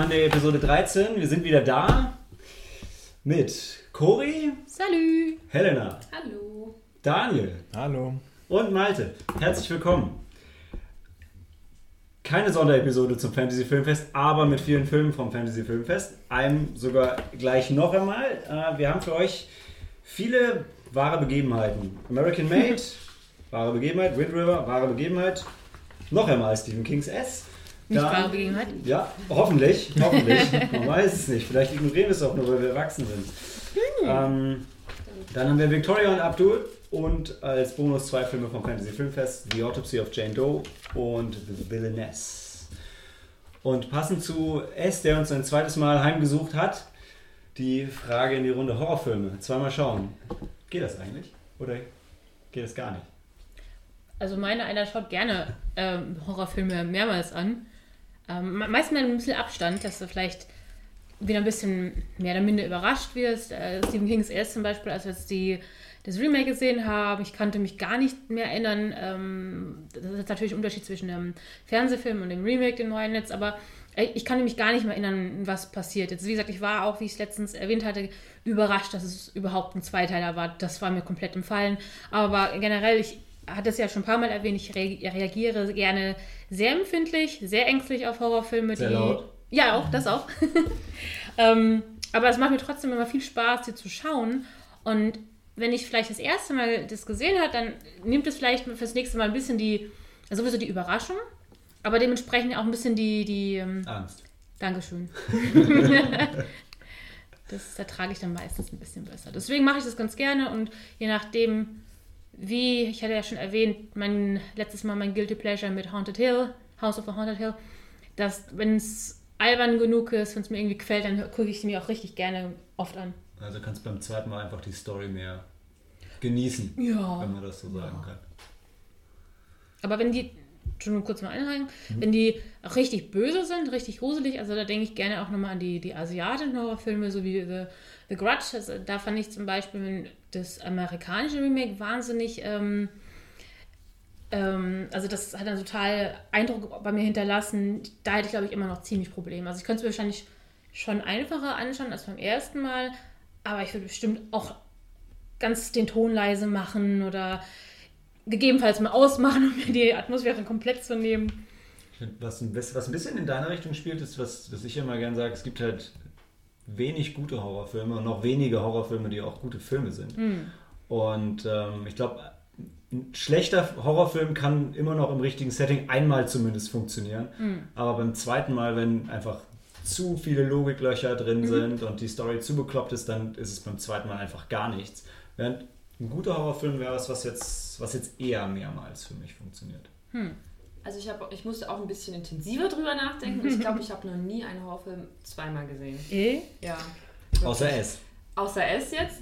Monday Episode 13. Wir sind wieder da mit Cori, Salü. Helena, Hallo. Daniel Hallo. und Malte. Herzlich willkommen. Keine Sonderepisode zum Fantasy Filmfest, aber mit vielen Filmen vom Fantasy Filmfest. Einem sogar gleich noch einmal. Äh, Wir haben für euch viele wahre Begebenheiten. American Made, wahre Begebenheit. Wind River, wahre Begebenheit. Noch einmal Stephen Kings S. Nicht wahre Begebenheit? Ja, hoffentlich. Hoffentlich. Man weiß es nicht. Vielleicht ignorieren wir es auch nur, weil wir erwachsen sind. Ähm, dann haben wir Victoria und Abdul und als Bonus zwei Filme vom Fantasy Filmfest: The Autopsy of Jane Doe und The Villainess. Und passend zu S, der uns ein zweites Mal heimgesucht hat, die Frage in die Runde Horrorfilme. Zweimal schauen. Geht das eigentlich? Oder geht das gar nicht? Also meine einer schaut gerne ähm, Horrorfilme mehrmals an. Ähm, me- meist mit ein bisschen Abstand, dass du vielleicht wieder ein bisschen mehr oder minder überrascht wirst. Äh, Stephen Kings erst zum Beispiel, als wir jetzt die, das Remake gesehen haben, ich konnte mich gar nicht mehr erinnern. Ähm, das ist natürlich ein Unterschied zwischen dem Fernsehfilm und dem Remake, dem neuen jetzt, aber äh, ich kann mich gar nicht mehr erinnern, was passiert. Jetzt, wie gesagt, ich war auch, wie ich es letztens erwähnt hatte, überrascht, dass es überhaupt ein Zweiteiler war. Das war mir komplett empfallen. Aber generell, ich hatte es ja schon ein paar Mal erwähnt, ich re reagiere gerne sehr empfindlich, sehr ängstlich auf Horrorfilme. Sehr die, laut. Ja, auch, das auch. ähm, aber es macht mir trotzdem immer viel Spaß, die zu schauen. Und wenn ich vielleicht das erste Mal das gesehen habe, dann nimmt es vielleicht fürs nächste Mal ein bisschen die, sowieso die Überraschung, aber dementsprechend auch ein bisschen die, die ähm, Angst. Dankeschön. das ertrage ich dann meistens ein bisschen besser. Deswegen mache ich das ganz gerne und je nachdem, wie, ich hatte ja schon erwähnt, mein letztes Mal mein Guilty Pleasure mit Haunted Hill, House of the Haunted Hill, dass wenn es albern genug ist, wenn es mir irgendwie gefällt, dann gucke ich sie mir auch richtig gerne oft an. Also kannst beim zweiten Mal einfach die Story mehr genießen, Ja. wenn man das so sagen kann. Aber wenn die, schon kurz mal einhaken, wenn die auch richtig böse sind, richtig gruselig, also da denke ich gerne auch nochmal an die, die asiatischen Horrorfilme, so wie The, The Grudge. Da fand ich zum Beispiel das amerikanische Remake wahnsinnig, ähm, ähm, also das hat einen total Eindruck bei mir hinterlassen. Da hätte ich, glaube ich, immer noch ziemlich Probleme. Also ich könnte es mir wahrscheinlich schon einfacher anschauen als beim ersten Mal, aber ich würde bestimmt auch ganz den Ton leise machen oder gegebenenfalls mal ausmachen, um mir die Atmosphäre komplett zu nehmen. Was ein, bisschen, in deine Richtung spielt, ist, was, was ich immer gern sage, es gibt halt wenig gute Horrorfilme und noch wenige Horrorfilme, die auch gute Filme sind. Und ähm, ich glaube, ein schlechter Horrorfilm kann immer noch im richtigen Setting einmal zumindest funktionieren. Aber beim zweiten Mal, wenn einfach zu viele Logiklöcher drin sind und die Story zu bekloppt ist, dann ist es beim zweiten Mal einfach gar nichts. Während ein guter Horrorfilm wäre was, was jetzt, was jetzt eher mehrmals für mich funktioniert. Also ich, hab, ich musste auch ein bisschen intensiver drüber nachdenken. und Ich glaube, ich habe noch nie einen Horrorfilm zweimal gesehen. Eh? Ja. Außer es. Außer S jetzt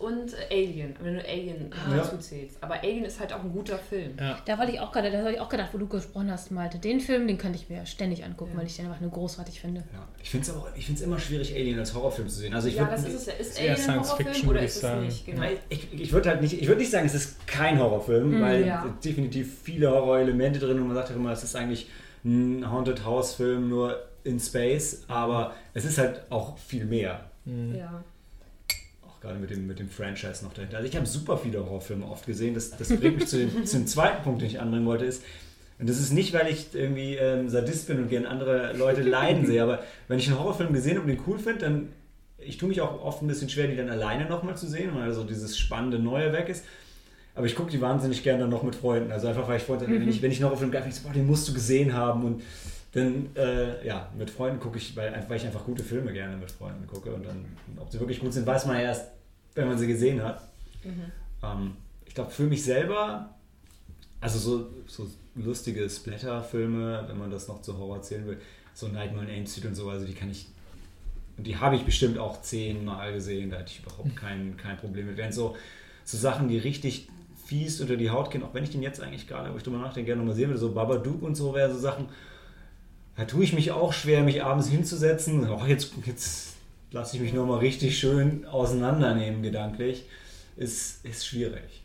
und, und Alien, wenn du Alien Ja. dazu zählst. Aber Alien ist halt auch ein guter Film. Ja. Da wollte ich auch gerade, da habe ich auch gedacht, wo du gesprochen hast, Malte. Den Film, den könnte ich mir ständig angucken, Ja. weil ich den einfach nur großartig finde. Ja. Ich finde es auch, ich find's immer schwierig, Alien als Horrorfilm zu sehen. Also ich ja, würd- das ist es ja. Ist Alien ein Science Horrorfilm Fiction, oder würde ist ich es sagen. nicht? Genau. Ich, ich würde halt nicht, ich würde nicht sagen, es ist kein Horrorfilm, weil ja. definitiv viele Horrorelemente drin und man sagt auch immer, es ist eigentlich ein Haunted House Film nur in Space, aber es ist halt auch viel mehr. Ja. Gerade mit dem, mit dem Franchise noch dahinter. Also ich habe super viele Horrorfilme oft gesehen. Das, das bringt mich zu dem, zu dem zweiten Punkt, den ich anbringen wollte, ist, und das ist nicht, weil ich irgendwie ähm, Sadist bin und gerne andere Leute leiden sehe, aber wenn ich einen Horrorfilm gesehen und den cool finde, dann ich tue mich auch oft ein bisschen schwer, die dann alleine nochmal zu sehen, weil also dieses spannende Neue weg ist. Aber ich gucke die wahnsinnig gerne dann noch mit Freunden. Also einfach, weil ich Freunde, wenn ich, wenn ich einen Horrorfilm geil finde, so, boah, den musst du gesehen haben. Und dann, äh, ja, mit Freunden gucke ich, weil, weil ich einfach gute Filme gerne mit Freunden gucke. Und dann, ob sie wirklich gut sind, weiß man ja erst, wenn man sie gesehen hat. Ähm, ich glaube, für mich selber, also so, so lustige Splatter-Filme, wenn man das noch zu Horror zählen will, so Nightmare on Elm Street und so, also die kann ich, die habe ich bestimmt auch zehnmal gesehen, da hatte ich überhaupt kein, kein Problem mit. Während so, so Sachen, die richtig fies unter die Haut gehen, auch wenn ich den jetzt eigentlich gerade, wo ich drüber nachdenke, gerne nochmal sehen würde, so Babadook und so wäre so Sachen, da tue ich mich auch schwer, mich abends hinzusetzen. Oh, jetzt, jetzt lasse ich mich nochmal richtig schön auseinandernehmen, gedanklich. Ist, ist schwierig.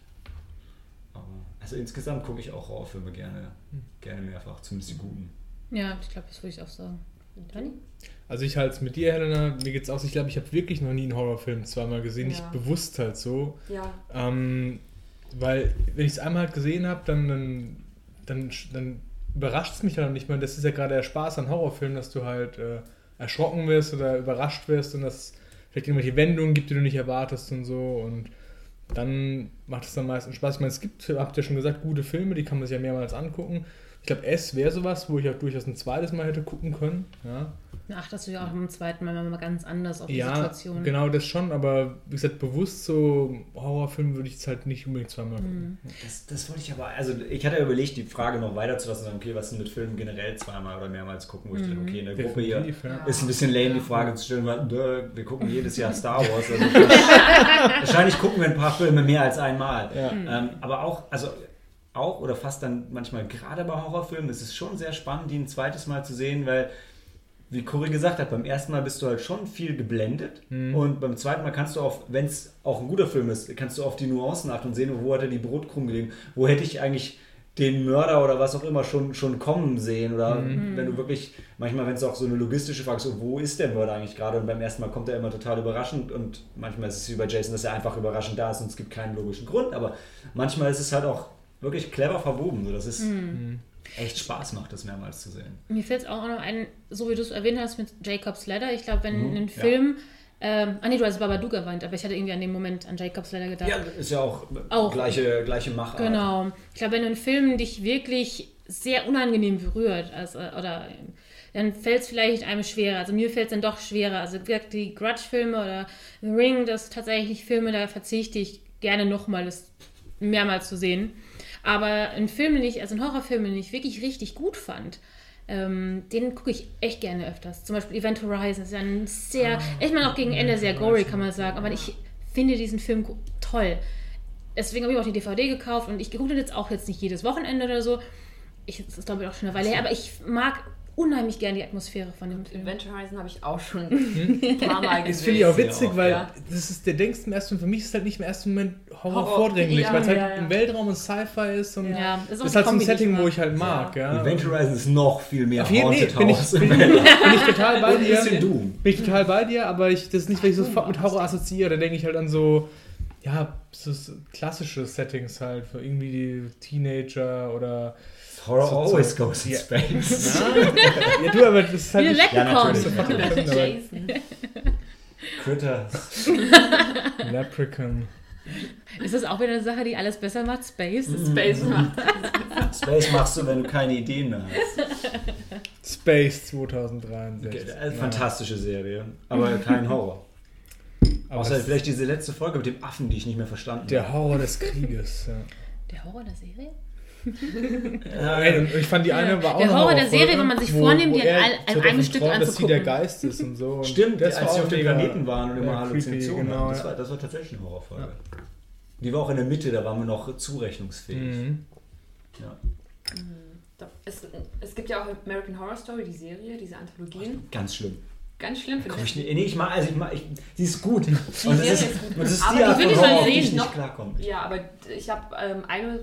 Aber, also insgesamt gucke ich auch Horrorfilme gerne, gerne mehrfach, zumindest die guten. Ja, ich glaube, das würde ich auch sagen. Dani? Also ich halt mit dir, Helena, mir geht's aus, ich glaube, ich habe wirklich noch nie einen Horrorfilm zweimal gesehen, Ja. nicht bewusst halt so. Ja. Ähm, weil, wenn ich es einmal halt gesehen habe, dann, dann, dann, dann überrascht es mich halt nicht mehr. Das ist ja gerade der Spaß an Horrorfilmen, dass du halt äh, erschrocken wirst oder überrascht wirst und dass vielleicht irgendwelche Wendungen gibt, die du nicht erwartest und so. Und dann macht es dann meistens Spaß. Ich meine, es gibt, habt ihr schon gesagt, gute Filme, die kann man sich ja mehrmals angucken. Ich glaube, S wäre sowas, wo ich auch durchaus ein zweites Mal hätte gucken können. Ja, Da achtest du ja auch beim zweiten Mal mal ganz anders auf die ja Situation. genau das schon, aber wie gesagt, bewusst so Horrorfilme würde ich jetzt halt nicht unbedingt zweimal gucken. Das, das wollte ich aber, also ich hatte ja überlegt, die Frage noch weiterzulassen, sagen, okay, was sind mit Filmen generell zweimal oder mehrmals gucken, wo ich dachte, okay, in der Gruppe hier Definitiv, ja. ist ein bisschen lame, die Frage zu stellen, weil dö, wir gucken jedes Jahr Star Wars. Also wahrscheinlich gucken wir ein paar Filme mehr als einmal. Ja. Ähm, aber auch, also auch oder fast dann manchmal gerade bei Horrorfilmen ist es schon sehr spannend, die ein zweites Mal zu sehen, weil wie Cory gesagt hat, beim ersten Mal bist du halt schon viel geblendet und beim zweiten Mal kannst du auf, wenn es auch ein guter Film ist, kannst du auf die Nuancen achten und sehen, wo hat er die Brotkrumen gelegen, wo hätte ich eigentlich den Mörder oder was auch immer schon, schon kommen sehen oder wenn du wirklich, manchmal wenn es auch so eine logistische Frage ist, so, wo ist der Mörder eigentlich gerade? Und beim ersten Mal kommt er immer total überraschend und manchmal ist es wie bei Jason, dass er einfach überraschend da ist und es gibt keinen logischen Grund, aber manchmal ist es halt auch wirklich clever verwoben, so dass es echt Spaß macht, das mehrmals zu sehen. Mir fällt auch noch ein, so wie du es erwähnt hast mit Jacob's Ladder. Ich glaube, wenn Mhm, ein ja. Film. Ähm, ah, nee, du hast Babadook erwähnt, aber ich hatte irgendwie an dem Moment an Jacob's Ladder gedacht. Ja, ist ja auch, Auch. Gleiche, gleiche Machart. Genau. Ich glaube, wenn ein Film dich wirklich sehr unangenehm berührt, also, oder dann fällt es vielleicht einem schwerer. Also mir fällt es dann doch schwerer. Also wie gesagt, die Grudge-Filme oder The Ring, das sind tatsächlich Filme, da verzichte ich gerne nochmal, das mehrmals zu sehen. Aber ein Film, den ich, also ein Horrorfilm, den ich wirklich richtig gut fand, ähm, den gucke ich echt gerne öfters. Zum Beispiel Event Horizon ist ja ein sehr, ich meine auch gegen Ende sehr gory, kann man sagen, aber ich finde diesen Film toll. Deswegen habe ich auch die DVD gekauft und ich gucke den jetzt auch jetzt nicht jedes Wochenende oder so. Ich, das ist glaube ich auch schon eine Weile her, aber ich mag unheimlich gerne die Atmosphäre von dem Film. Adventure Horizon habe ich auch schon ein paar Mal gesehen. Das finde ich auch witzig, auch, weil ja. das ist der denkst im ersten, für mich ist es halt nicht im ersten Moment Horror, Horror, vordringlich, ja, weil es halt ja, ja. im Weltraum und Sci-Fi ist und Ja, ist die halt so ein Setting, wo ich halt mag, ja. Event Horizon ist noch viel mehr Auf Haunted Fall bin ich, House. bin, bin ich total bei Und dir. ist. Bin ich total bei dir, aber ich, das ist nicht, weil ich sofort mit Horror assoziiere. Da denke ich halt an so, ja, so klassische Settings halt, für irgendwie die Teenager oder. Horror So- always so- goes in Ja. space. Ja, du, aber das ist halt Wie nicht Ja, Leprechaun. Jason. Critters. Leprechaun. Ist das auch wieder eine Sache, die alles besser macht? Space? Space macht. Space machst du, wenn du keine Ideen mehr hast. Space 2063. Okay, Ja. Fantastische Serie, aber kein Horror. Aber Außer vielleicht diese letzte Folge mit dem Affen, die ich nicht mehr verstanden der Horror des Krieges. Ja. Der Horror der Serie? Ey, und ich fand die eine war auch Der Horror der Serie, wenn man sich vornimmt, die einem davon Stück träumt, dass sie der anzugucken. Geist ist und so. Und Stimmt, das als sie auf dem Planeten waren und immer ja, Halluzinationen genau, Das war, das war tatsächlich eine Horrorfolge. Die war auch in der Mitte, da waren wir noch zurechnungsfähig. Mhm. Ja. Doch, Es, es gibt ja auch American Horror Story, die Serie, diese Anthologien. Ganz schlimm. Ganz schlimm finde ich nicht, nee, ich mag, also ich mag, ich, sie ist gut. Und das Serie ist, ist gut. und das ist Aber die ich Art will von die Horror, die ich nicht Noch- klarkomme. Ja, aber ich habe ähm, eine,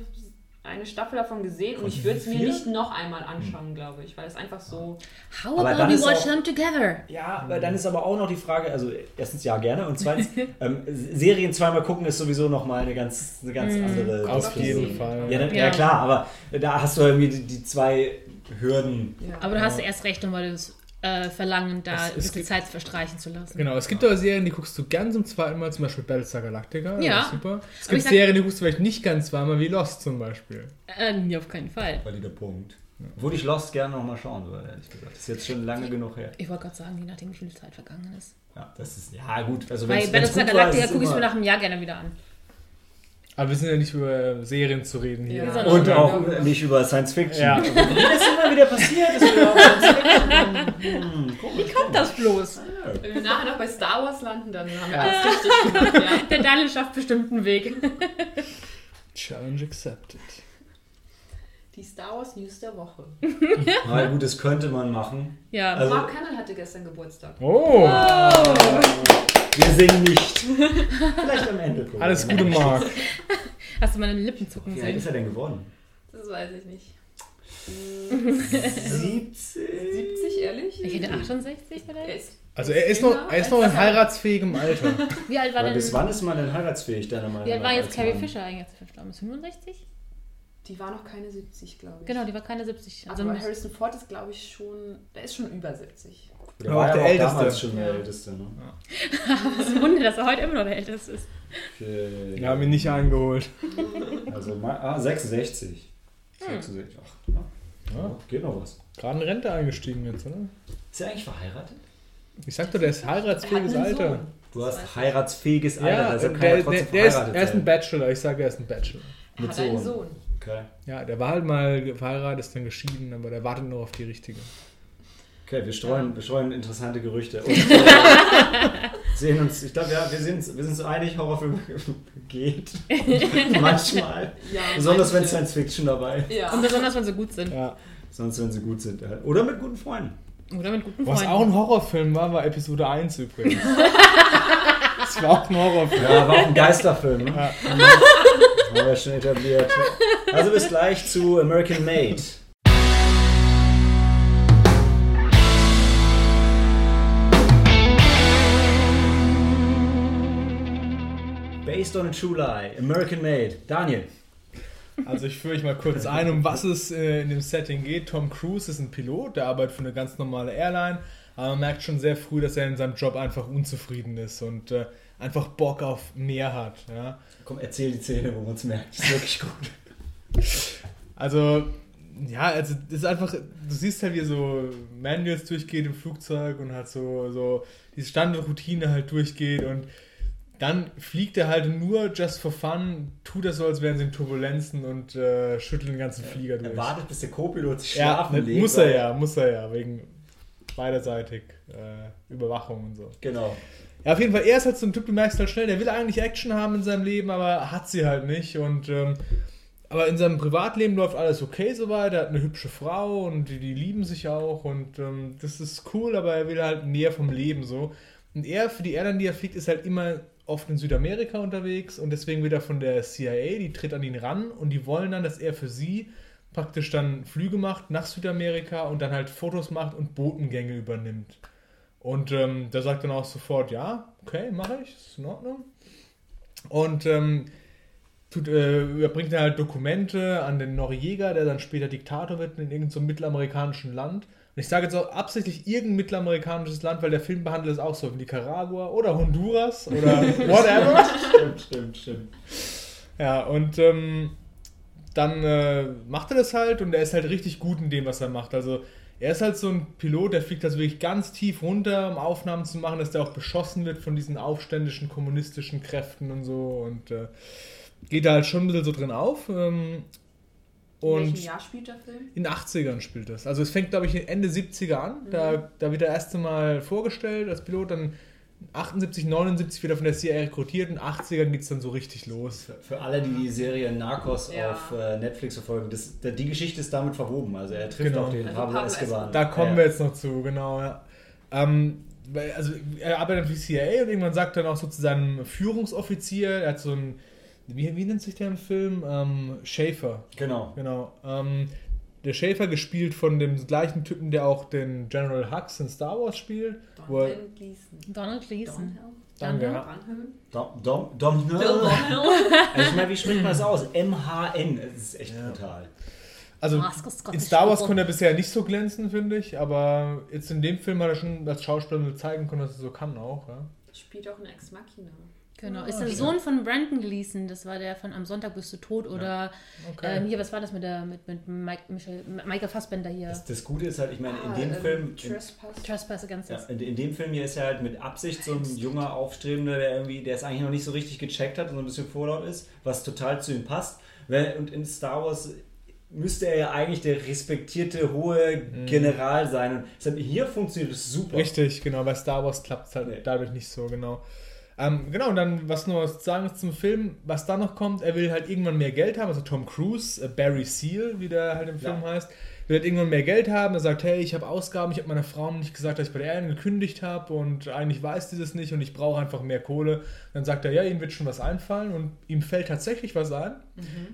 eine Staffel davon gesehen und ich würde es mir nicht noch einmal anschauen, glaube ich, weil es einfach so. How Aber about we watch auch- them together? Ja, aber dann ist aber auch noch die Frage, also erstens ja gerne und zweitens, ähm, Serien zweimal gucken ist sowieso nochmal eine ganz, eine ganz andere Auf jeden Fall. Ja, dann, ja. Ja. klar, aber da hast du irgendwie die, die zwei Hürden. Ja. Aber du hast erst recht, nochmal das äh, Verlangen, da Es- es Zeit verstreichen zu lassen. Genau, es gibt aber Serien, die guckst du ganz zum zweiten Mal, zum Beispiel Battlestar Galactica. Ja. das ist super. Es Aber ich gibt sag- Serien, die guckst du vielleicht nicht ganz zweimal, wie Lost zum Beispiel. Äh, nee, auf keinen Fall. Valider Punkt. Obwohl ich Lost gerne nochmal schauen würde, ehrlich gesagt. Das ist jetzt schon lange genug her. Ich wollte gerade sagen, je nachdem, wie viel Zeit vergangen ist. Ja, das ist, ja gut. Also Bei Battlestar Galactica gucke ich mir nach einem Jahr gerne wieder an. Aber wir sind ja nicht über Serien zu reden hier. Ja. Und Ja. auch nicht über Science Fiction. Ja. Wie das immer wieder passiert, ist wieder auf Science Fiction. Hm, Wie kommt Das bloß. Wenn wir nachher noch bei Star Wars landen, dann haben wir alles richtig gemacht. Ja. Der Daniel schafft bestimmt einen Weg. Challenge accepted. Die Star Wars News der Woche. Na gut, das könnte man machen. Ja, Also- Mark Hamill hatte gestern Geburtstag. Oh, Wir singen nicht. Vielleicht am Ende. gucken. alles Gute, Mark. hast du meine Lippen zucken Wie alt ist sehen? er denn geworden? Das weiß ich nicht. 70? 70, ehrlich? Ich hätte 68 Er vielleicht. ist Also er ist noch, er ist noch in heiratsfähigem Alter. Wie alt war denn? bis wann ist man denn heiratsfähig, deiner Meinung Wie alt war nach, jetzt Carrie? Fisher eigentlich, ist? 65? Die war noch keine 70, glaube ich. Genau, die war keine 70. Also aber Harrison Ford ist, glaube ich, schon. Der ist schon über 70. Der Aber war auch ja der auch Älteste. damals schon der Ja. Älteste. Ne? es ist ein Wunder, dass er heute immer noch der Älteste ist. Okay. Wir haben ihn nicht eingeholt. Also ah, 66. Hm. 66. Ach, ja. Ja, geht noch was. gerade in Rente eingestiegen jetzt, oder? Ist er eigentlich verheiratet? Ich sagte, der ist heiratsfähiges Er einen Alter. Sohn. Du Das hast heiratsfähiges Alter, Ja, also kann der, er der, trotzdem der, ist, er ist ein. Bachelor. Ich sage, er ist ein Bachelor. Er Mit hat einen Sohn. Sohn. Okay. Ja, der war halt mal verheiratet, ist dann geschieden, aber der wartet nur auf die richtige. Okay, wir streuen, wir streuen interessante Gerüchte. Und, äh, sehen uns, ich glaube, ja, wir sind, wir sind so einig, Horrorfilm geht. Manchmal. Ja, Besonders wenn. Science Fiction dabei ist. Ja. Und besonders, wenn sie gut sind. Ja. Sonst, wenn sie gut sind. Oder mit guten Freunden. Oder mit guten Was Freunden. auch ein Horrorfilm war, war Episode 1 übrigens. das war auch ein Horrorfilm. Ja, war auch ein Geisterfilm. Ne? Ja. Haben wir schon etabliert. Also bis gleich zu American Made. Based on a True Lie, American Made. Daniel. Also ich führe euch mal kurz ein, um was es äh, in dem Setting geht. Tom Cruise ist ein Pilot, der arbeitet für eine ganz normale Airline, aber man merkt schon sehr früh, dass er in seinem Job einfach unzufrieden ist und äh, einfach Bock auf mehr hat. Ja? Komm, erzähl die Szene, wo man es merkt. Das ist wirklich gut. Also, ja, also das ist einfach, du siehst halt, wie er so Manuals durchgeht im Flugzeug und halt so, so diese Standardroutine halt durchgeht und dann fliegt er halt nur just for fun, tut er so, als wären sie in Turbulenzen und äh, schüttelt den ganzen Flieger durch. Er wartet, bis der Co-Pilot sich Ja, schlafen ne, legt. muss er ja, muss er ja, wegen beiderseitig äh, Überwachung und so. Genau. Ja, auf jeden Fall, er ist halt so ein Typ, du merkst halt schnell, der will eigentlich Action haben in seinem Leben, aber hat sie halt nicht. Und ähm, aber in seinem Privatleben läuft alles okay soweit. Er hat eine hübsche Frau und die, die lieben sich auch und ähm, das ist cool, aber er will halt mehr vom Leben so. Und er, für die Airline, die er fliegt, ist halt immer oft in Südamerika unterwegs und deswegen wird er von der CIA, die tritt an ihn ran und die wollen dann, dass er für sie praktisch dann Flüge macht nach Südamerika und dann halt Fotos macht und Botengänge übernimmt. Und ähm, der sagt dann auch sofort, ja, okay, mache ich, ist in Ordnung. Und ähm, tut, äh, überbringt dann halt Dokumente an den Noriega, der dann später Diktator wird in irgendeinem so mittelamerikanischen Land. Und ich sage jetzt auch absichtlich irgendein mittelamerikanisches Land, weil der Film behandelt es auch so wie Nicaragua oder Honduras oder whatever. Stimmt, stimmt, stimmt. Ja, und ähm, dann äh, macht er das halt und er ist halt richtig gut in dem, was er macht. Also er ist halt so ein Pilot, der fliegt also wirklich ganz tief runter, um Aufnahmen zu machen, dass der auch beschossen wird von diesen aufständischen kommunistischen Kräften und so und äh, geht da halt schon ein bisschen so drin auf. Ähm, In und welchem Jahr spielt der Film? in den 80ern spielt das. Also es fängt, glaube ich, Ende 70er an. Da, da wird er erste Mal vorgestellt als Pilot, dann 78, 79 wird er von der CIA rekrutiert und 80ern geht es dann so richtig los. Für, alle, die die Serie Narcos Ja. auf äh, Netflix verfolgen, das, da- die Geschichte ist damit verwoben. Also er trifft Genau. auch den Also Pablo Pablo Escobar. Da kommen ja. wir jetzt noch zu, genau. Ja. Ähm, also er arbeitet für die CIA und irgendwann sagt er dann auch so zu seinem Führungsoffizier, er hat so ein, wie, wie nennt sich der im Film? Ähm, Schaefer, Genau. genau. Ähm, der Schaefer gespielt von dem gleichen Typen, der auch den General Hux in Star Wars spielt. Wo er, Don Gleason. Donald Gleason. Donald? Danke? Dom, Dom, Dom, Donald? Also ich meine, wie spricht man das aus? MHN. Das ist echt Ja. brutal. Also in Star Wars konnte er bisher nicht so glänzen, finde ich, aber jetzt in dem Film hat er schon als Schauspieler zeigen können, dass er so kann auch. Ja. Spielt auch in Ex Machina. Genau, Ah, ist der stimmt. Sohn von Brandon Gleason, das war der von Am Sonntag bist du tot oder Okay. ähm, hier, was war das mit der mit, mit Mike, Michael, Michael Fassbender hier? Das, das Gute ist halt, ich meine, in Ah, dem ähm, Film... In, Trespass. Trespass Against ja, in, in dem Film hier ist er halt mit Absicht so ein junger Aufstrebender, der irgendwie, der es eigentlich noch nicht so richtig gecheckt hat und so ein bisschen vorlaut ist, was total zu ihm passt. Und in Star Wars müsste er ja eigentlich der respektierte hohe General sein. Und deshalb hier funktioniert es super. Richtig, genau. Bei Star Wars klappt es halt Nee. dadurch nicht so, genau. Ähm, genau, und dann, was noch was zu sagen ist zum Film, was da noch kommt, er will halt irgendwann mehr Geld haben, also Tom Cruise, äh, Barry Seal, wie der halt im Film Ja. heißt, halt irgendwann mehr Geld haben, er sagt, hey, ich habe Ausgaben, ich habe meiner Frau nicht gesagt, dass ich bei der Ehren gekündigt habe und eigentlich weiß die das nicht und ich brauche einfach mehr Kohle. Dann sagt er, ja, ihm wird schon was einfallen und ihm fällt tatsächlich was ein.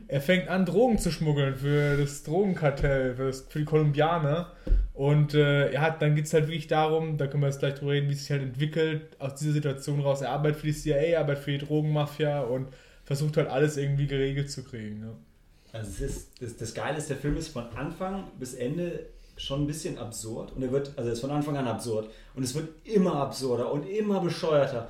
Er fängt an, Drogen zu schmuggeln für das Drogenkartell, für, das, für die Kolumbianer. Und äh, ja, dann geht es halt wirklich darum, da können wir jetzt gleich drüber reden, wie es sich halt entwickelt, aus dieser Situation raus. Er arbeitet für die CIA, arbeitet für die Drogenmafia und versucht halt alles irgendwie geregelt zu kriegen. Ne? Also es ist, das, das Geile ist, der Film ist von Anfang bis Ende schon ein bisschen absurd. Und er wird, also er ist von Anfang an absurd. Und es wird immer absurder und immer bescheuerter.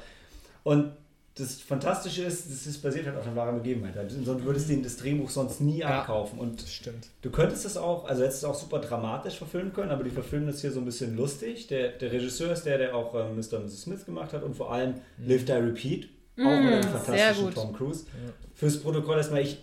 Und das Fantastische ist, das ist basiert halt auf einer wahren Begebenheit. Also Sonst würdest du das Drehbuch sonst nie Ja. abkaufen. Und Das stimmt. Du könntest es auch, also hättest es auch super dramatisch verfilmen können, aber die verfilmen das hier so ein bisschen lustig. Der, der Regisseur ist der, der auch ähm, Mr. und Mrs. Smith gemacht hat und vor allem Live Die Repeat, auch mit einem fantastischen. Tom Cruise. Fürs Protokoll erstmal, ich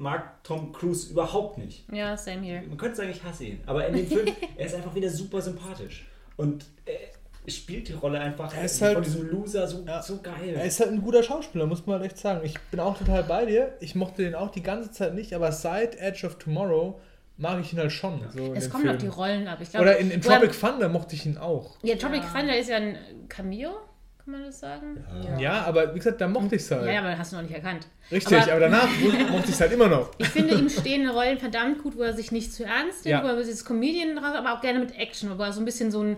mag Tom Cruise überhaupt nicht. Ja, same here. Man könnte sagen, ich hasse ihn, aber in dem Film, er ist einfach wieder super sympathisch. Und er spielt die Rolle einfach Er ist von halt- diesem Loser so, Ja. so geil. Er ist halt ein guter Schauspieler, muss man halt echt sagen. Ich bin auch total bei dir. Ich mochte den auch die ganze Zeit nicht, aber seit Edge of Tomorrow mag ich ihn halt schon. So in Es kommen Film. noch die Rollen ab. Ich glaub, Oder in, in Tropic Thunder mochte ich ihn auch. Ja, Tropic Ja. Thunder ist ja ein Cameo, kann man das sagen? Ja. Ja, aber wie gesagt, da mochte ich es halt. Ja, ja, aber hast du noch nicht erkannt. Richtig, aber, aber- danach mochte ich es halt immer noch. Ich finde, ihm stehen Rollen verdammt gut, wo er sich nicht zu ernst nimmt, Ja. wo er dieses Comedian drauf, aber auch gerne mit Action, wo er so ein bisschen so ein,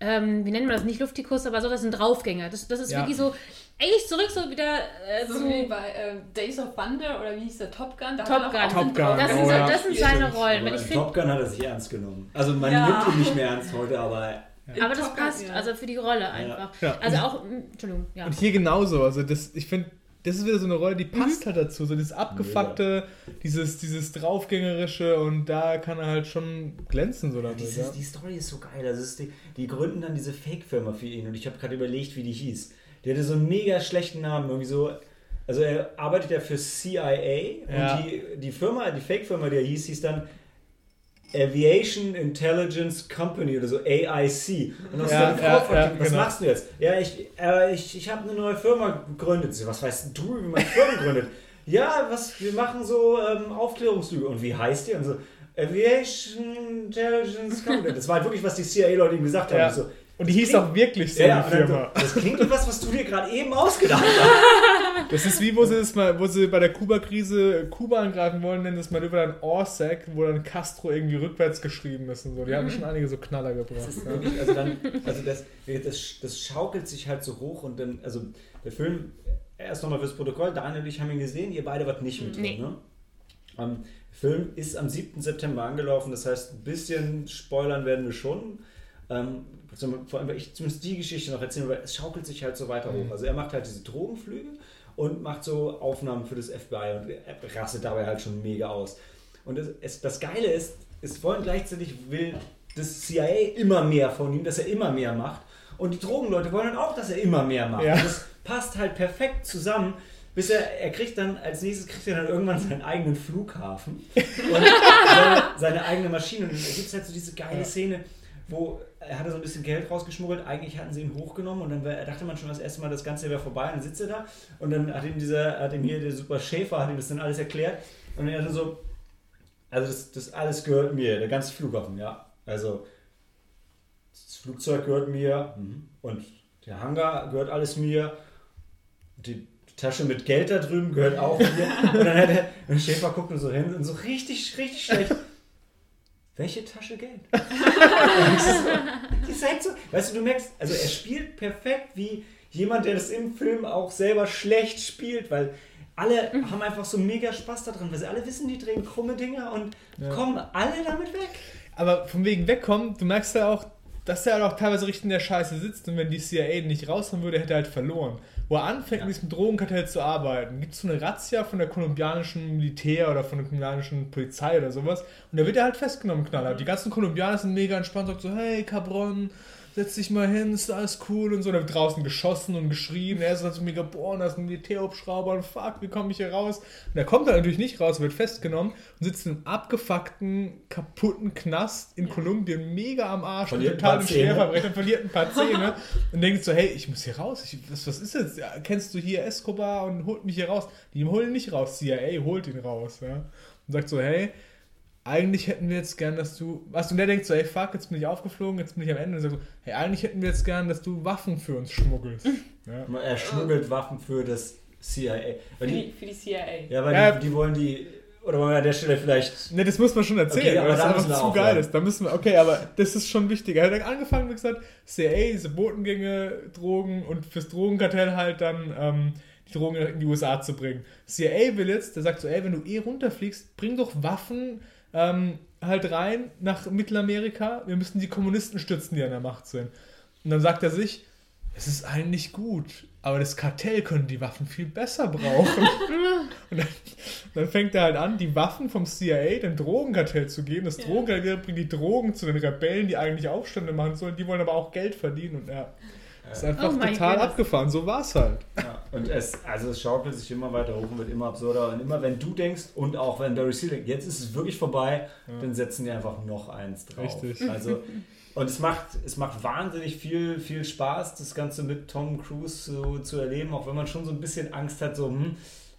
ähm, wie nennt man das, nicht Luftikus, aber so, das ist ein Draufgänger. Das, das ist Ja. wirklich so, eigentlich zurück so wieder äh, So zu wie bei ähm, Days of Thunder oder wie hieß der Top Gun? Da Top Gun. auch Top Gun, Das Oh, sind, so, ja. das sind seine Rollen. Top Gun hat er sich ernst genommen. Also man Ja. nimmt ihn nicht mehr ernst heute, aber In aber das Top passt, ja. also für die Rolle einfach. Ja. Also auch, mm, Entschuldigung, ja. Und hier genauso. Also das, ich finde, das ist wieder so eine Rolle, die Mhm. passt halt dazu. So dieses abgefuckte, dieses, dieses draufgängerische und da kann er halt schon glänzen so damit. Dieses, Ja. Die Story ist so geil. Also ist die, die gründen dann diese Fake-Firma für ihn und ich habe gerade überlegt, wie die hieß. Die hatte so einen mega schlechten Namen. Irgendwie so. Also er arbeitet ja für CIA Ja. und die, die Firma, die Fake-Firma, die er hieß, hieß dann Aviation Intelligence Company oder so, AIC. Und dann Ja, ja, Frau ja, was genau. machst du jetzt? Ja, ich, äh, ich, ich habe eine neue Firma gegründet. Was weißt du, wie man Firmen gründet? Ja, was, wir machen so ähm, Aufklärungslüge. Und wie heißt die? Und so, Aviation Intelligence Company. Das war halt wirklich, was die CIA-Leute ihm gesagt haben. Ja. Ich So, Und die hieß klingt- auch wirklich so, ja, die und dann Firma. So, das klingt wie was, was du dir gerade eben ausgedacht hast. Das ist wie, wo sie das mal, wo sie bei der Kuba-Krise Kuba angreifen wollen, nennen das Manöver dann Orsac, wo dann Castro irgendwie rückwärts geschrieben ist und so. Die haben schon einige so Knaller gebracht. Das Ja. wirklich, also dann, also das, das, das schaukelt sich halt so hoch und dann, also der Film, erst nochmal fürs Protokoll, Daniel und ich haben ihn gesehen, ihr beide wart nicht mit drin, Nee. ne? Ähm, der Film ist am 7. September angelaufen, das heißt, ein bisschen spoilern werden wir schon. Ähm, vor allem, weil ich zumindest die Geschichte noch erzählen, weil es schaukelt sich halt so weiter hoch. Also er macht halt diese Drogenflüge und macht so Aufnahmen für das FBI und rastet dabei halt schon mega aus. Und es, es, das Geile ist, ist vor allem gleichzeitig will das CIA immer mehr von ihm, dass er immer mehr macht. Und die Drogenleute wollen dann auch, dass er immer mehr macht. Ja. Und das passt halt perfekt zusammen, bis er, er kriegt dann, als nächstes kriegt er dann irgendwann seinen eigenen Flughafen und seine, seine eigene Maschine. Und dann gibt es halt so diese geile. Szene, wo er hatte so ein bisschen Geld rausgeschmuggelt, eigentlich hatten sie ihn hochgenommen und dann dachte man schon das erste Mal, das Ganze wäre vorbei und dann sitzt er da und dann hat ihm dieser, hat ihm hier der super Schäfer, hat ihm das dann alles erklärt und er dann so, also das, das alles gehört mir, der ganze Flughafen, ja. Also das Flugzeug gehört mir mhm. und der Hangar gehört alles mir. Die Tasche mit Geld da drüben gehört auch mir. Und dann hat der, der Schäfer guckt nur so hin und so richtig, richtig schlecht. Welche Tasche Geld? Die ist halt so, weißt du, du merkst, also er spielt perfekt wie jemand, der das im Film auch selber schlecht spielt, weil alle haben einfach so mega Spaß daran, weil sie alle wissen, die drehen krumme Dinger und Ja. kommen alle damit weg. Aber von wegen wegkommen, du merkst ja auch, dass er halt auch teilweise richtig in der Scheiße sitzt und wenn die CIA nicht raushauen würde, hätte er halt verloren. Wo er anfängt, Ja. mit diesem Drogenkartell zu arbeiten, gibt es so eine Razzia von der kolumbianischen Militär oder von der kolumbianischen Polizei oder sowas und da wird er halt festgenommen, Knaller. Die ganzen Kolumbianer sind mega entspannt, sagt so, hey, Cabron, setz dich mal hin, ist alles cool und so. Da wird draußen geschossen und geschrien. Er ist so mega, boah, da ist ein Militärhubschrauber und fuck, wie komme ich hier raus? Und er kommt da natürlich nicht raus, wird festgenommen und sitzt in einem abgefuckten, kaputten Knast in Kolumbien, mega am Arsch, und Verliert total im Zähne. Schwerverbrechen, verliert ein paar Zähne und denkt so, hey, ich muss hier raus. Ich, was, was ist jetzt? Ja, kennst du hier Escobar und holt mich hier raus? Die holen ihn nicht raus, CIA holt ihn raus, ja. Und sagt so, hey, eigentlich hätten wir jetzt gern, dass du. Was? Und der denkt so, hey, fuck, jetzt bin ich aufgeflogen, jetzt bin ich am Ende. Und sagt so, hey, eigentlich hätten wir jetzt gern, dass du Waffen für uns schmuggelst. ja. Er schmuggelt Waffen für das CIA. Für die, für die CIA. ja, weil Ja. die, die wollen die. Oder wollen wir an der Stelle vielleicht. Ne, das muss man schon erzählen, Okay, aber weil das da einfach zu geil ist. Da müssen wir, okay, aber das ist schon wichtig. Er hat angefangen und gesagt, CIA, diese Botengänge, Drogen und fürs Drogenkartell halt dann ähm, die Drogen in die USA zu bringen. CIA will jetzt, der sagt so, ey, wenn du eh runterfliegst, bring doch Waffen ähm, halt rein nach Mittelamerika. Wir müssen die Kommunisten stützen, die an der Macht sind. Und dann sagt er sich, es ist eigentlich gut, aber das Kartell können die Waffen viel besser brauchen. Und dann, dann fängt er halt an, die Waffen vom CIA dem Drogenkartell zu geben. Das Ja. Drogenkartell bringt die Drogen zu den Rebellen, die eigentlich Aufstände machen sollen. Die wollen aber auch Geld verdienen. Und ist einfach Oh total Goodness. abgefahren. So war es halt. Ja, und es, also es schaukelt sich immer weiter hoch und wird immer absurder. Und immer wenn du denkst und auch wenn Barry Seal denkt, jetzt ist es wirklich vorbei, dann setzen die einfach noch eins drauf. Richtig. Also, und es macht, es macht wahnsinnig viel, viel Spaß, das Ganze mit Tom Cruise zu, zu erleben, auch wenn man schon so ein bisschen Angst hat, so, hm,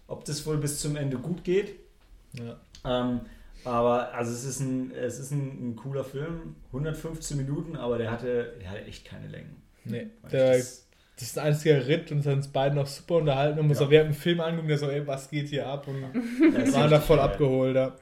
ob das wohl bis zum Ende gut geht. Ja. Ähm, aber also es ist ein, es ist ein, ein cooler Film, 115 Minuten, aber der hatte, der hatte echt keine Längen. Nee, der, das- das ist ein einziger Ritt und es hat uns beiden auch super unterhalten. Und Ja. auch während dem Film angucken, der so, ey, was geht hier ab? Und waren da voll geil. abgeholt. Ja.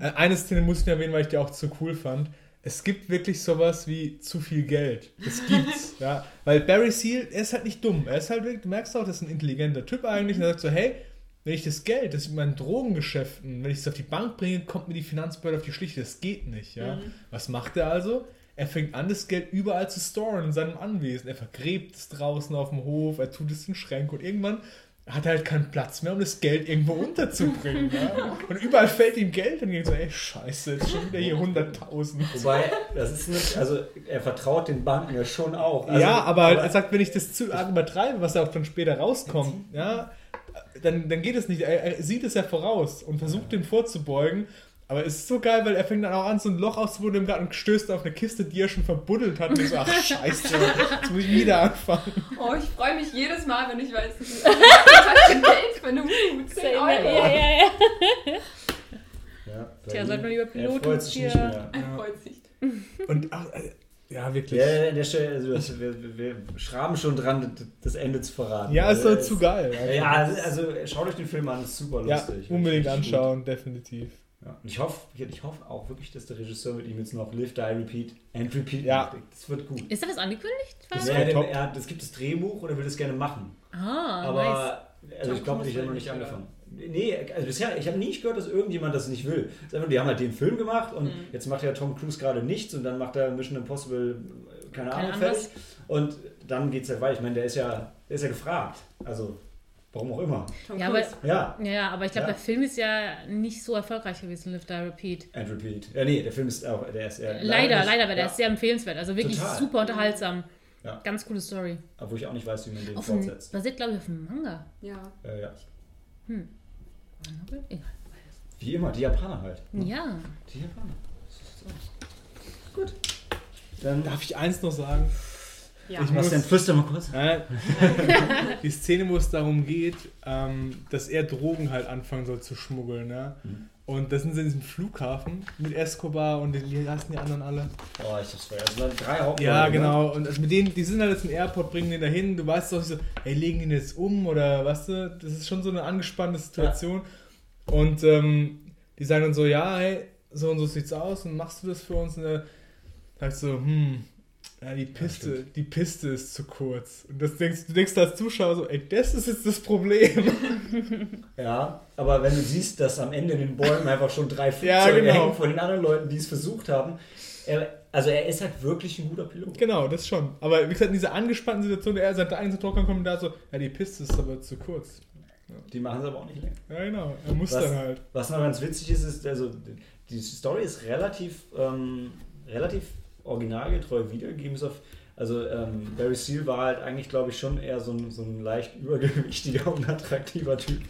Äh, Eine Szene muss ich erwähnen, weil ich die auch zu cool fand. Es gibt wirklich sowas wie zu viel Geld. Das gibt's, ja. Weil Barry Seal, er ist halt nicht dumm. Er ist halt wirklich, du merkst auch, das ist ein intelligenter Typ eigentlich. Und er sagt so, hey, wenn ich das Geld, das in meinen Drogengeschäften, wenn ich es auf die Bank bringe, kommt mir die Finanzbehörde auf die Schliche. Das geht nicht, ja. Was macht er also? Er fängt an, das Geld überall zu storen in seinem Anwesen. Er vergräbt es draußen auf dem Hof, er tut es in Schränke und irgendwann hat er halt keinen Platz mehr, um das Geld irgendwo unterzubringen. ja? Und überall fällt ihm Geld und geht so, ey, scheiße, jetzt schon wieder hier 100.000. Wobei, das ist nicht, also er vertraut den Banken ja schon auch. Also, ja, aber, er sagt, wenn ich das zu arg übertreibe, was ja auch dann später rauskommt, ja, dann, dann geht es nicht. Er, er sieht es ja voraus und versucht dem vorzubeugen. Aber es ist so geil, weil er fängt dann auch an, so ein Loch auszubuddeln im Garten und stößt auf eine Kiste, die er schon verbuddelt hat. Und ich so, ach scheiße, jetzt muss ich wieder anfangen. Oh, ich freue mich jedes Mal, wenn ich weiß, das ist ein Geld für eine 10 Ja, Euro. ja, ja, ja. Ja, Tja, sollte man lieber Pilot Er freut und sich hier- nicht mehr. Er freut sich. Und ach, äh, ja, wirklich. Ja, an der Stelle, also das, wir, wir, schraben schon dran, das Ende zu verraten. Ja, ist Also, doch zu geil. Ja, also, also schaut euch den Film an, ist super Ja, lustig. unbedingt Richtig anschauen, definitiv. Ja. Und ich hoffe, ich hoffe auch wirklich, dass der Regisseur mit ihm jetzt noch Live, Die, Repeat and Repeat Ja. macht. Das wird gut. Ist da was angekündigt? Das Ja, top. er es gibt das Drehbuch und er will das gerne machen. Ah, nice. Aber also Tom ich glaube, ich habe noch nicht angefangen. Nee, also bisher, ich habe nicht gehört, dass irgendjemand das nicht will. Es ist einfach, Die haben halt den Film gemacht und Mhm. jetzt macht ja Tom Cruise gerade nichts und dann macht er Mission Impossible, keine Keine Ahnung, Ahnung fertig. Und dann geht es ja weiter. Ich meine, der ist ja, der ist ja gefragt. Also, warum auch immer. Tom Ja, aber. Ja, ja, aber ich glaube, Ja. der Film ist ja nicht so erfolgreich gewesen, Live Die Repeat. and repeat. Ja, nee, der Film ist auch, der ist eher, Leider, nicht- leider, weil der ja, ist sehr empfehlenswert. Also wirklich Total. super unterhaltsam. Ja. Ganz coole Story. Obwohl ich auch nicht weiß, wie man den Auf fortsetzt. basiert, glaube ich, auf einem Manga. Ja. Äh, ja. Egal. Wie immer, die Japaner halt. Ja. Die Japaner. Gut. Dann Darf ich eins noch sagen? Ja. Ich muss-? Flüster mal kurz. Äh, die Szene, wo es darum geht, ähm, dass er Drogen halt anfangen soll zu schmuggeln. Ja? Mhm. Und das sind sie in diesem Flughafen mit Escobar und den, wie heißen die anderen alle? Oh, ich hab's vergessen. Es waren drei Hauptrollen. Ja, ne? genau. Und also mit denen, die sind halt jetzt im Airport, bringen den dahin. Du weißt doch so, hey, legen die den jetzt um oder weißt du? Das ist schon so eine angespannte Situation. Und ähm, die sagen dann so, ja, hey, so und so sieht's aus und machst du das für uns? Und er sagt so, hm, ja, die Piste, stimmt. die Piste ist zu kurz. Und das denkst, du denkst als Zuschauer so, ey, das ist jetzt das Problem. Ja, aber wenn du siehst, dass am Ende in den Bäumen einfach schon drei Ja, Flugzeuge genau. hängen von den anderen Leuten, die es versucht haben. Er, also er ist halt wirklich ein guter Pilot. genau, das schon. Aber wie gesagt, in dieser angespannten Situation, er sagt, der eigene Talker-Kommentar so, ja, die Piste ist aber zu kurz. Die machen es aber auch nicht länger. Ja, genau. Er muss Was- dann halt. Was noch ganz witzig ist, ist, also die Story ist relativ, ähm, relativ originalgetreu wiedergegeben, bis auf Also ähm, Barry Seal war halt eigentlich, glaube ich, schon eher so ein, so ein leicht übergewichtiger, unattraktiver Typ.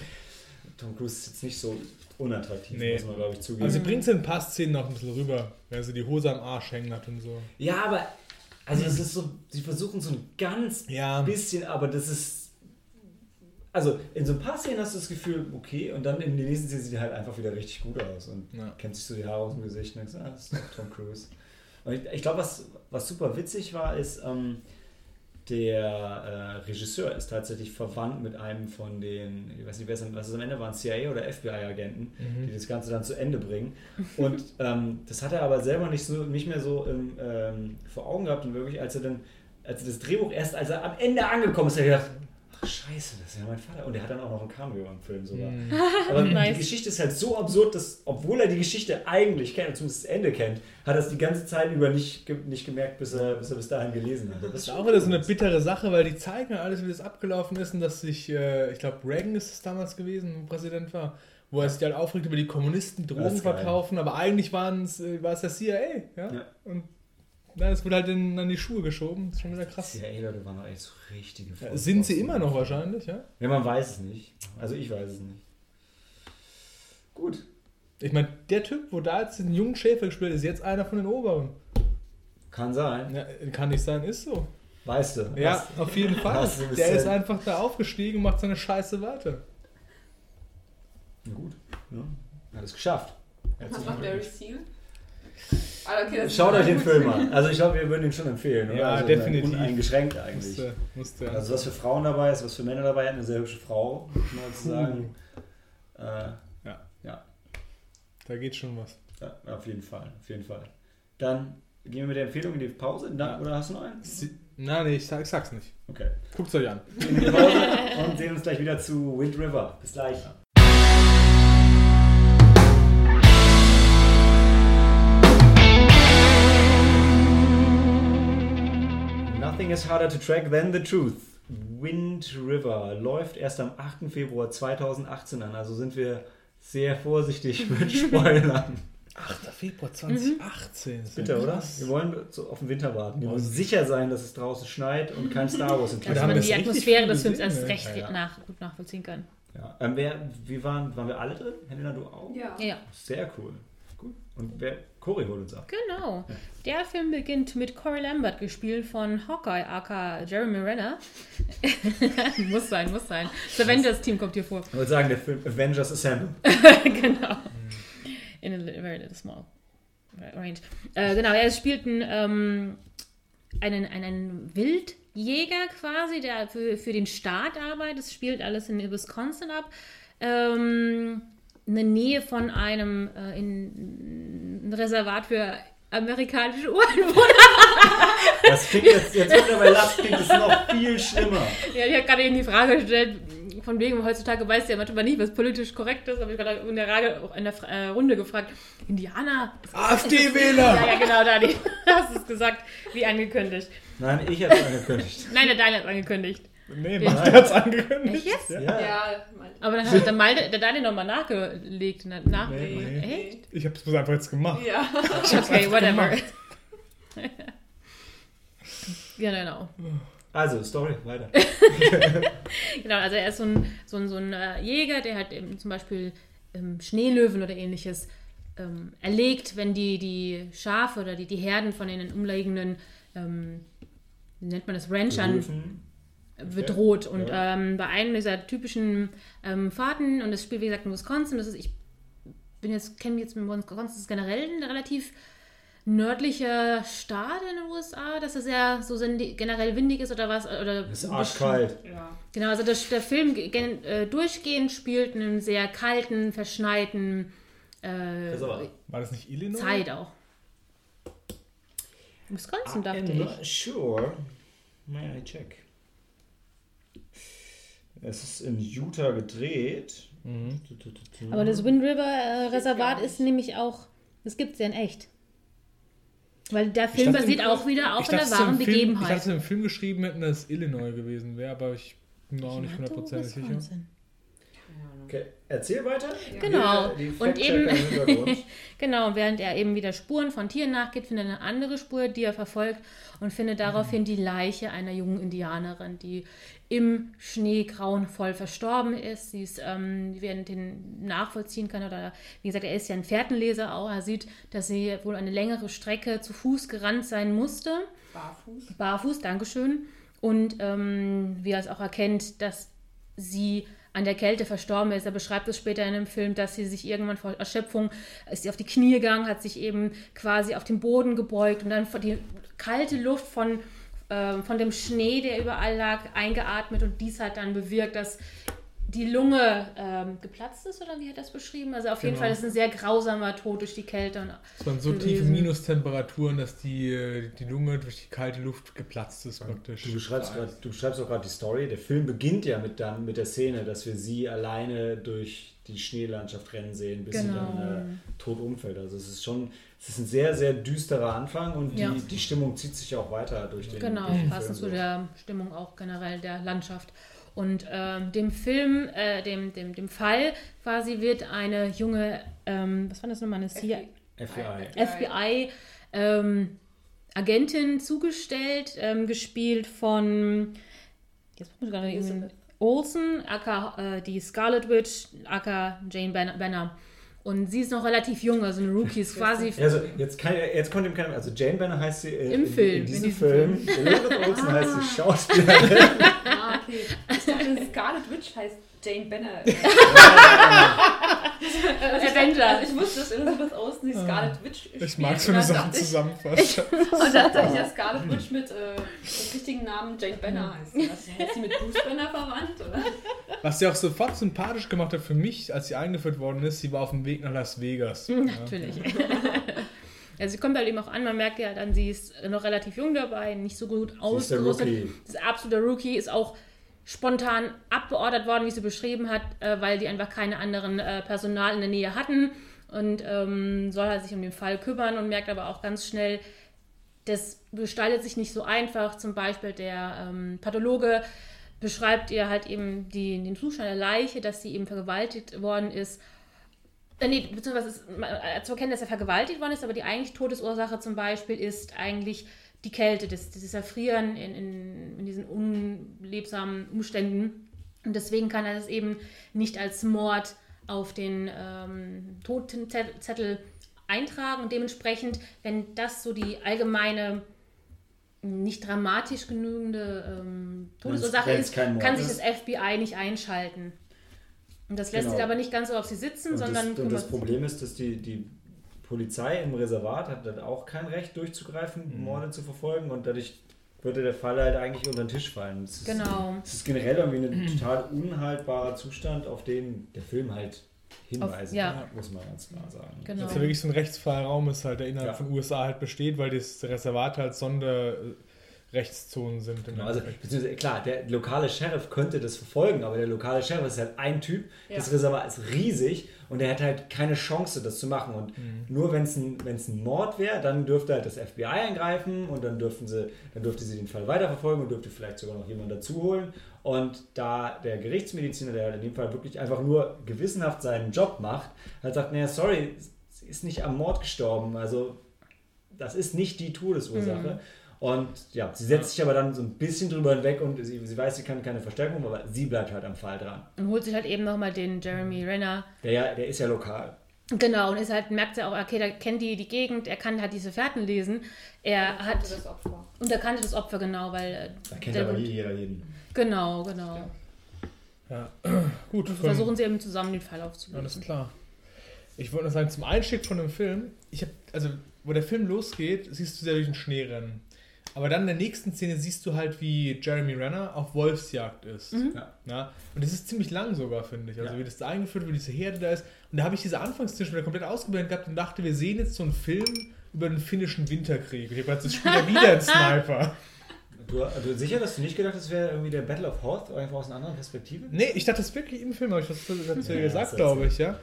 Tom Cruise ist jetzt nicht so unattraktiv, Nee. muss man, glaube ich, zugeben. Also sie bringt es in ein paar Szenen noch ein bisschen rüber, wenn sie die Hose am Arsch hängen hat und so. ja, aber also es ist so, sie versuchen so ein ganz Ja. bisschen, aber das ist. Also in so ein paar Szenen hast du das Gefühl, okay, und dann in den nächsten Szenen sieht er halt einfach wieder richtig gut aus und Ja. kennt sich so die Haare aus dem Gesicht und denkst, ah, das ist doch Tom Cruise. Und ich, glaube, was, was super witzig war, ist, ähm, der äh, Regisseur ist tatsächlich verwandt mit einem von den, ich weiß nicht, wer was es am Ende waren, CIA oder FBI-Agenten, die das Ganze dann zu Ende bringen. Und ähm, das hat er aber selber nicht, so, nicht mehr so im, ähm, vor Augen gehabt und wirklich, als er dann, als er das Drehbuch erst, als er am Ende angekommen ist, hat er gedacht, ach scheiße, das ist ja mein Vater. Und er hat dann auch noch ein Cameo im Film sogar. Mhm. Aber Nice. die Geschichte ist halt so absurd, dass, obwohl er die Geschichte eigentlich kennt, zumindest das Ende kennt, hat er es die ganze Zeit über nicht, nicht gemerkt, bis er, bis er bis dahin gelesen hat. Das ist auch wieder so eine bittere Sache, weil die zeigen ja alles, wie das abgelaufen ist und dass sich, äh, ich glaube, Reagan ist es damals gewesen, wo Präsident war, wo er sich halt aufregt über die Kommunisten Drogen verkaufen, aber eigentlich äh, war es der CIA, ja? Ja. Und na, es wurde halt in, an die Schuhe geschoben, das ist schon wieder krass. CIA-Leute waren doch echt so richtige Ja, sind sie immer noch wahrscheinlich, ja? Ja, man weiß es nicht. Also ich weiß es nicht. Gut. Ich meine, der Typ, wo da jetzt den jungen Schäfer gespielt ist, jetzt einer von den Oberen. Kann sein. Ja, kann nicht sein, ist so. Weißt du. Ja, Hast- auf jeden Fall. Der ist einfach da aufgestiegen und macht seine Scheiße weiter. Na gut. Ja. Hat es geschafft. Was macht Barry Seal? Ah, okay, Schaut euch den. Film an. Also ich glaube, wir würden ihn schon empfehlen. Oder? Ja, also definitiv. Uneingeschränkt eigentlich. Musste, musste. Also was für Frauen dabei ist, was für Männer dabei, hat eine sehr hübsche Frau, muss man dazu sagen. Äh, Da geht schon was. ja, auf jeden Fall, auf jeden Fall. Dann gehen wir mit der Empfehlung in die Pause. Na, Ja. Oder hast du noch einen? Sie, nein, nee, ich, sag, ich sag's nicht. Okay. Guckt's euch an. In die Pause und sehen uns gleich wieder zu Wind River. Bis gleich. Nothing is harder to track than the truth. Wind River läuft erst am 8. Februar 2018 an, also sind wir sehr vorsichtig mit Spoilern. 8. Februar 2018. Das ist Bitte, oder? Wir wollen so auf den Winter warten. Wir wollen sicher sein, dass es draußen schneit und kein Star Wars im Da Dass haben man wir die Atmosphäre des Films erst recht Ja, ja. Nach, gut nachvollziehen können. Ja. Ähm, wer, wir waren, waren wir alle drin? Helena, du auch? Ja. Ja, Sehr cool. Gut. Und wer, Cory holt uns ab. genau. Der Film beginnt mit Corey Lambert, gespielt von Hawkeye, aka Jeremy Renner. muss sein, muss sein. Das Avengers-Team kommt hier vor. Ich würde sagen, der Film Avengers Assemble. genau. In a very little small range. Äh, genau, er spielt einen, ähm, einen, einen Wildjäger quasi, der für, für den Staat arbeitet. Es spielt alles in Wisconsin ab. Ähm, in der Nähe von einem äh, in, ein Reservat für amerikanische Ureinwohner. Das klingt jetzt, jetzt mittlerweile Last klingt es noch viel schlimmer. Ja, ich habe gerade eben die Frage gestellt, von wegen, heutzutage weiß ja manchmal nicht, was politisch korrekt ist, aber ich gerade in der, Frage, in der äh, Runde gefragt, Indianer? AfD-Wähler! Ja, ja, genau, Dani. Hast es gesagt, wie angekündigt. Nein, ich habe es angekündigt. Nein, der Daniel hat angekündigt. Nee, Malte hat's angekündigt. Echt jetzt? Ja. Ja, Aber dann hat der, Malte, der Daniel nochmal nachgelegt. Na, nach, Nee, nee. Echt? Ich hab's bloß einfach jetzt gemacht. Ja. Okay, whatever. ja, genau. Also, Story, weiter. Genau, also er ist so ein, so ein, so ein äh, Jäger, der halt eben zum Beispiel ähm, Schneelöwen oder ähnliches ähm, erlegt, wenn die, die Schafe oder die, die Herden von den umliegenden, ähm, wie nennt man das, Ranchern Löwen. Bedroht. Und Ja. ähm, bei einem dieser typischen ähm, Fahrten, und das spielt wie gesagt in Wisconsin, das ist, ich bin jetzt, kenne mich jetzt mit Wisconsin, das ist generell ein relativ nördlicher Staat in den USA, dass er sehr so generell windig ist oder was. Oder Es ist arschkalt. ja. Genau, also das, der Film gen, äh, durchgehend spielt in einem sehr kalten, verschneiten äh, aber- War das nicht Illinois? Zeit auch. Wisconsin, dachte I'm ich. not sure. May I check? Es ist in Utah gedreht. Mhm. Aber das Wind River äh, Reservat ist nämlich auch, das gibt es ja in echt. Weil der Film basiert im- auch wieder auf Ich einer wahren Film, ich Begebenheit. dachte, im Film geschrieben hätten, dass es Illinois gewesen wäre, aber ich bin mir auch nicht hundertprozentig sicher. Wisconsin. Okay, erzähl weiter. Genau. Die Und eben-. Genau, während er eben wieder Spuren von Tieren nachgeht, findet er eine andere Spur, die er verfolgt und findet daraufhin die Leiche einer jungen Indianerin, die im Schnee grauenvoll verstorben ist. Sie ist, ähm, während den nachvollziehen kann, oder wie gesagt, er ist ja ein Fährtenleser auch, er sieht, dass sie wohl eine längere Strecke zu Fuß gerannt sein musste. Barfuß. Barfuß, Dankeschön. Und ähm, wie er es auch erkennt, dass sie an der Kälte verstorben ist. Er beschreibt es später in dem Film, dass sie sich irgendwann vor Erschöpfung, ist sie auf die Knie gegangen, hat sich eben quasi auf den Boden gebeugt und dann die kalte Luft von, ähm, von dem Schnee, der überall lag, eingeatmet und dies hat dann bewirkt, dass die Lunge ähm, geplatzt ist, oder wie hat er das beschrieben? Also auf jeden Genau. Fall ist ein sehr grausamer Tod durch die Kälte. Und Es waren so tiefe. Minustemperaturen, dass die, die Lunge durch die kalte Luft geplatzt ist praktisch. Du beschreibst, grad, du beschreibst auch gerade die Story. Der Film beginnt ja mit, dann, mit der Szene, dass wir sie alleine durch die Schneelandschaft rennen sehen, bis sie Genau. dann äh, tot umfällt. Also es ist schon, es ist ein sehr, sehr düsterer Anfang und Ja. die, die Stimmung zieht sich auch weiter durch den, Genau, durch den passend zu der Stimmung auch generell der Landschaft. Und ähm, dem Film, äh, dem, dem, dem Fall quasi wird eine junge, ähm, was war das nochmal, eine CIA, FBI. FBI ähm, Agentin zugestellt, ähm, gespielt von jetzt muss ich gerade. Olsen, aka äh, die Scarlet Witch, aka Jane Banner. Banner. Und sie ist noch relativ jung, also eine Rookie, ist quasi Also jetzt, kann, jetzt konnte ihm keiner, also Jane Banner heißt sie äh, Im in, Film, in in diesem diesem Film. Elizabeth Olsen heißt sie Schauspielerin. Ah, okay. Ich dachte, Scarlet Witch heißt Jane Banner. Avenger. Also ich wusste, dass Elizabeth Olsen die Scarlet Witch spielt. Ich mag so eine Sachen zusammenfassen. Und dann dachte ich, ja, Scarlet Witch mit äh, dem richtigen Namen Jane Banner heißt. ist sie mit Bruce Banner verwandt? Oder? Was sie auch sofort sympathisch gemacht hat für mich, als sie eingeführt worden ist, sie war auf dem Weg nach Las Vegas. Ja. Natürlich. Also sie kommt halt eben auch an, man merkt ja dann, sie ist noch relativ jung dabei, nicht so gut Sie ist der ausgerüstet. Rookie. Das ist absoluter Rookie, ist auch spontan abbeordert worden, wie sie beschrieben hat, äh, weil die einfach keine anderen äh, Personal in der Nähe hatten und ähm, soll halt sich um den Fall kümmern und merkt aber auch ganz schnell, das gestaltet sich nicht so einfach. Zum Beispiel der ähm, Pathologe beschreibt ihr halt eben die, den Zustand der Leiche, dass sie eben vergewaltigt worden ist. Äh, nee, beziehungsweise ist äh, zu erkennen, dass er vergewaltigt worden ist, aber die eigentliche Todesursache zum Beispiel ist eigentlich die Kälte, das, dieses Erfrieren in, in, in diesen unlebsamen Umständen. Und deswegen kann er das eben nicht als Mord auf den ähm, Totenzettel eintragen. Und dementsprechend, wenn das so die allgemeine nicht dramatisch genügende ähm, Todesursache ist, kann sich ist. das FBI nicht einschalten. Und das lässt Genau. sich aber nicht ganz so auf sie sitzen, Und sondern das, und das Problem ist, dass die, die Polizei im Reservat hat dann auch kein Recht durchzugreifen, Morde zu verfolgen und dadurch würde der Fall halt eigentlich unter den Tisch fallen. Es ist, Genau. Es ist generell irgendwie ein total unhaltbarer Zustand, auf den der Film halt hinweist, ja. muss man ganz klar sagen. Genau. Das ist ja wirklich so ein rechtsfreier Raum ist halt, der innerhalb Ja. von USA halt besteht, weil das Reservat halt Sonderrechtszonen sind. im Genau, also, klar, der lokale Sheriff könnte das verfolgen, aber der lokale Sheriff ist halt ein Typ, das Ja. Reservat ist riesig und er hat halt keine Chance, das zu machen. Und Mhm. nur wenn es ein, wenn's ein Mord wäre, dann dürfte halt das FBI eingreifen und dann dürften sie, dann dürfte sie den Fall weiterverfolgen und dürfte vielleicht sogar noch jemanden dazu holen. Und da der Gerichtsmediziner, der in dem Fall wirklich einfach nur gewissenhaft seinen Job macht, halt sagt, naja, sorry, sie ist nicht am Mord gestorben, also das ist nicht die Todesursache. Mhm. Und ja, sie setzt sich aber dann so ein bisschen drüber hinweg und sie, sie weiß, sie kann keine Verstärkung, aber sie bleibt halt am Fall dran. Und holt sich halt eben nochmal den Jeremy Renner. Der, ja, der ist ja lokal. Genau, und ist halt, merkt ja auch, okay, der kennt die, die Gegend, er kann halt diese Fährten lesen. Er hat, Kannte das Opfer. und er kannte das Opfer genau, weil. äh, Da kennt der- aber jeder jeden. Genau, genau. Ja. Gut, Und von- versuchen sie eben zusammen den Fall Alles aufzulösen. klar. Ich wollte nur sagen, zum Einstieg von dem Film, ich habe, also, wo der Film losgeht, siehst du sehr durch den Schnee rennen. Aber dann in der nächsten Szene siehst du halt, wie Jeremy Renner auf Wolfsjagd ist. Ja. Ja? Und das ist ziemlich lang sogar, finde ich. Also Ja. wie das da eingeführt wird, wie diese Herde da ist. Und da habe ich diese Anfangsszene schon wieder komplett ausgeblendet gehabt und dachte, wir sehen jetzt so einen Film über den finnischen Winterkrieg. Und ich habe gedacht, das spielt ja wieder ein Sniper. Du, du sicher, dass du nicht gedacht hast, das wäre irgendwie der Battle of Hoth, einfach aus einer anderen Perspektive? Nee, ich dachte das wirklich im Film, habe ich das dazu Ja, gesagt, glaube ich, ja.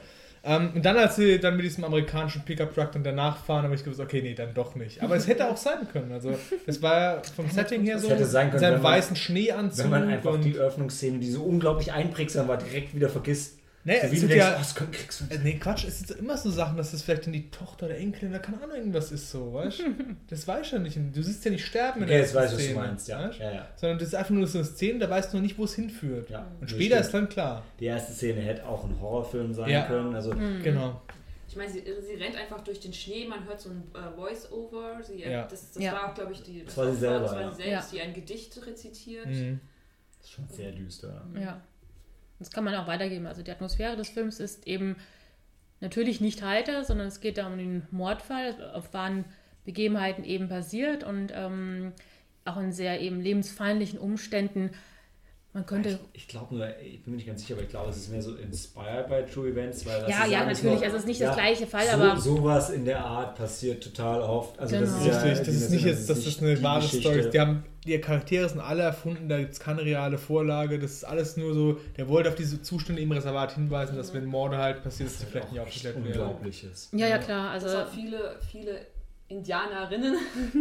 Ähm, und dann, als sie dann mit diesem amerikanischen Pickup-Truck dann danach fahren, habe ich gewusst, okay, nee, dann doch nicht. Aber es hätte auch sein können. Also, es war vom Setting her Es so, hätte sein können, mit seinem wenn man- weißen Schneeanzug. Wenn man einfach die Öffnungsszene, die so unglaublich einprägsam war, direkt wieder vergisst. Nee, So es wie du sind denkst, ja. oh, das könnte kriegst du Nee, Quatsch, es sind immer so Sachen, dass das vielleicht dann die Tochter oder Enkelin oder keine Ahnung irgendwas ist so, weißt du? Das weiß ich ja nicht. Du siehst ja nicht sterben in Okay, jetzt ersten weiß ich, was du Szene, meinst, ja. weißt? ja, ja. Sondern das ist einfach nur so eine Szene, da weißt du noch nicht, wo es hinführt. ja. Und später stimmt. ist dann klar. Die erste Szene hätte auch ein Horrorfilm sein Ja. können. Also Genau. Ich meine, sie, sie rennt einfach durch den Schnee, man hört so ein äh, Voice-Over. Äh, Ja. Das, das Ja. war glaube ich, die. Das war sie selber, Das war ja. sie selbst, Ja. die ein Gedicht rezitiert. Mhm. das ist schon sehr düster. Ja. Das kann man auch weitergeben. Also die Atmosphäre des Films ist eben natürlich nicht heiter, sondern es geht da um den Mordfall, auf wahren Begebenheiten eben basiert und ähm, auch in sehr eben lebensfeindlichen Umständen. Man könnte. Ich, ich glaube nur, ich bin mir nicht ganz sicher, aber ich glaube, es ist mehr so inspired by True Events. Weil das Ja, ist ja, natürlich. noch- Also es ist nicht ja, das gleiche Fall, so, aber. Sowas in der Art passiert total oft. Also das Genau. ist ja, Richtig, das in ist nicht jetzt, dass das nicht eine die wahre Geschichte. Story ist. Die, haben, die Charaktere sind alle erfunden, da gibt es keine reale Vorlage. Das ist alles nur so, der wollte auf diese Zustände im Reservat hinweisen, dass wenn Morde halt passiert, dass die vielleicht nicht aufgeklärt werden. Unglaubliches. Ja, ja, klar. Also viele, viele Indianerinnen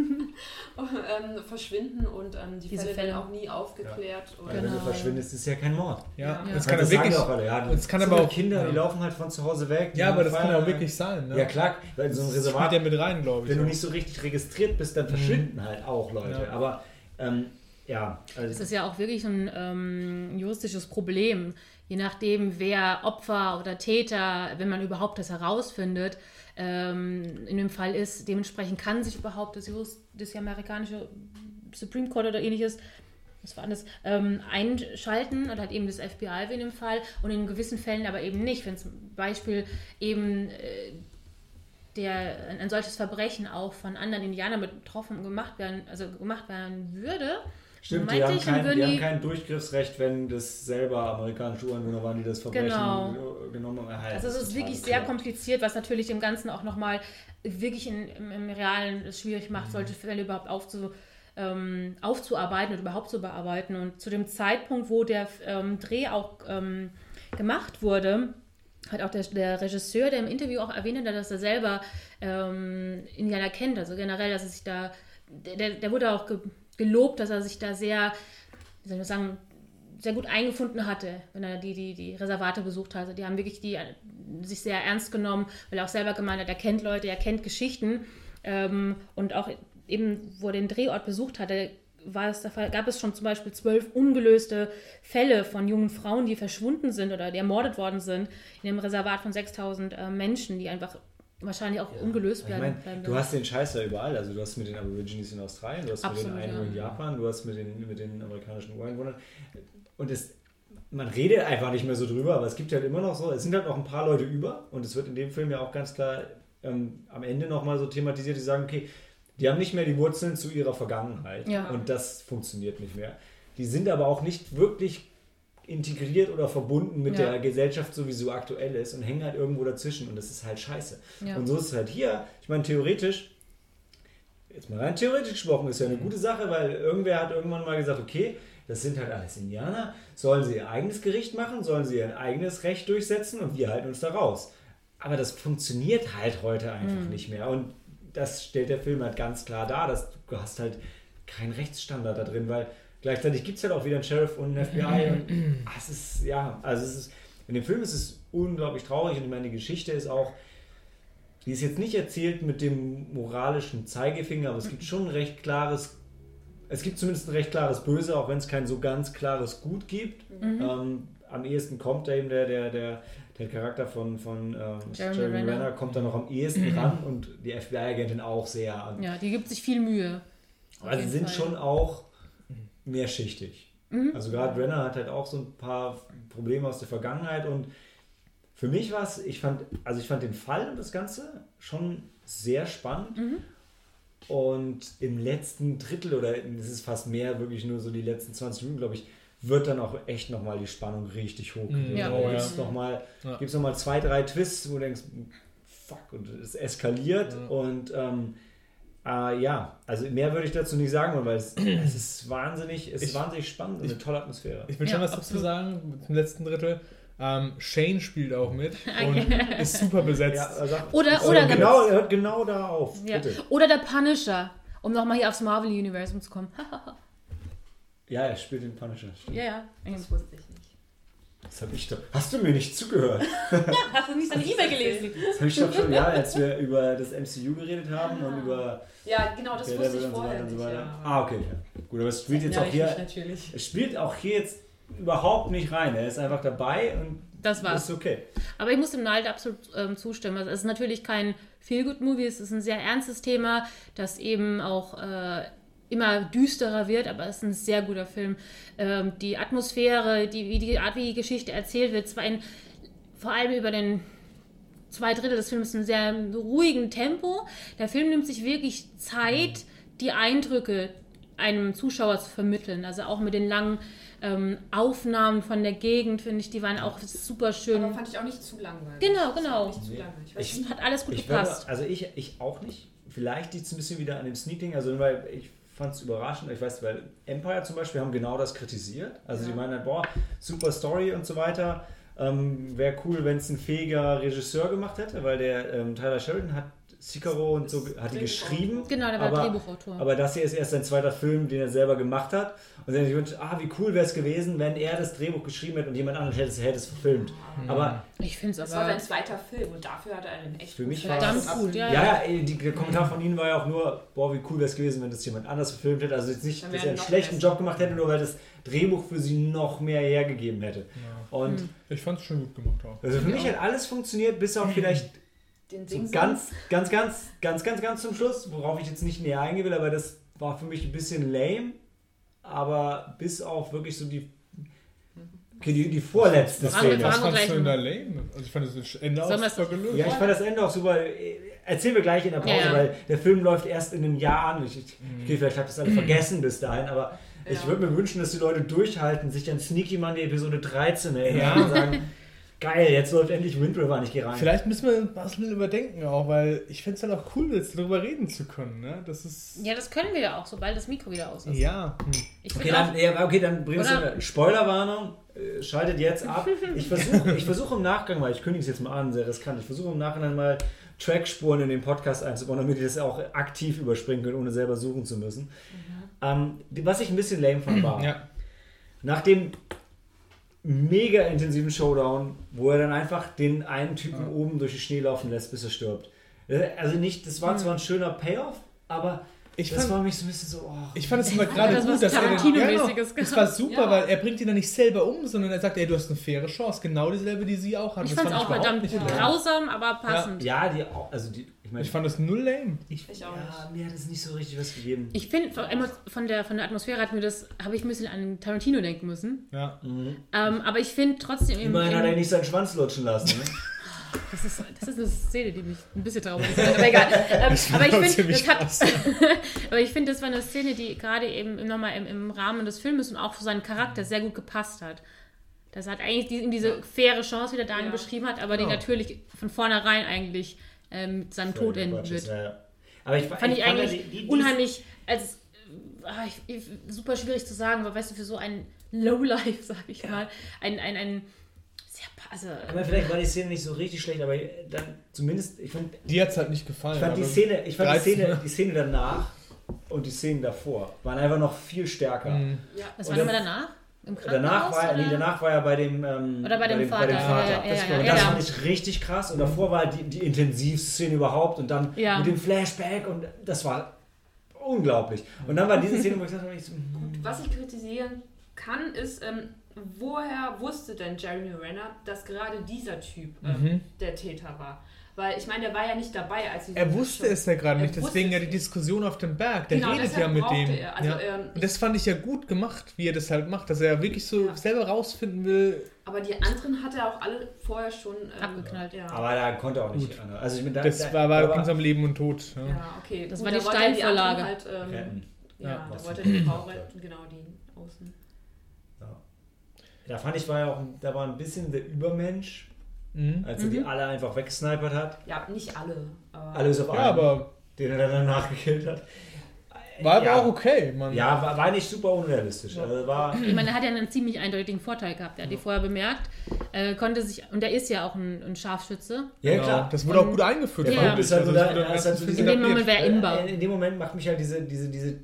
ähm, verschwinden und ähm, die Diese Fälle, Fälle. werden auch nie aufgeklärt. Weil Und, wenn du verschwindest, ist ja kein Mord. Ja, Ja. das Ja, kann das ja wirklich. auch alle. Ja, das kann aber auch- Kinder, ja. die laufen halt von zu Hause weg. Ja, aber das kann ja auch wirklich sein. Ne? Ja, klar, weil so ein Das Reservat ja mit rein, glaube ich. wenn du nicht so richtig registriert bist, dann verschwinden halt auch Leute. Ja. Aber ähm, ja, Es also, ist ja auch wirklich ein ähm, juristisches Problem, je nachdem, wer Opfer oder Täter, wenn man überhaupt das herausfindet, ähm, in dem Fall ist. Dementsprechend kann sich überhaupt das, Jurist, das amerikanische Supreme Court oder ähnliches was war das, ähm, einschalten oder halt eben das FBI in dem Fall und in gewissen Fällen aber eben nicht. Wenn zum Beispiel eben äh, der, ein, ein solches Verbrechen auch von anderen Indianern betroffen gemacht werden, also gemacht werden würde, stimmt, die haben, kein, würden die haben die- kein Durchgriffsrecht, wenn das selber amerikanische Ureinwohner waren, die das Verbrechen Genau. genommen haben. Also es ist wirklich sehr bekloppt. kompliziert, was natürlich dem Ganzen auch nochmal wirklich in, im, im Realen es schwierig macht, Mhm. solche Fälle überhaupt aufzu, ähm, aufzuarbeiten und überhaupt zu bearbeiten. Und zu dem Zeitpunkt, wo der ähm, Dreh auch ähm, gemacht wurde, hat auch der, der Regisseur, der im Interview auch erwähnt hat, dass er selber ähm, Indianer kennt, also generell, dass er sich da, der, der wurde auch gelobt, dass er sich da sehr, wie soll ich sagen, sehr gut eingefunden hatte, wenn er die, die, die Reservate besucht hatte. Die haben wirklich die, sich sehr ernst genommen, weil er auch selber gemeint hat, er kennt Leute, er kennt Geschichten. Ähm, und auch eben, wo er den Drehort besucht hatte, war es gab es schon zum Beispiel zwölf ungelöste Fälle von jungen Frauen, die verschwunden sind oder die ermordet worden sind in einem Reservat von 6000 äh, Menschen, die einfach wahrscheinlich auch ungelöst Ich werden. meine, bleiben du hast den Scheiß ja überall. Also du hast mit den Aborigines in Australien, du hast Absolut, mit den ja. in Japan, du hast mit den, mit den amerikanischen Ureinwohnern. Und es, man redet einfach nicht mehr so drüber, aber es gibt halt immer noch so, es sind halt noch ein paar Leute über und es wird in dem Film ja auch ganz klar ähm, am Ende nochmal so thematisiert, die sagen, okay, die haben nicht mehr die Wurzeln zu ihrer Vergangenheit Ja. und das funktioniert nicht mehr. Die sind aber auch nicht wirklich integriert oder verbunden mit Ja. der Gesellschaft, so wie sie aktuell ist und hängen halt irgendwo dazwischen und das ist halt scheiße. Ja. Und so ist es halt hier. Ich meine, theoretisch, jetzt mal rein theoretisch gesprochen, ist ja eine gute Sache, weil irgendwer hat irgendwann mal gesagt, okay, das sind halt alles Indianer, sollen sie ihr eigenes Gericht machen, sollen sie ihr eigenes Recht durchsetzen und wir halten uns da raus. Aber das funktioniert halt heute einfach nicht mehr. Und das stellt der Film halt ganz klar dar, dass du hast halt keinen Rechtsstandard da drin, weil gleichzeitig gibt es halt auch wieder einen Sheriff und einen FBI und ah, es ist, ja, also es ist, in dem Film ist es unglaublich traurig und ich meine, die Geschichte ist auch, die ist jetzt nicht erzählt mit dem moralischen Zeigefinger, aber es gibt schon ein recht klares, es gibt zumindest ein recht klares Böse, auch wenn es kein so ganz klares Gut gibt. Ähm, am ehesten kommt da eben der, der, der, der Charakter von, von ähm, Jeremy Jeremy Renner. Renner, kommt da noch am ehesten ran und die FBI-Agentin auch sehr. Ja, die gibt sich viel Mühe. Also sind Fall. schon auch mehrschichtig. Also gerade Renner hat halt auch so ein paar Probleme aus der Vergangenheit und für mich war es, ich fand, also ich fand den Fall und das Ganze schon sehr spannend. Und im letzten Drittel oder es ist fast mehr, wirklich nur so die letzten 20 Minuten, glaube ich, wird dann auch echt nochmal die Spannung richtig hoch. Mhm, ja. Da Oh, gibt's ja. noch mal, Ja. gibt's noch mal zwei, drei Twists, wo du denkst, fuck, und es eskaliert. Ja. Und ähm, äh, ja, also mehr würde ich dazu nicht sagen wollen, weil es, es ist wahnsinnig, es ist Ich- wahnsinnig spannend und ich- eine tolle Atmosphäre. Ich will Ja, schon was dazu sagen zum letzten Drittel. Ähm, Shane spielt auch mit und ist super besetzt. Ja, also, Oder- so, oder genau, hört genau da auf. Ja. Bitte. Oder der Punisher, um nochmal hier aufs Marvel-Universum zu kommen. Ja, er spielt den Punisher. stimmt. ja, ja. Das wusste ich. Das habe ich doch. Hast du mir nicht zugehört? Hast du nicht seine E-Mail gelesen? Das habe ich doch schon, ja, als wir über das MCU geredet haben und über Ja, genau, das wusste ich vorher so nicht. Ja. Ah, okay. Ja. Gut, aber es spielt jetzt ja, auch hier. natürlich. Es spielt auch hier jetzt überhaupt nicht rein. Er ist einfach dabei und Das war's. ist okay. Aber ich muss dem Nald absolut ähm, zustimmen. Also es ist natürlich kein Feel-Good-Movie, es ist ein sehr ernstes Thema, das eben auch äh, immer düsterer wird, aber es ist ein sehr guter Film. Ähm, die Atmosphäre, die, wie die Art, wie die Geschichte erzählt wird, zwar in, vor allem über den zwei Drittel des Films in einem sehr ruhigen Tempo. Der Film nimmt sich wirklich Zeit, die Eindrücke einem Zuschauer zu vermitteln. Also auch mit den langen ähm, Aufnahmen von der Gegend, finde ich, die waren auch super schön. Aber fand ich auch nicht zu langweilig. Genau, genau. Nicht zu langweilig. Ich weiß Ich-. Hat alles gut gepasst. also ich, ich auch nicht. Vielleicht liegt es ein bisschen wieder an dem Sneaking, also weil ich fand es überraschend. Ich weiß, weil Empire zum Beispiel haben genau das kritisiert. Also die Ja. meinen halt, boah, super Story und so weiter. Ähm, Wäre cool, wenn es ein fähiger Regisseur gemacht hätte, weil der ähm, Tyler Sheridan hat Sicaro und so hat die geschrieben. Genau, der war aber, Drehbuchautor. Aber das hier ist erst sein zweiter Film, den er selber gemacht hat. Und dann wünscht, ah, wie cool wäre es gewesen, wenn er das Drehbuch geschrieben hätte und jemand anderes hätte es, hätte es verfilmt. Aber ich finde es Das war aber. sein zweiter Film und dafür hat er einen echt Für mich Verdammt es- gut, ja, Ja, ja, ey, die, der Kommentar von Ihnen war ja auch nur, boah, wie cool wäre es gewesen, wenn das jemand anders verfilmt hätte. Also jetzt nicht, Dann dass er einen schlechten besser. Job gemacht hätte, nur weil das Drehbuch für sie noch mehr hergegeben hätte. Und Ich fand es schon gut gemacht auch. also für mich hat alles funktioniert, bis auf vielleicht Den so Sing ganz, ganz, ganz, ganz, ganz, ganz zum Schluss, worauf ich jetzt nicht näher eingehen will, aber das war für mich ein bisschen lame. Aber bis auf wirklich so die, okay, die, die vorletzte wir- Szene. Was fandst du in der Lane? Also ich fand das Ende auch super gelöst. Ja, ich fand das Ende auch super. Erzählen wir gleich in der Pause, Ja, weil der Film läuft erst in einem Jahr an. Ich, ich- Mhm. okay, vielleicht habt ihr es alle vergessen bis dahin, aber ich Ja. würde mir wünschen, dass die Leute durchhalten, sich an Sneaky Monday Episode 13 erinnern Ja. und sagen, geil, jetzt läuft endlich Wind River, ich gehe rein. Vielleicht müssen wir was mit überdenken auch, weil ich finde es halt auch cool, jetzt darüber reden zu können. Ne? Das ist. Ja, das können wir ja auch, sobald das Mikro wieder aus ist. Ja. Hm. Ich Okay, dann, ja, okay, dann bringst du eine Spoilerwarnung. äh, Schaltet jetzt ab. Ich versuche ich versuch im Nachgang mal, ich kündige es jetzt mal an, sehr riskant. Ich versuche im Nachhinein mal Trackspuren in den Podcast einzubauen, damit ich das auch aktiv überspringen können, ohne selber suchen zu müssen. Ähm, was ich ein bisschen lame fand war, Ja. nach dem mega intensiven Showdown, wo er dann einfach den einen Typen Ja. oben durch den Schnee laufen lässt, bis er stirbt. Äh, Also nicht, das war zwar ein schöner Payoff, aber Ich das fand, war mich so ein bisschen so, oh, ich fand es immer gerade das gut, dass er den, Tarantino-mäßiges das war super, Ja. weil er bringt ihn dann nicht selber um, sondern er sagt, ey, du hast eine faire Chance, genau dieselbe, die sie auch hat. ich fand es auch verdammt grausam, aber passend. ja, die, auch- also die, ich meine, Ich fand das null lame. Ich, Ich auch ja, mir hat es nicht so richtig was gegeben. Ich finde, von, der, von der Atmosphäre hat mir das, habe ich ein bisschen an Tarantino denken müssen. Ja. Mhm. Ähm, aber ich finde trotzdem im, Immerhin hat er nicht seinen Schwanz lutschen lassen. Ne? das, ist, das ist eine Szene, die mich ein bisschen traurig macht, aber egal. Ähm, aber ich das hat, aber ich finde, das war eine Szene, die gerade eben nochmal im, im Rahmen des Filmes und auch für seinen Charakter sehr gut gepasst hat. Das hat eigentlich die, ihm diese faire Chance, wie der Daniel Ja. beschrieben hat, aber die Genau. natürlich von vornherein eigentlich ähm, mit seinem Tod enden wird. Ja, ja. Aber ich Fand ich fand eigentlich die- die- die- unheimlich, als äh, ah, ich, ich, super schwierig zu sagen, aber weißt du, für so ein Lowlife, sag ich mal, ein, ein, ein also, Aber vielleicht war die Szene nicht so richtig schlecht, aber dann zumindest, ich fand, Die hat es halt nicht gefallen. ich fand die Szene, ich fand die 13, Szene, ne? die Szene danach und die Szenen davor waren einfach noch viel stärker. Mhm. Ja. was war denn das- danach? Im Krankenhaus? Danach war, er, oder? nee, danach war er bei dem, ähm, Oder bei dem Vater, Bei dem Vater. ja, ja, das ja, das ja. fand ich richtig krass. Und davor war die, die intensivste Szene überhaupt und dann Ja. mit dem Flashback und das war unglaublich. Und dann war diese Szene, wo ich dachte, ich so, hm, Was ich kritisieren kann, ist, ähm, woher wusste denn Jeremy Renner, dass gerade dieser Typ ähm, Mhm. der Täter war? Weil ich meine, der war ja nicht dabei, als sie Er wusste es ja gerade Er nicht, deswegen es ja die. Diskussion auf dem Berg. Der Genau, redet ja mit dem. Also, ja. ähm, Und das fand ich ja gut gemacht, wie er das halt macht, dass er wirklich so Ja. selber rausfinden will. Aber die anderen hat er auch alle vorher schon ähm, Abgeknallt. Ja. aber da konnte er auch nicht anders. Also ich bin da, Das da, war, war unserem Leben und Tod. Ja. ja, okay. Das Gut, war die anderen Halt, ähm, retten. ja, Ja. da wollte er die Frau retten, genau, die außen. Da fand ich, war ja auch, da war ein bisschen der Übermensch, Mhm. als er die alle einfach weggesnipert hat. Ja, nicht alle. Aber Alles auf ja, einen, aber den er dann danach gekillt hat. war aber ja. auch okay. Man. Ja, war, war nicht super unrealistisch. Also war, Ich meine, er hat ja einen ziemlich eindeutigen Vorteil gehabt. Er hat die vorher bemerkt, äh, konnte sich, und er ist ja auch ein, ein Scharfschütze. ja Genau. klar. Das wurde auch gut eingeführt. Der Punkt ist halt, so, das da, wurde da ist halt so In dem Moment wäre er Inbau. Äh, In dem Moment macht mich halt diese, diese, diese, die,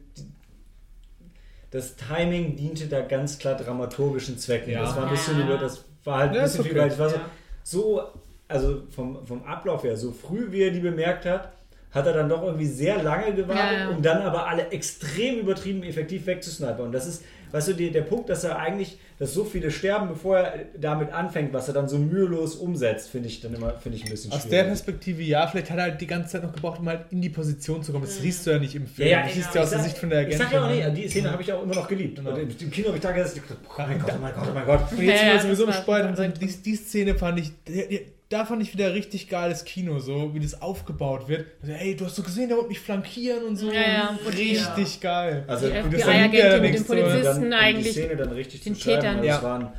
das Timing diente da ganz klar dramaturgischen Zwecken. Ja. Das war ein bisschen Ja. über, das war halt ein bisschen viel, okay. weil ich war so, Ja. so, also vom, vom Ablauf her, so früh wie er die bemerkt hat, hat er dann doch irgendwie sehr lange gewartet, Ja, ja. um dann aber alle extrem übertrieben effektiv wegzusnipern. Und das ist, weißt du, die, der Punkt, dass er eigentlich, dass so viele sterben, bevor er damit anfängt, was er dann so mühelos umsetzt, finde ich dann immer, finde ich ein bisschen Aus schwierig. der Perspektive, ja, vielleicht hat er halt die ganze Zeit noch gebraucht, um halt in die Position zu kommen. Das siehst du ja nicht im Ja, Film. ja, das ich- siehst du aus ich der Sicht von der Ich Agentin. sag ja auch nicht, ne? die Szene habe ich auch immer noch geliebt. Genau. Und im, Kino habe ich da ich dachte, oh mein Gott, oh mein Gott, oh mein Gott. Und jetzt Ja, sind wir ja, sowieso im Spoiler drin. sehr Die, die Szene fand ich, die, die, da fand ich wieder richtig geiles Kino, so wie das aufgebaut wird. Also, ey, du hast so gesehen, der wollte mich flankieren und so. Ja, ja. Richtig geil. Also, Die das dann FBI-Agentin mit den Polizisten dann, um die eigentlich. Szene dann richtig den zu schreiben, Tätern. Also Ja. waren,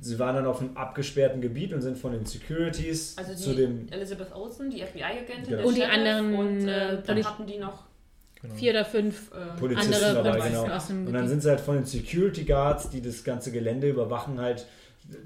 sie waren dann auf einem abgesperrten Gebiet und sind von den Securities Also zu dem Elizabeth Olsen, die FBI-Agentin, Genau. Und die anderen, und äh, dann hatten die noch Genau. Vier oder fünf äh, Polizisten andere dabei, Polizisten genau. aus dem Und dann sind sie halt von den Security Guards, die das ganze Gelände überwachen, halt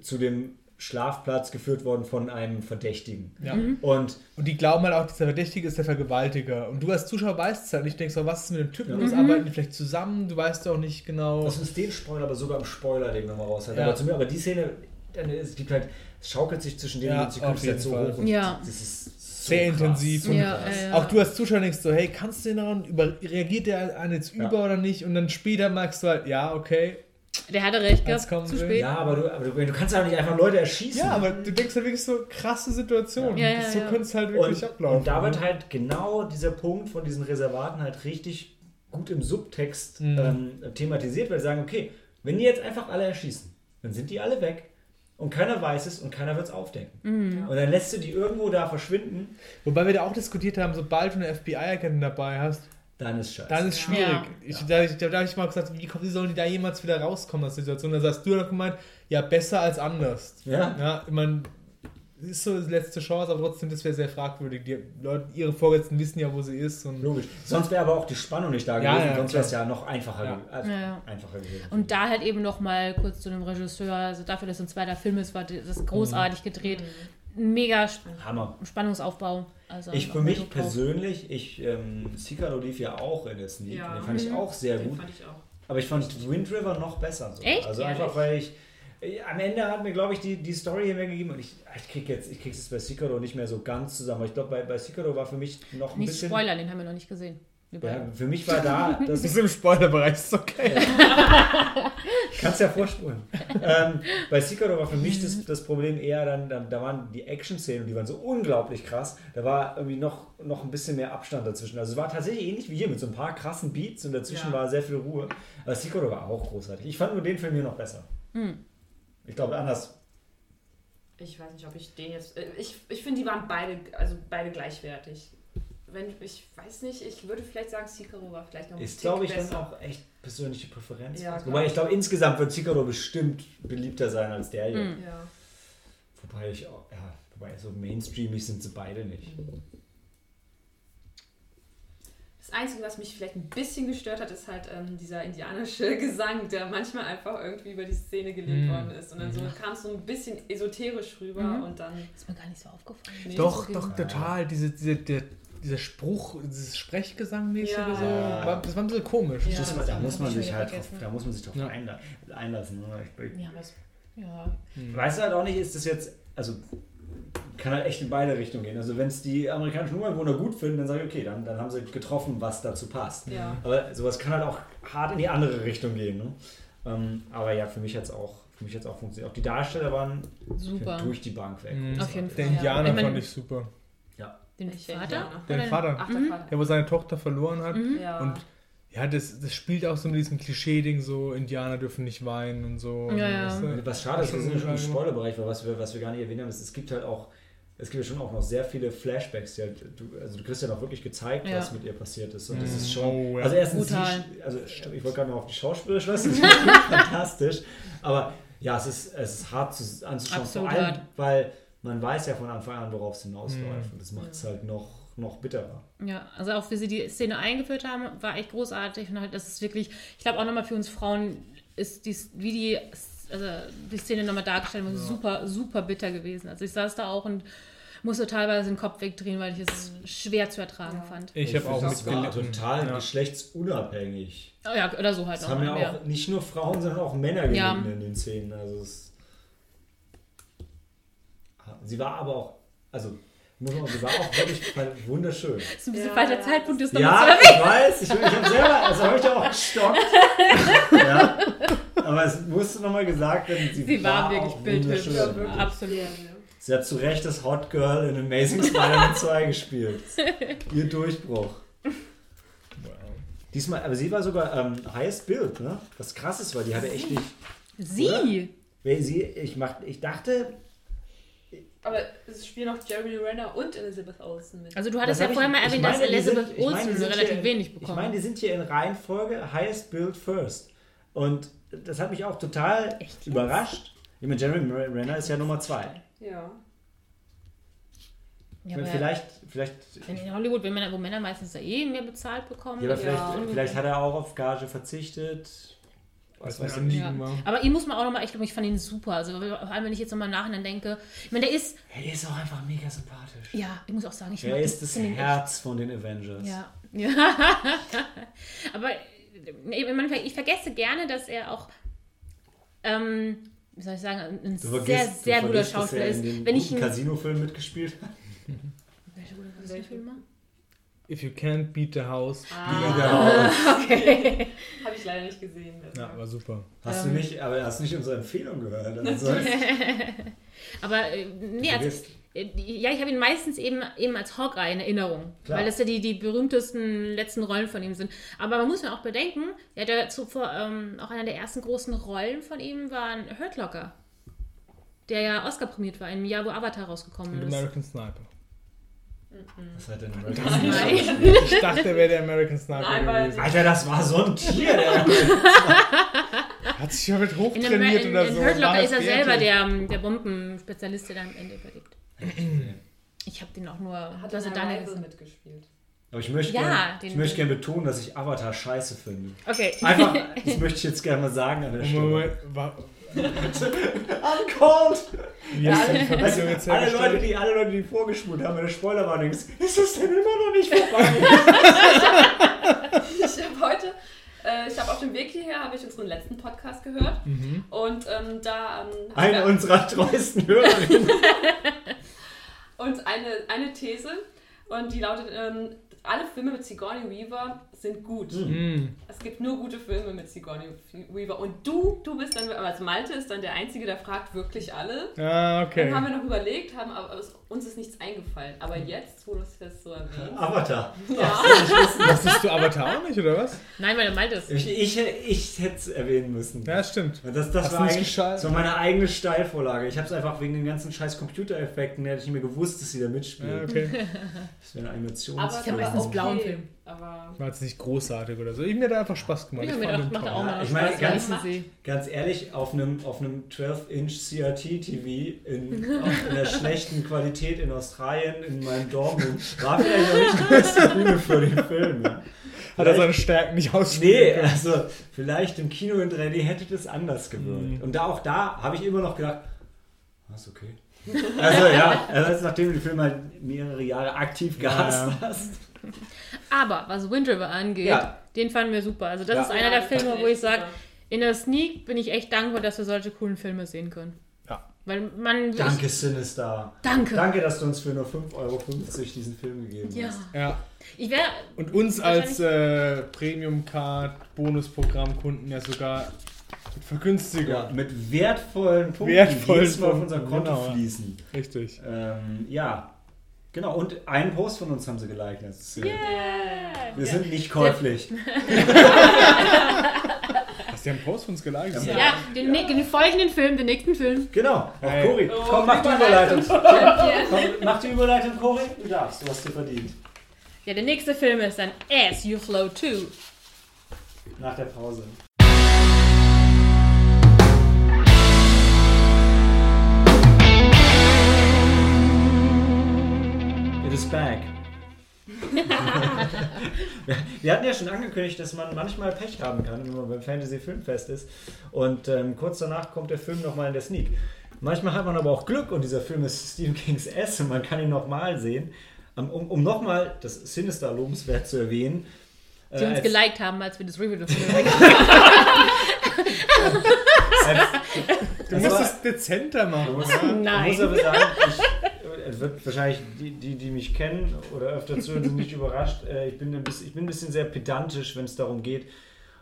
zu dem Schlafplatz geführt worden von einem Verdächtigen. Ja. Mhm. Und Und die glauben halt auch, dieser Verdächtige ist der Vergewaltiger. Und du als Zuschauer weißt es halt nicht. Denkst, was ist mit dem Typen Ja. los? Mhm. Arbeiten die vielleicht zusammen? Du weißt auch nicht genau. lass uns den Spoiler aber sogar im Spoiler-Ding nochmal raushalten. Ja. Aber, zu mir, aber die Szene, dann, es gibt halt, es schaukelt sich zwischen denen Ja, und den auf jeden halt so Fall. hoch. Und Ja. Das ist so Sehr krass, intensiv So und Ja, krass. ja, ja. Auch du als Zuschauer denkst so, hey, kannst du den daran, über, reagiert der an jetzt Ja. über oder nicht? Und dann später merkst du halt, ja, okay. Der hatte recht gehabt, kommen zu spät. Ja, aber du, aber du, du kannst ja auch nicht einfach Leute erschießen. Ja, aber du denkst halt wirklich so krasse Situationen. Ja, ja, so ja. könnte es halt wirklich und, ablaufen. und da wird halt genau dieser Punkt von diesen Reservaten halt richtig gut im Subtext Mhm. ähm, thematisiert, weil sie sagen, okay, wenn die jetzt einfach alle erschießen, dann sind die alle weg und keiner weiß es und keiner wird es aufdecken. Mhm. Und dann lässt du die irgendwo da verschwinden, Wobei wir da auch diskutiert haben, sobald du eine FBI-Agentin dabei hast, dann ist scheiße. dann ist schwierig. Ja. Ich, da, da, da habe ich mal gesagt, wie, wie sollen die da jemals wieder rauskommen aus der Situation? Da hast du doch gemeint, ja, besser als anders. ja? Ja, ich meine, ist so die letzte Chance, aber trotzdem, das wäre sehr fragwürdig. Die Leute, ihre Vorgesetzten wissen ja, wo sie ist. Und Logisch. Sonst wäre aber auch die Spannung nicht da Ja, gewesen, ja, sonst wäre es ja noch einfacher, Ja. ge- also Ja, ja. einfacher gewesen. Und da halt eben noch mal kurz zu dem Regisseur, also dafür, dass es ein zweiter Film ist, war das großartig gedreht. Mega Sp- Hammer. Spannungsaufbau. Also Ich für mich persönlich, ich, ähm, Sicaro lief ja auch in der Sneak, Ja. den fand ich Mhm. auch sehr den gut. fand ich auch. Aber ich fand Wind River noch besser. sogar. Echt? Also Ehrlich? einfach, weil ich. äh, Am Ende hat mir, glaube ich, die, die Story hier mehr gegeben und ich, ich krieg jetzt, ich krieg's jetzt bei Sekiro nicht mehr so ganz zusammen. Aber ich glaube, bei, bei Sekiro war für mich noch ein Nicht bisschen. Spoiler, den haben wir noch nicht gesehen. Ja, für mich war da, das das ist im Spoilerbereich, ist okay. kannst ja vorspulen. ähm, bei Sekiro war für mich das, das Problem eher dann, dann, da waren die Action-Szenen, die waren so unglaublich krass. Da war irgendwie noch, noch ein bisschen mehr Abstand dazwischen. Also es war tatsächlich ähnlich wie hier mit so ein paar krassen Beats und dazwischen Ja. war sehr viel Ruhe. Aber Sekiro war auch großartig. Ich fand nur den Film hier noch besser. Hm. Ich glaube anders. Ich weiß nicht, ob ich den jetzt. äh, Ich, ich finde, die waren beide, also beide gleichwertig. Wenn, ich weiß nicht, ich würde vielleicht sagen, Sekiro war vielleicht noch ein Ist, glaube ich, dann besser. auch echt persönliche Präferenz. Ja, Wobei ich glaube, insgesamt wird Sekiro bestimmt beliebter sein als der hier. Mhm. Ja. Wobei ich auch, ja, wobei so mainstreamig sind sie beide nicht. Das Einzige, was mich vielleicht ein bisschen gestört hat, ist halt ähm, dieser indianische Gesang, der manchmal einfach irgendwie über die Szene gelegt Mhm. worden ist. Und dann so kam es so ein bisschen esoterisch rüber Mhm. und dann. Ist mir gar nicht so aufgefallen. Nee. Doch, So doch, total. Diese, diese, der, dieser Spruch, dieses Sprechgesangmäßige Ja. so, war, das war ein bisschen komisch. Ja. Das, da, muss man sich halt drauf, da muss man sich drauf Ja. einla einlassen. Ne? Ich, Ja, aber es, ja. Weißt du halt auch nicht, ist das jetzt, also kann halt echt in beide Richtungen gehen. Also wenn es die amerikanischen Ureinwohner gut finden, dann sage ich, okay, dann, dann haben sie getroffen, was dazu passt. Ja. Aber sowas kann halt auch hart in die andere Richtung gehen. Ne? Ähm, aber ja, für mich hat es auch, für mich hat's auch funktioniert. Auch die Darsteller waren Super. durch die Bank weg. Mhm. Auf jeden Der Fall, ja. Indianer mein- fand ich super. Den Welcher Vater? Oder Vater, Ach, der Mhm. Vater. der wo seine Tochter verloren hat. Mhm. Ja. Und ja, das, das spielt auch so mit diesem Klischee-Ding, so Indianer dürfen nicht weinen und so. Ja, ja. Weißt du? Was schade ist, wir sind schon im. Spoilerbereich, weil was wir, was wir gar nicht erwähnt haben, ist, es gibt halt auch, es gibt ja schon auch noch sehr viele Flashbacks, die halt, du, also du kriegst ja noch wirklich gezeigt, Ja. was mit ihr passiert ist. Und das Mhm. ist schon, Oh, ja. also erstens, sie, also ich wollte gerade noch auf die Schauspieler ist fantastisch, aber ja, es ist, es ist hart zu, anzuschauen, Absolut vor allem, weil man weiß ja von Anfang an, worauf es hinausläuft Mhm. und das macht es halt noch, noch bitterer. Ja, also auch wie sie die Szene eingeführt haben, war echt großartig und halt, das ist wirklich, ich glaube auch nochmal für uns Frauen ist dies, wie die, also die Szene nochmal dargestellt wurde, super, super bitter gewesen. Also ich saß da auch und musste teilweise den Kopf wegdrehen, weil ich es schwer zu ertragen Ja. fand. Ich habe auch es war total Ja. geschlechtsunabhängig. Oh ja, oder so halt Es noch haben ja mehr. auch nicht nur Frauen, sondern auch Männer gelitten Ja. in den Szenen. Also es sie war aber auch, also muss man, sie war auch wirklich wunderschön. Das ist ein bisschen Ja, falscher. Zeitpunkt, das nochmal Ja, zu erwähnen. ich weiß, ich, ich habe selber, also habe ich auch gestockt. ja. Aber es musste nochmal gesagt werden, sie, Sie war auch wirklich bildhübsch. wunderschön. Ja, wirklich. Absolut. Sie hat zu Recht das Hot Girl in Amazing Spider-Man 2 gespielt. Ihr Durchbruch. Diesmal, aber sie war sogar ähm, highest build, ne? Was krass ist, weil die hatte echt nicht. Sie! Weil Sie, ich, mach, ich dachte, Aber es spielen auch Jeremy Renner und Elizabeth Olsen mit. Also du hattest Das ja vorher ich- mal ich erwähnt, dass meine, Elizabeth sind- ich meine, Olsen sind relativ hier- wenig Ich bekommen. meine, die sind hier in Reihenfolge Highest Build First. Und das hat mich auch total Echt überrascht. Ich meine, Jeremy Renner ist ja Nummer zwei. ja. ja, Ich meine, vielleicht, vielleicht, in Hollywood, wenn Männer, wo Männer meistens da eh mehr bezahlt bekommen. ja, aber vielleicht, ungefähr- vielleicht hat er auch auf Gage verzichtet. Was weiß ich Ja. war. Aber ihn muss man auch nochmal echt, ich fand ihn super. Also vor allem, wenn ich jetzt nochmal im Nachhinein denke, ich meine, der ist, Er ist auch einfach mega sympathisch. ja, ich muss auch sagen, ich Er ist das ihn echt- Herz von den Avengers. Ja. ja. Aber ich vergesse gerne, dass er auch, ähm, wie soll ich sagen, ein Du sehr, vergisst, sehr du guter Schauspieler er ist. Wenn ich ihn. Casino-Film mitgespielt hat. Welche gute Filme? If you can't beat the house. Ah, Okay. habe ich leider nicht gesehen. Ja, war super. Hast Ähm. du nicht, aber hast nicht unsere Empfehlung gehört. Also Aber äh, nee, als, vergisst. äh, ja, ich habe ihn meistens eben, eben als Hawkeye in Erinnerung, Klar. weil das ja die, die berühmtesten letzten Rollen von ihm sind. Aber man muss ja auch bedenken, er hat ja zuvor ähm, auch einer der ersten großen Rollen von ihm war ein Hurt Locker, der ja Oscar prämiert war, im Jahr, wo Avatar rausgekommen Und ist. American Sniper. Was hat denn American Nein. Ich dachte, er wäre der American Sniper Nein, weil- gewesen. Alter, das war so ein Tier. Der Hat sich ja mit In, hochtrainiert in, oder in so. Hurt war Locker ist er selber der, ähm, der Bombenspezialist, der dann am Ende überlebt. Ich habe den auch nur, Hat also in dann Arrival mitgespielt. Aber ich möchte Ja, gerne den- ich möchte gern betonen, dass ich Avatar scheiße finde. Okay. Einfach, das möchte ich jetzt gerne mal sagen an der Stelle. Moment, I'm cold! wie hast du die Verbindung du, jetzt alle, Leute, die, alle Leute, die vorgespult haben, der Spoilerwarnung, ist ist es denn immer noch nicht vorbei? Ich habe heute, äh, ich habe auf dem Weg hierher, habe ich unseren letzten Podcast gehört. Mhm. Und ähm, da ähm, Eine wir- unserer treuesten Hörerinnen. Und eine, eine These, und die lautet, ähm, alle Filme mit Sigourney Weaver sind gut. Mhm. Es gibt nur gute Filme mit Sigourney Weaver. Und du, du bist dann, also Malte ist dann der Einzige, der fragt wirklich alle. Ah, okay. Dann haben wir noch überlegt, haben, aber es, uns ist nichts eingefallen. Aber jetzt, wo du es jetzt so erwähnst, Avatar. ja, Wusstest du Avatar auch nicht, oder was? Nein, weil der meint es. Ich, ich, ich hätte es erwähnen müssen. Ja, stimmt. Das, das, Hast war eigentlich, war meine eigene Steilvorlage. Ich habe es einfach wegen den ganzen scheiß Computereffekten, hätte ich nicht mehr gewusst, dass sie da Ja, mitspielt. okay. Das wäre ein aber Animationsfilm. meistens okay, blauen Film. Aber War jetzt nicht großartig oder so. Ich, mir hat einfach Spaß gemacht. Ich Ich fand macht auch mal Ich meine, Spaß, ganz-. Ganz ehrlich, auf einem, auf einem 12-inch CRT-TV in, auf einer schlechten Qualität in Australien in meinem Dortmund war vielleicht auch nicht die beste Bühne für den Film. Ja. Hat er seine Stärken nicht ausspielen Nee, können. also vielleicht im Kino in 3D hätte das anders gewirkt. Mhm. Und da auch da habe ich immer noch gedacht, was okay. Also ja, also jetzt, nachdem du den Film halt mehrere Jahre aktiv gehasst Ja, ja. hast. Aber was Wind River angeht, Ja. den fanden wir super. Also das Ja. ist einer der Filme, wo ich sage, in der Sneak bin ich echt dankbar, dass wir solche coolen Filme sehen können. Ja. Weil man... Danke, Sinister. Danke. Danke, dass du uns für nur 5,50 Euro diesen Film gegeben Ja. hast. Ja. Ich wäre... Und uns als äh, Premium-Card-Bonusprogramm-Kunden ja sogar mit Vergünstigung. Ja, mit wertvollen Punkten, Wertvollen die jedes Mal auf unser Konto genau. fließen. Richtig. Ähm, ja, genau. Und einen Post von uns haben sie geliked. Yeah. Wir sind nicht käuflich. Hast du einen Post von uns geliked? Ja. Ja, den, ne- den folgenden Film, den nächsten Film. Genau. Auch Hey. Cori. Oh, Komm, mach die Überleitung. Überleitung. Komm, mach die Überleitung, Cori. Du darfst, du hast dir verdient. Ja, der nächste Film ist dann As You Flow 2. Nach der Pause. Is back. Wir hatten ja schon angekündigt, dass man manchmal Pech haben kann, wenn man beim Fantasy Filmfest ist. Und ähm, kurz danach kommt der Film nochmal in der Sneak. Manchmal hat man aber auch Glück und dieser Film ist Stephen Kings S und man kann ihn nochmal sehen. Ähm, Um, um nochmal das Sinister lobenswert zu erwähnen. Die äh, uns als- geliked haben, als wir das Review des Films als, Du musst war- es dezenter Du machen. Nein. musst aber sagen, ich, es wird wahrscheinlich die, die, die mich kennen oder öfter zuhören, sind nicht überrascht. Äh, ich, bin ein bisschen, ich bin ein bisschen sehr pedantisch, wenn es darum geht,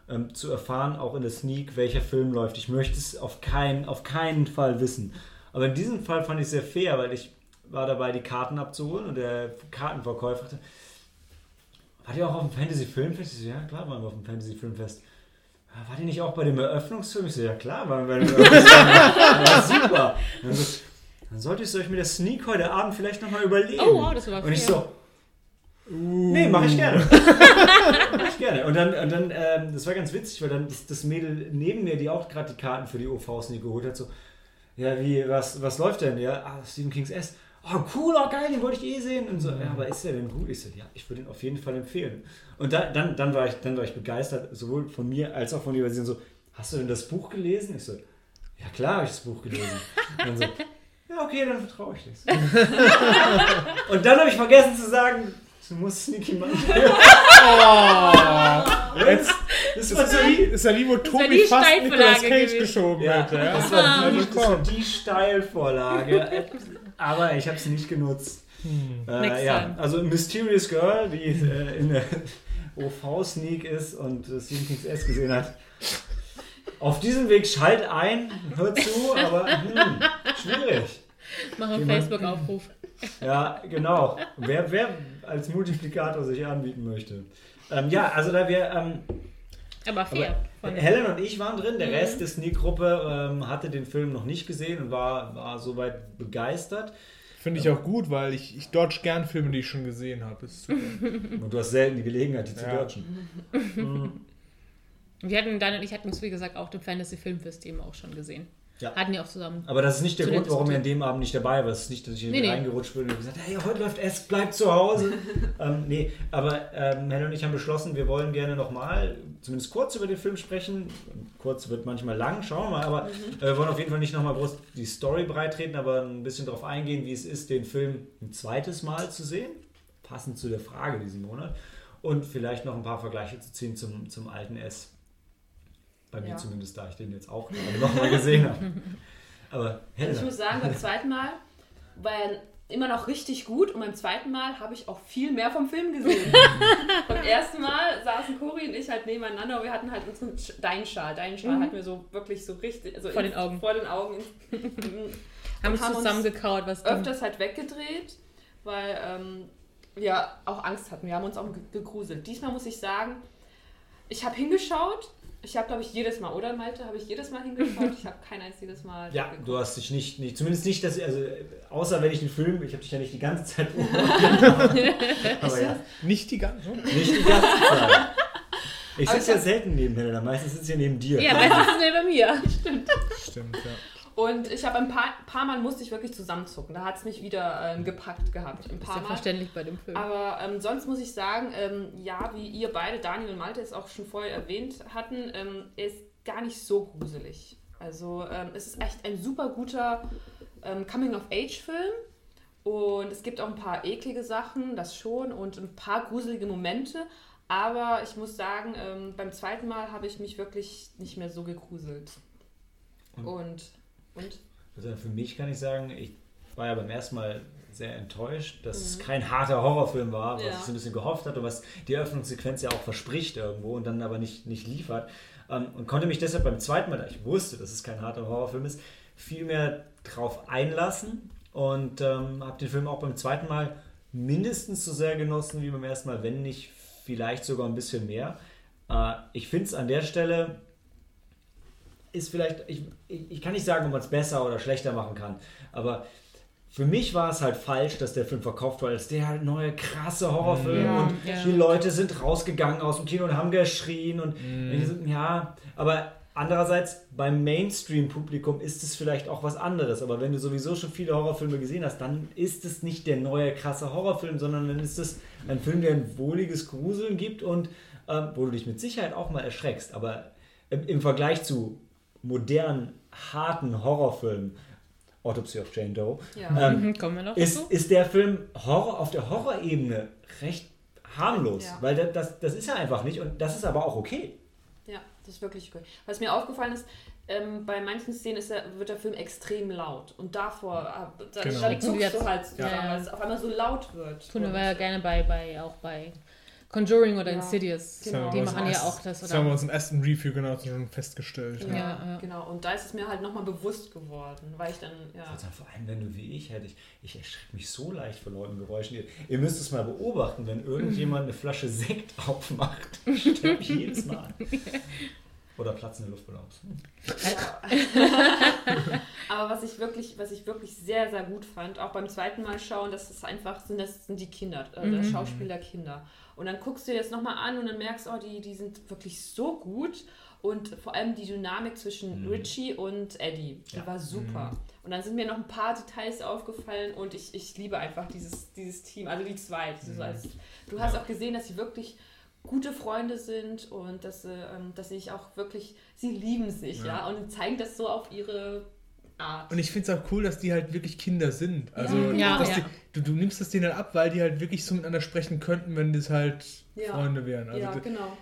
ähm, zu erfahren, auch in der Sneak, welcher Film läuft. Ich möchte es auf, kein, auf keinen Fall wissen. Aber in diesem Fall fand ich es sehr fair, weil ich war dabei, die Karten abzuholen und der Kartenverkäufer sagte, Wart ihr auch auf dem Fantasy-Filmfest? Ich so, ja klar, waren wir auf dem Fantasy-Filmfest. Wart ihr nicht auch bei dem Eröffnungsfilm? Ich so, ja klar, waren wir bei dem Eröffnungsfilm. war super. Und dann, so, dann solltest du euch mit der Sneak heute Abend vielleicht nochmal überlegen. Oh, wow, das war Und ich so, nee, mache ich gerne. mach ich gerne. Und dann, und dann ähm, das war ganz witzig, weil dann das, das Mädel neben mir, die auch gerade die Karten für die OV-Sneak geholt hat, so, ja, wie, was, was läuft denn? Ja, ah, Stephen King's S. Oh, cool, oh, geil, den wollte ich eh sehen. Und so, ja, aber ist der denn gut? Ich so, ja, ich würde ihn auf jeden Fall empfehlen. Und da, dann, dann, war ich, dann war ich begeistert, sowohl von mir als auch von ihr, weil sie so, hast du denn das Buch gelesen? Ich so, ja klar habe ich das Buch gelesen. Und dann so, ja, okay, dann vertraue ich dir. Und dann habe ich vergessen zu sagen, du musst Sneaky Mann. Oh, jetzt Das ist ja die, ist ja wie wo Tobi die fast Steilvorlage Nicolas Cage gewesen. geschoben ja, hätte. Ja. das war die, das war die Steilvorlage. Aber ich habe es nicht genutzt. Hm. Äh, ja, time. also Mysterious Girl, die äh, in der OV-Sneak ist und äh, Stephen King's S gesehen hat. Auf diesem Weg schalt ein, hör zu, aber hm, schwierig. Mach einen Facebook-Aufruf. Ja, genau. Wer, wer als Multiplikator sich anbieten möchte. Ähm, ja, also da wir, ähm, Aber fair. aber Helen und ich waren drin, der Mhm. Rest der Sneak-Gruppe ähm, hatte den Film noch nicht gesehen und war, war soweit begeistert. Finde ich auch gut, weil ich, ich dodge gern Filme, die ich schon gesehen habe. Und du hast selten die Gelegenheit, die zu Ja. dodgen. Mhm. Wir hatten, Dan und ich hatten uns, wie gesagt, auch den Fantasy-Filmfest eben auch schon gesehen. Ja. Hatten ja auch zusammen. Aber das ist nicht der Grund, warum er an dem Abend nicht dabei war. Es ist nicht, dass ich Nee, nee. reingerutscht bin und gesagt hey, heute läuft es, bleib zu Hause. ähm, nee, aber ähm, Helen und ich haben beschlossen, wir wollen gerne nochmal, zumindest kurz über den Film sprechen. Kurz wird manchmal lang, schauen wir mal, aber äh, wir wollen auf jeden Fall nicht nochmal groß die Story breitreten, aber ein bisschen darauf eingehen, wie es ist, den Film ein zweites Mal zu sehen. Passend zu der Frage diesen Monat. Und vielleicht noch ein paar Vergleiche zu ziehen zum, zum alten S. Bei mir Ja. zumindest, da ich den jetzt auch nochmal gesehen habe. Aber Also Helena. ich muss sagen, beim zweiten Mal war er immer noch richtig gut und beim zweiten Mal habe ich auch viel mehr vom Film gesehen. beim ersten Mal saßen Cori und ich halt nebeneinander und wir hatten halt unseren Sch- deinen Schal. Deinen Schal Mhm. hatten wir so wirklich so richtig also Vor in- den Augen. Vor den Augen. Haben uns haben zusammengekaut, was öfters halt weggedreht, weil ähm, wir auch Angst hatten. Wir haben uns auch ge- gegruselt. Diesmal muss ich sagen, ich habe hingeschaut. Ich habe, glaube ich, jedes Mal, oder Malte, habe ich jedes Mal hingeschaut. Ich habe kein einziges Mal. Ja, geguckt. du hast dich nicht, nicht zumindest nicht, dass also außer wenn ich den Film, ich habe dich ja nicht die ganze Zeit beobachtet, aber ja, Nicht die ganze. nicht die ganze Zeit. Ich sitze ich ja selten neben Helena, meistens sitze ich ja neben dir. Ja, meistens ist es bei mir. Stimmt, ja. Und ich habe ein paar, paar Mal musste ich wirklich zusammenzucken. Da hat es mich wieder ähm, gepackt gehabt. Ein Ist paar ja Mal. verständlich bei dem Film. Aber ähm, sonst muss ich sagen, ähm, ja, wie ihr beide, Daniel und Malte, es auch schon vorher erwähnt hatten, ähm, er ist gar nicht so gruselig. Also ähm, es ist echt ein super guter ähm, Coming-of-Age-Film. Und es gibt auch ein paar eklige Sachen, das schon, und ein paar gruselige Momente. Aber ich muss sagen, ähm, beim zweiten Mal habe ich mich wirklich nicht mehr so gegruselt. Und- Und, und Also für mich kann ich sagen, ich war ja beim ersten Mal sehr enttäuscht, dass es Mhm. kein harter Horrorfilm war, was Ja. ich so ein bisschen gehofft hatte, was die Eröffnungssequenz ja auch verspricht irgendwo und dann aber nicht, nicht liefert. Ähm, und konnte mich deshalb beim zweiten Mal, da ich wusste, dass es kein harter Horrorfilm ist, viel mehr drauf einlassen und ähm, habe den Film auch beim zweiten Mal mindestens so sehr genossen wie beim ersten Mal, wenn nicht vielleicht sogar ein bisschen mehr. Äh, ich finde es an der Stelle ist vielleicht, ich, ich, kann nicht sagen, ob man es besser oder schlechter machen kann, aber für mich war es halt falsch, dass der Film verkauft wurde als der halt neue krasse Horrorfilm Ja, und ja. die Leute sind rausgegangen aus dem Kino und haben geschrien und so, ja, aber andererseits beim Mainstream-Publikum ist es vielleicht auch was anderes, aber wenn du sowieso schon viele Horrorfilme gesehen hast, dann ist es nicht der neue krasse Horrorfilm, sondern dann ist es ein Film, der ein wohliges Gruseln gibt und ähm, wo du dich mit Sicherheit auch mal erschreckst, aber im, im Vergleich zu modernen, harten Horrorfilmen, Autopsy of Jane Doe, ja. ähm, Mhm, Kommen wir noch ist, ist der Film Horror auf der Horrorebene recht harmlos, Ja. weil das, das, das ist er einfach nicht und das ist aber auch okay. Ja, das ist wirklich gut. Was mir aufgefallen ist, ähm, bei manchen Szenen ist der, wird der Film extrem laut. Und davor, äh, da, Genau. da zuckst du halt, Ja. ja. weil es auf einmal so laut wird. Tun wir ja gerne bei, bei, auch bei Conjuring oder Ja, Insidious. genau. Die machen ja auch das. Das haben wir Oder? uns im ersten Review genau schon festgestellt. Ja, Ja, genau. Und da ist es mir halt nochmal bewusst geworden, weil ich dann, ja. Also vor allem, wenn du wie ich hätte, ich, ich erschrecke mich so leicht vor lauten Geräuschen. Ihr, ihr müsst es mal beobachten, wenn irgendjemand eine Flasche Sekt aufmacht, sterbe ich jedes Mal. Oder platzende Luftballons. Aber was ich wirklich, was ich wirklich sehr, sehr gut fand, auch beim zweiten Mal schauen, das ist einfach, sind das sind die Kinder, äh, der Mhm. Schauspieler Kinder. Und dann guckst du dir das nochmal an und dann merkst, oh, die, die sind wirklich so gut. Und vor allem die Dynamik zwischen Mhm. Richie und Eddie, die Ja. war super. Und dann sind mir noch ein paar Details aufgefallen und ich, ich liebe einfach dieses, dieses Team, also die zwei. Diese so als, du hast auch gesehen, dass sie wirklich gute Freunde sind und dass sie, ähm, dass sie sich auch wirklich, sie lieben sich, ja, Ja. und zeigen das so auf ihre Art. Und ich finde es auch cool, dass die halt wirklich Kinder sind. Also, Ja, dass ja. Die, du, du nimmst das denen halt ab, weil die halt wirklich so miteinander sprechen könnten, wenn das halt Ja. Freunde wären. Also, ja, genau.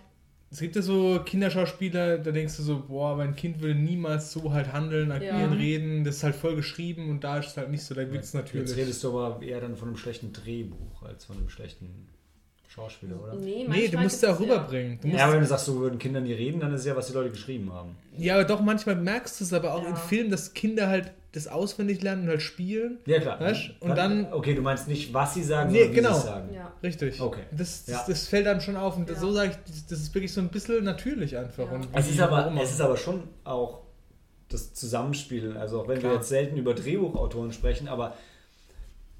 es gibt ja so Kinderschauspieler, da denkst du so, boah, mein Kind würde niemals so halt handeln, agieren, Ja. reden. Das ist halt voll geschrieben und da ist es halt nicht so, da wirkt es Jetzt natürlich. redest du aber eher dann von einem schlechten Drehbuch als von einem schlechten Schauspieler, oder? Nee, Nee, du musst es ja rüberbringen. Du musst, Ja, ja, aber wenn du sagst, so würden Kinder nie reden, dann ist es ja, was die Leute geschrieben haben. aber doch, manchmal merkst du es aber auch Ja. in Filmen, dass Kinder halt das auswendig lernen und halt spielen. Ja, klar. Weißt? Und dann- Okay, du meinst nicht, was sie sagen, Nee, sondern wie genau. sie es sagen. Ja. Richtig. Okay. Das, das, Ja. das fällt einem schon auf und Ja. so sage ich, das, ist wirklich so ein bisschen natürlich einfach. Ja. Und Es wie ist, aber, es ist aber schon auch das Zusammenspiel. Also auch wenn Klar. wir jetzt selten über Drehbuchautoren sprechen, aber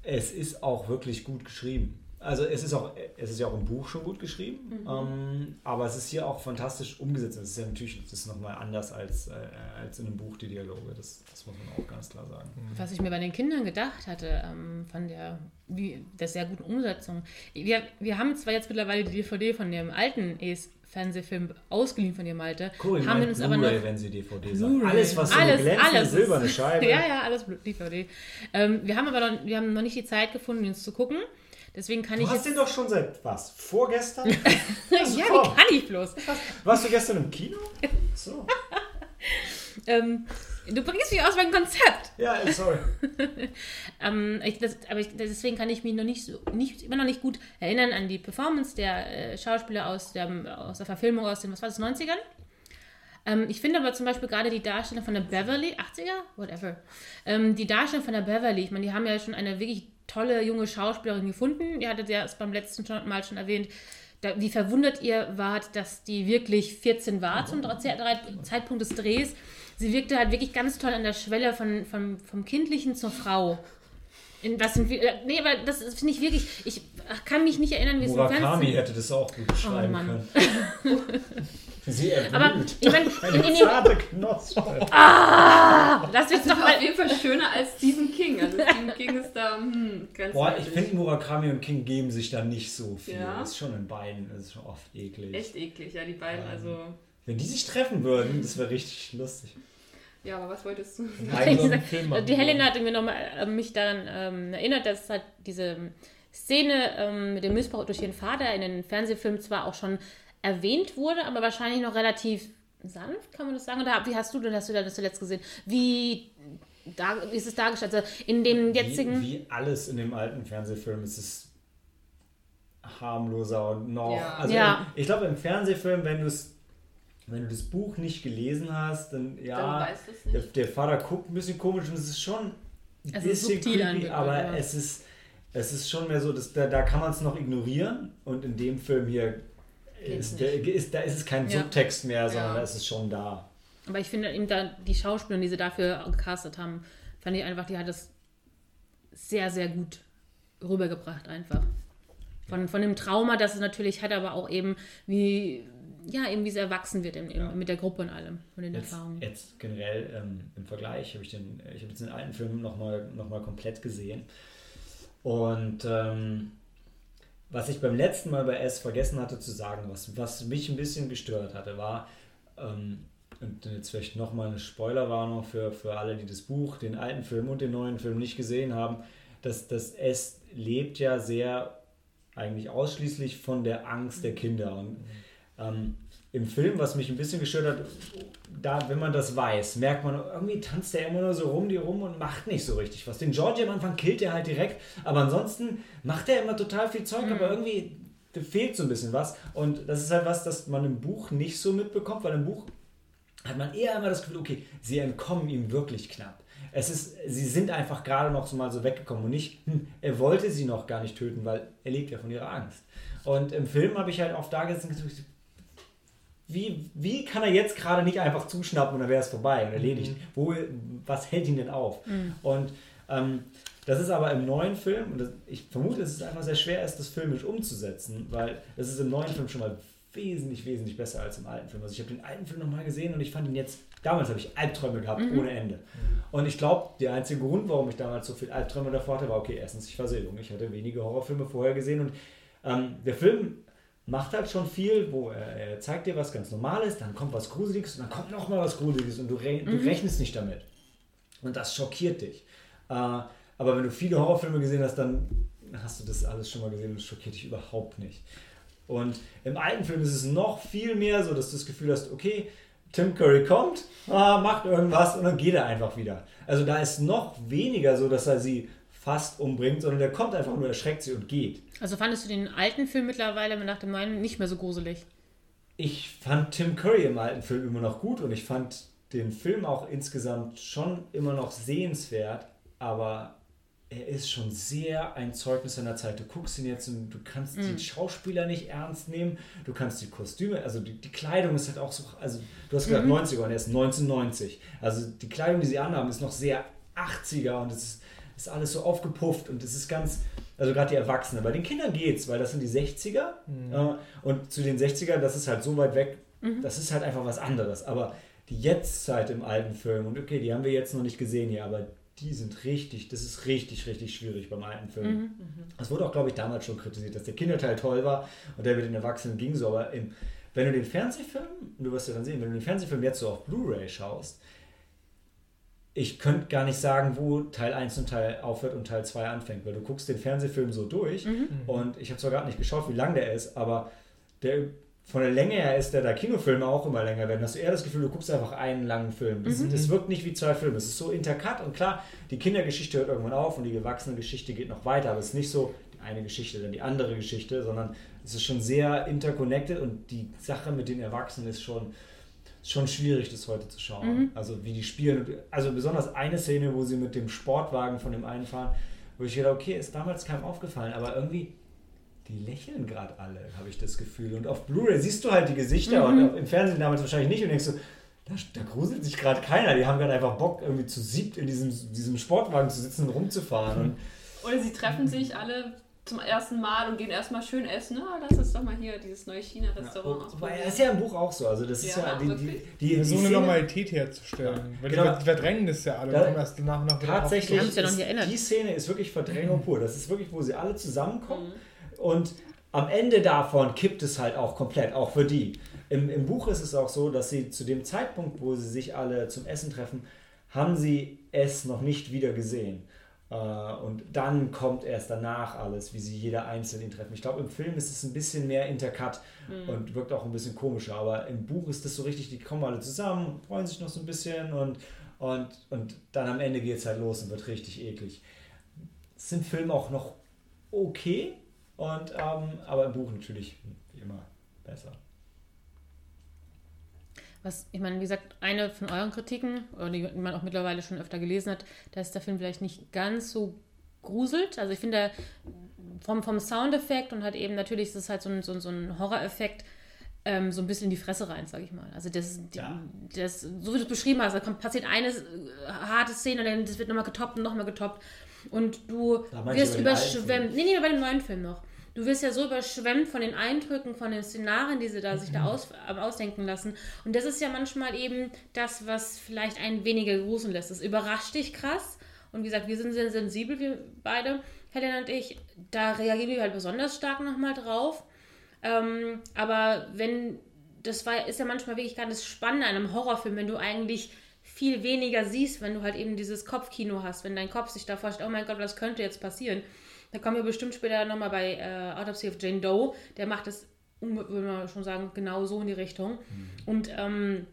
es ist auch wirklich gut geschrieben. Also es ist auch, es ist ja auch im Buch schon gut geschrieben, Mhm. ähm, aber es ist hier auch fantastisch umgesetzt. Es ist ja natürlich das ist nochmal anders als, äh, als in einem Buch die Dialoge. Das, das muss man auch ganz klar sagen. Was ich mir bei den Kindern gedacht hatte, ähm, von der, wie, der sehr guten Umsetzung. Wir, wir haben zwar jetzt mittlerweile die DVD von dem alten Es-Fernsehfilm ausgeliehen von dir, Malte. Cory haben uns aber noch wenn sie DVD sagen. Alles, was so Alles, eine glänzende alles silberne Scheibe. Ja, ja, alles DVD. Ähm, wir haben aber noch, wir haben noch nicht die Zeit gefunden, uns zu gucken. Deswegen kann Du ich hast jetzt. den doch schon seit was? Vorgestern? ja, wie kann ich bloß? Warst du gestern im Kino? So. Ähm, du bringst mich aus meinem Konzept. Ja, sorry. Ähm, ich, das, aber ich, deswegen kann ich mich noch nicht so, nicht, immer noch nicht gut erinnern an die Performance der äh, Schauspieler aus der, aus der Verfilmung aus den, was war das, 90ern? Ähm, ich finde aber zum Beispiel gerade die Darstellung von der Beverly, 80er? Whatever. Ähm, die Darstellung von der Beverly, ich meine, die haben ja schon eine wirklich tolle junge Schauspielerin gefunden. Ihr hattet ja es beim letzten Mal schon erwähnt, da, wie verwundert ihr wart, dass die wirklich 14 war zum Zeitpunkt des Drehs. Sie wirkte halt wirklich ganz toll an der Schwelle von, von, vom Kindlichen zur Frau. In was sind wir, äh, nee, aber das ist- finde ich wirklich, ich kann mich nicht erinnern, wie es im Murakami Fernsehen... hätte das auch gut beschreiben Oh können. Sie erblüht. Aber ich meine, in, Eine in dem, zarte Knospe. lass mich Das doch ist mal auf jeden Fall schöner als Stephen King. Also Stephen King ist da hm, ganz Boah, ich finde Murakami und King geben sich da nicht so viel. Ja. Das ist schon in beiden, das ist schon oft eklig. echt eklig, ja, die beiden. Ähm, Also, Wenn die sich treffen würden, das wäre richtig lustig. ja, aber was wolltest du sagen? Die Helena hatte mir nochmal äh, mich daran ähm, erinnert, dass halt diese Szene ähm, mit dem Missbrauch durch ihren Vater in den Fernsehfilmen zwar auch schon erwähnt wurde, aber wahrscheinlich noch relativ sanft, kann man das sagen? Oder wie hast du denn, hast du das zuletzt gesehen? Wie da, wie ist es dargestellt? Also in dem jetzigen... Wie, wie alles in dem alten Fernsehfilm ist es harmloser und noch. Ja. Also Ja. ich glaube im Fernsehfilm, wenn du es wenn du das Buch nicht gelesen hast, dann Dann ja, es der, nicht. der Vater guckt ein bisschen komisch und es ist schon ein Es ist bisschen creepy, aber ja. es ist es ist schon mehr so, dass da, da kann man es noch ignorieren und in dem Film hier ist, der, ist, da ist es kein Ja. Subtext mehr, sondern Ja. da ist es schon da. Aber ich finde eben da die Schauspieler, die sie dafür gecastet haben, fand ich einfach, die hat es sehr, sehr gut rübergebracht einfach. Von, von dem Trauma, das es natürlich hat, aber auch eben wie, ja, eben wie es erwachsen wird im, im, Ja. mit der Gruppe und allem, von den Jetzt, Erfahrungen. jetzt generell ähm, im Vergleich habe ich den, ich habe jetzt den alten Film nochmal noch mal komplett gesehen. Und ähm, was ich beim letzten Mal bei S vergessen hatte zu sagen, was, was mich ein bisschen gestört hatte, war, ähm, und jetzt vielleicht nochmal eine Spoilerwarnung für, für alle, die das Buch, den alten Film und den neuen Film nicht gesehen haben, dass das S lebt ja sehr eigentlich ausschließlich von der Angst der Kinder. Und ähm, im Film, was mich ein bisschen gestört hat, da, wenn man das weiß, merkt man, irgendwie tanzt er immer nur so rum die rum und macht nicht so richtig was. Den Georgie am Anfang killt er halt direkt, aber ansonsten macht er immer total viel Zeug, mhm. aber irgendwie fehlt so ein bisschen was. Und das ist halt was, das man im Buch nicht so mitbekommt, weil im Buch hat man eher immer das Gefühl, okay, sie entkommen ihm wirklich knapp. Es ist, sie sind einfach gerade noch so mal so weggekommen und nicht, hm, er wollte sie noch gar nicht töten, weil er lebt ja von ihrer Angst. Und im Film habe ich halt oft da gesessen wie, wie kann er jetzt gerade nicht einfach zuschnappen und dann wäre es vorbei und erledigt? Mhm. Wo, was hält ihn denn auf? Mhm. Und ähm, das ist aber im neuen Film, und das, ich vermute, dass es einfach sehr schwer ist, das filmisch umzusetzen, weil es ist im neuen Film schon mal wesentlich, wesentlich besser als im alten Film. Also ich habe den alten Film nochmal gesehen und ich fand ihn jetzt, damals habe ich Albträume gehabt, mhm. ohne Ende. Und ich glaube, der einzige Grund, warum ich damals so viel Albträume davor hatte, war, okay, erstens, ich war sehr jung, ich hatte wenige Horrorfilme vorher gesehen und ähm, der Film macht halt schon viel, wo er, zeigt dir was ganz Normales, dann kommt was Gruseliges und dann kommt noch mal was Gruseliges und du, re mhm. du rechnest nicht damit. Und das schockiert dich. Äh, aber wenn du viele Horrorfilme gesehen hast, dann hast du das alles schon mal gesehen und schockiert dich überhaupt nicht. Und im alten Film ist es noch viel mehr so, dass du das Gefühl hast, okay, Tim Curry kommt, ah, macht irgendwas und dann geht er einfach wieder. Also da ist noch weniger so, dass er sie fast umbringt, sondern der kommt einfach nur, erschreckt sie und geht. Also fandest du den alten Film mittlerweile nach dem neuen nicht mehr so gruselig? Ich fand Tim Curry im alten Film immer noch gut und ich fand den Film auch insgesamt schon immer noch sehenswert, aber er ist schon sehr ein Zeugnis seiner Zeit. Du guckst ihn jetzt und du kannst mm. die Schauspieler nicht ernst nehmen, du kannst die Kostüme, also die, die Kleidung ist halt auch so, also du hast gesagt mm. 90er und er ist 1990. Also die Kleidung, die sie anhaben, ist noch sehr 80er und es ist ist alles so aufgepufft und es ist ganz, also gerade die Erwachsenen. Bei den Kindern geht's, weil das sind die 60er mhm. äh, und zu den 60ern, das ist halt so weit weg, mhm. das ist halt einfach was anderes. Aber die Jetztzeit im alten Film, und okay, die haben wir jetzt noch nicht gesehen hier, aber die sind richtig, das ist richtig, richtig schwierig beim alten Film. Mhm. Das wurde auch, glaube ich, damals schon kritisiert, dass der Kinderteil toll war und der mit den Erwachsenen ging so, aber im, wenn du den Fernsehfilm, du wirst ja dann sehen, wenn du den Fernsehfilm jetzt so auf Blu-ray schaust, ich könnte gar nicht sagen, wo Teil 1 und Teil aufhört und Teil 2 anfängt, weil du guckst den Fernsehfilm so durch mhm. und ich habe zwar gerade nicht geschaut, wie lang der ist, aber der, von der Länge her ist der da Kinofilme auch immer länger werden. Hast du eher das Gefühl, du guckst einfach einen langen Film. Das, mhm. das wirkt nicht wie zwei Filme. Es ist so intercut und klar, die Kindergeschichte hört irgendwann auf und die gewachsene Geschichte geht noch weiter, aber es ist nicht so die eine Geschichte, dann die andere Geschichte, sondern es ist schon sehr interconnected und die Sache mit den Erwachsenen ist schon schon schwierig, das heute zu schauen. Mhm. Also wie die spielen. Also besonders eine Szene, wo sie mit dem Sportwagen von dem einen fahren, wo ich gedacht, okay, ist damals keinem aufgefallen, aber irgendwie, die lächeln gerade alle, habe ich das Gefühl. Und auf Blu-ray siehst du halt die Gesichter mhm. und im Fernsehen damals wahrscheinlich nicht und denkst so, da, da gruselt sich gerade keiner. Die haben gerade einfach Bock, irgendwie zu siebt in diesem, diesem Sportwagen zu sitzen und rumzufahren. Und Oder sie treffen sich alle zum ersten Mal und gehen erstmal schön essen. Na, lass uns doch mal hier dieses neue China-Restaurant ja, Das ist ja im Buch auch so. Also das ist ja, ja die, die, die, die, so eine Normalität herzustellen. Ja, genau. Die verdrängen das ja alle. Da, erst nach, nach tatsächlich, ist, ja die Szene ist wirklich Verdrängung mhm. pur. Das ist wirklich, wo sie alle zusammenkommen mhm. und am Ende davon kippt es halt auch komplett, auch für die. Im, Im Buch ist es auch so, dass sie zu dem Zeitpunkt, wo sie sich alle zum Essen treffen, haben sie es noch nicht wieder gesehen. Äh, und dann kommt erst danach alles, wie sie jeder einzeln ihn treffen. Ich glaube, im Film ist es ein bisschen mehr intercut mhm. und wirkt auch ein bisschen komischer. Aber im Buch ist das so richtig, die kommen alle zusammen, freuen sich noch so ein bisschen und, und, und dann am Ende geht es halt los und wird richtig eklig. Es sind Filme auch noch okay, und, ähm, aber im Buch natürlich wie immer besser was, ich meine, wie gesagt, eine von euren Kritiken, oder die man auch mittlerweile schon öfter gelesen hat, dass der Film vielleicht nicht ganz so gruselt. Also ich finde, vom, vom Soundeffekt und halt eben natürlich ist es halt so ein, so, so ein Horror-Effekt, ähm, so ein bisschen in die Fresse rein, sag ich mal. Also das, ja. das so wie du es beschrieben hast, da kommt, passiert eine äh, harte Szene und dann das wird nochmal getoppt und nochmal getoppt. Und du wirst überschwemmt. Nee, nee, bei dem neuen Film noch du wirst ja so überschwemmt von den Eindrücken, von den Szenarien, die sie da sich da aus, ausdenken lassen. Und das ist ja manchmal eben das, was vielleicht einen weniger gruseln lässt. Das überrascht dich krass. Und wie gesagt, wir sind sehr sensibel, wir beide, Helena und ich. Da reagieren wir halt besonders stark nochmal drauf. Ähm, aber wenn, das war, ist ja manchmal wirklich gar das Spannende an einem Horrorfilm, wenn du eigentlich viel weniger siehst, wenn du halt eben dieses Kopfkino hast, wenn dein Kopf sich da vorstellt, oh mein Gott, was könnte jetzt passieren. Da kommen wir bestimmt später nochmal bei äh, Autopsy of Jane Doe. Der macht es würde man schon sagen, genau so in die Richtung. Mhm. Und ähm,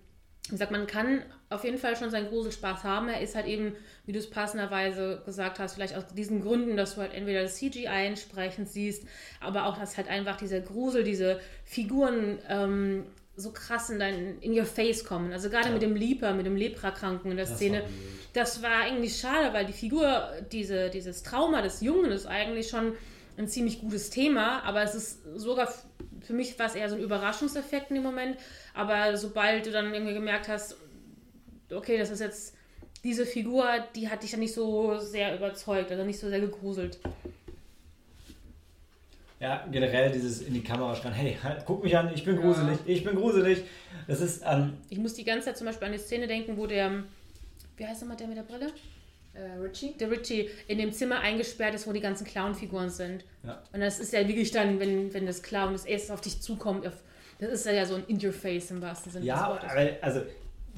wie gesagt, man kann auf jeden Fall schon seinen Gruselspaß haben. Er ist halt eben, wie du es passenderweise gesagt hast, vielleicht aus diesen Gründen, dass du halt entweder das CGI entsprechend siehst, aber auch, dass halt einfach dieser Grusel, diese Figuren ähm, so krass in dein in your face kommen. Also gerade Ja. mit dem Leaper, mit dem Leprakranken in der Das Szene, war das war eigentlich schade, weil die Figur, diese, dieses Trauma des Jungen ist eigentlich schon ein ziemlich gutes Thema, aber es ist sogar für mich war es eher so ein Überraschungseffekt in dem Moment. Aber sobald du dann irgendwie gemerkt hast, okay, das ist jetzt diese Figur, die hat dich dann nicht so sehr überzeugt, also nicht so sehr gegruselt. Ja, generell dieses in die Kamera schreien, hey, halt, guck mich an, ich bin gruselig, ich bin gruselig. Das ist, ähm, Ich muss die ganze Zeit zum Beispiel an die Szene denken, wo der, wie heißt nochmal der mit der Brille? Äh, Richie? Der Richie in dem Zimmer eingesperrt ist, wo die ganzen Clown-Figuren sind. Ja. Und das ist ja wirklich dann, wenn, wenn das Clown das erst auf dich zukommt, auf, das ist ja so ein In-Your-Face im wahrsten Sinne ja, des Wortes. aber, also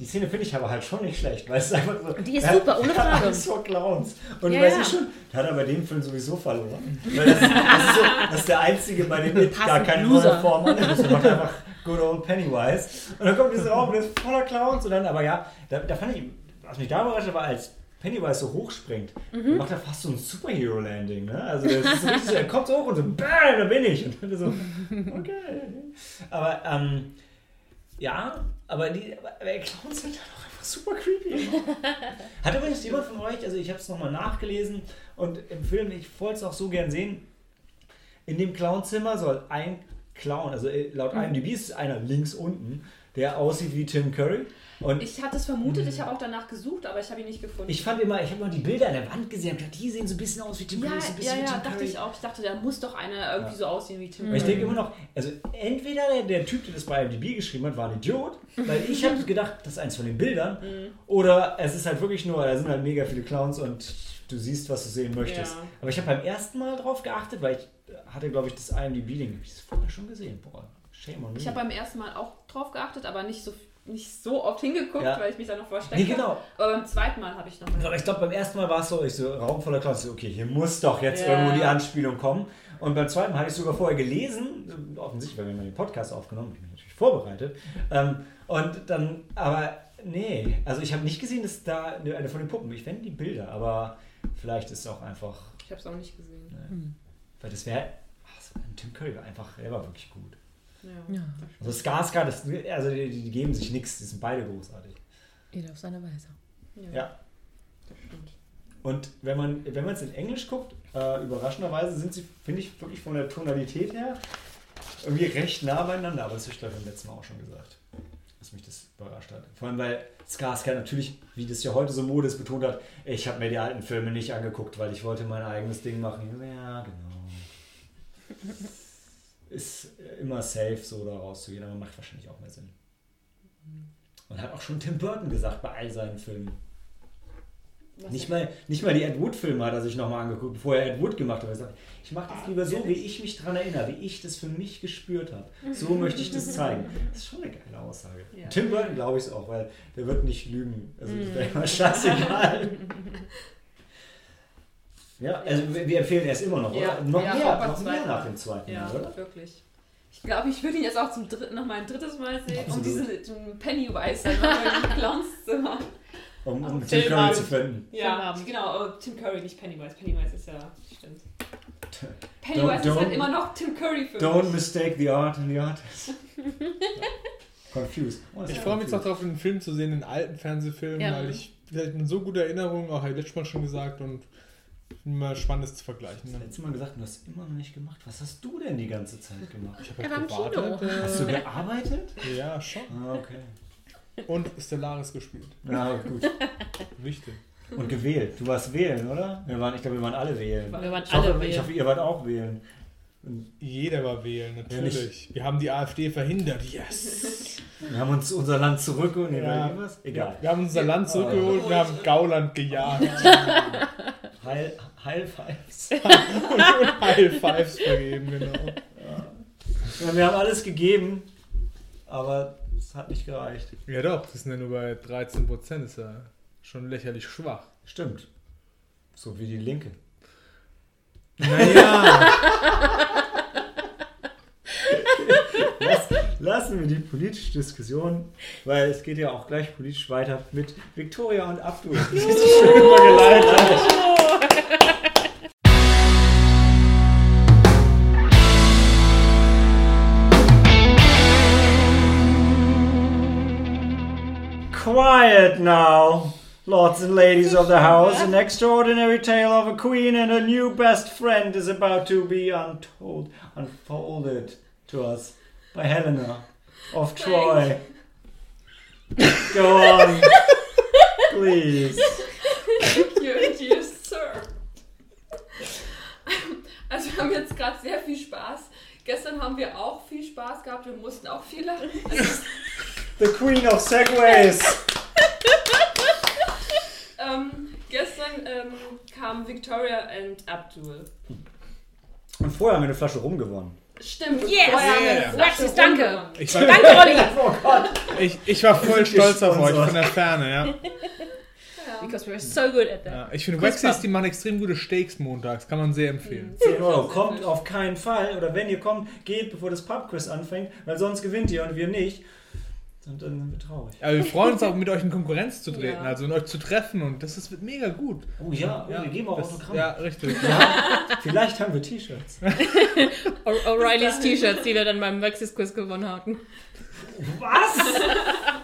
die Szene finde ich aber halt schon nicht schlecht, weil es einfach so. Die ist er- super, ohne hat Frage. Angst vor Clowns. Und Ja, weiß ja. ich schon, der hat aber den Film sowieso verloren. Weil das, das, ist so, das ist der einzige, bei dem It gar keine Form annimmt. Er macht einfach Good Old Pennywise. Und dann kommt dieser Raum, der ist voller Clowns. Und dann, aber ja, da, da fand ich, was mich da überrascht hat, war, als Pennywise so hochspringt, Mhm. macht er fast so ein Superhero-Landing. Ne? Also das so richtig er kommt so hoch und so, BAM, da bin ich. Und dann so, okay. Aber, ähm, ja, aber die aber, aber Clowns sind dann auch einfach super creepy. Hat übrigens jemand von euch, also ich habe es nochmal nachgelesen und im Film, ich wollte es auch so gern sehen, in dem Clownzimmer soll ein Clown, also äh, laut IMDb ist es einer links unten, der aussieht wie Tim Curry. Und ich, Ich hatte es vermutet, ich habe auch danach gesucht, aber ich habe ihn nicht gefunden. fand immer, ich habe immer die Bilder an der Wand gesehen und gedacht, die sehen so ein bisschen aus wie Tim ja, Curry, so ja, ja, dachte Curry. ich auch. Ich dachte, da muss doch einer irgendwie Ja. so aussehen wie Tim Aber ich Curry. denke immer noch, also entweder der, der Typ, der das bei IMDb geschrieben hat, war ein Idiot, weil ich habe gedacht, das ist eins von den Bildern, oder es ist halt wirklich nur, da sind halt mega viele Clowns und du siehst, was du sehen möchtest. Ja. Aber ich habe beim ersten Mal drauf geachtet, weil ich hatte, glaube ich, das IMDb-Ding, habe ich das vorher schon gesehen. Boah, shame on me. Ich habe beim ersten Mal auch drauf geachtet, aber nicht so, nicht so oft hingeguckt, Ja. weil ich mich da noch versteckt Nee, genau. Aber beim zweiten Mal habe ich noch Aber mal. ich glaube, beim ersten Mal war es so, ich so, Raum voller so, okay, hier muss doch jetzt Ja. irgendwo die Anspielung kommen. Und beim zweiten Mal hatte ich sogar vorher gelesen, offensichtlich, weil wir mal den Podcast aufgenommen, ich mich natürlich vorbereitet. Ähm, und dann, aber nee, also ich habe nicht gesehen, dass da eine, von den Puppen, ich fände die Bilder, aber vielleicht ist es auch einfach, Ich habe es auch nicht gesehen. ne, weil das wäre, Tim Curry war einfach, er war wirklich gut. Ja. Ja, Also Skarsgård, das, also die, die geben sich nichts, die sind beide großartig. jeder auf seine Weise. Ja. Das stimmt. Und wenn man wenn man es in Englisch guckt, äh, überraschenderweise sind sie, finde ich, wirklich von der Tonalität her irgendwie recht nah beieinander. Aber das habe ich glaube ich beim letzten Mal auch schon gesagt, dass mich das überrascht hat. Vor allem, weil Skarsgård natürlich, wie das ja heute so Mode ist, betont hat, ich habe mir die alten Filme nicht angeguckt, weil ich wollte mein eigenes Ding machen. Ja, genau. Ist immer safe, so da rauszugehen, aber macht wahrscheinlich auch mehr Sinn. Und hat auch schon Tim Burton gesagt bei all seinen Filmen. Was Nicht mal, nicht mal die Ed Wood-Filme hat er sich nochmal angeguckt, bevor er Ed Wood gemacht hat. Er sagt, ich mache das lieber so, wie ich mich daran erinnere, wie ich das für mich gespürt habe. So möchte ich das zeigen. Das ist schon eine geile Aussage. Ja. Tim Burton glaube ich es auch, weil der wird nicht lügen. Also das wäre immer scheißegal. ja, also wir wir empfehlen es immer noch, Ja, oder? Noch ja, mehr, noch mehr zweiten nach dem zweiten Ja, Mal, oder? wirklich. Ich glaube, ich würde ihn jetzt auch zum dritten, noch mal ein drittes Mal sehen, um Absolut. diesen diesen Pennywise dann nochmal Clowns zu machen. Um, um Tim Curry Filmabend. zu finden. Ja, genau, Tim Curry, nicht Pennywise. Pennywise ist ja, stimmt. Pennywise Don't- ist halt immer noch Tim Curry für Don't mich. mistake the art and the artist. Confused. Oh, Ich freue mich jetzt auch darauf, den Film zu sehen, den alten Fernsehfilm, Ja. weil ich vielleicht eine so gute Erinnerung, auch habe ich letztes Mal schon gesagt und immer spannend ist zu vergleichen. Das Ne? letzte Mal gesagt, du hast immer noch nicht gemacht. Was hast du denn die ganze Zeit gemacht? Ich habe halt Kino. gewartet. Hast du Äh, gearbeitet? ja, schon. Ah, okay. Und Stellaris gespielt. Ja, gut. Wichtig. Und gewählt. Du warst wählen, oder? Wir waren, ich glaube, wir waren alle wählen. Wir waren Ich hoffe, alle ich hoffe, ihr wart auch wählen. Jeder war wählen, Ja, natürlich. Wir haben die AfD verhindert, yes. wir haben uns unser Land zurückgeholt. Nee, Ja. ja. was? Egal. Wir haben unser Land zurückgeholt, wir haben Gauland gejagt Heil, Heil Fives. und High Fives vergeben, genau. Ja, wir haben alles gegeben, aber es hat nicht gereicht. Ja doch, das sind ja nur bei 13 Prozent, ist ja schon lächerlich schwach. Stimmt. So wie die Linke. Naja, lassen wir die politische Diskussion, weil es geht ja auch gleich politisch weiter mit Victoria und Abdul. Die sich schön übergeleitet. Quiet now, lords and ladies of the house. An extraordinary tale of a queen and a new best friend is about to be untold, unfolded to us by Helena of Troy. Go on, please. Dear, dear Sir. Also wir haben jetzt gerade sehr viel Spaß. Gestern haben wir auch viel Spaß gehabt. Wir mussten auch viel lachen. Also, The queen of segways. ähm, gestern ähm, kamen Victoria und Abdul. Und vorher haben wir eine Flasche rumgewonnen. Stimmt. Yes! Yeah. Alexis, danke. Ich war, Danke, Olli! Oh Gott. ich, ich war voll stolz auf euch von der Ferne, ja. Because we're so good at that. ja ich finde, Waxys, die machen extrem gute Steaks montags. Kann man sehr empfehlen. 10 Euro. Kommt auf keinen Fall. Oder wenn ihr kommt, geht, bevor das Pubquiz anfängt, weil sonst gewinnt ihr und wir nicht. Und dann sind wir traurig. Aber wir freuen uns auch, mit euch in Konkurrenz zu treten, Ja. also und euch zu treffen und das ist wird mega gut. Oh ja, oh, wir geben auch das, Autogramme. Ja, richtig. Vielleicht haben wir T-Shirts. O'Reillys T-Shirts, die wir dann beim Maxis Quiz gewonnen hatten. Was?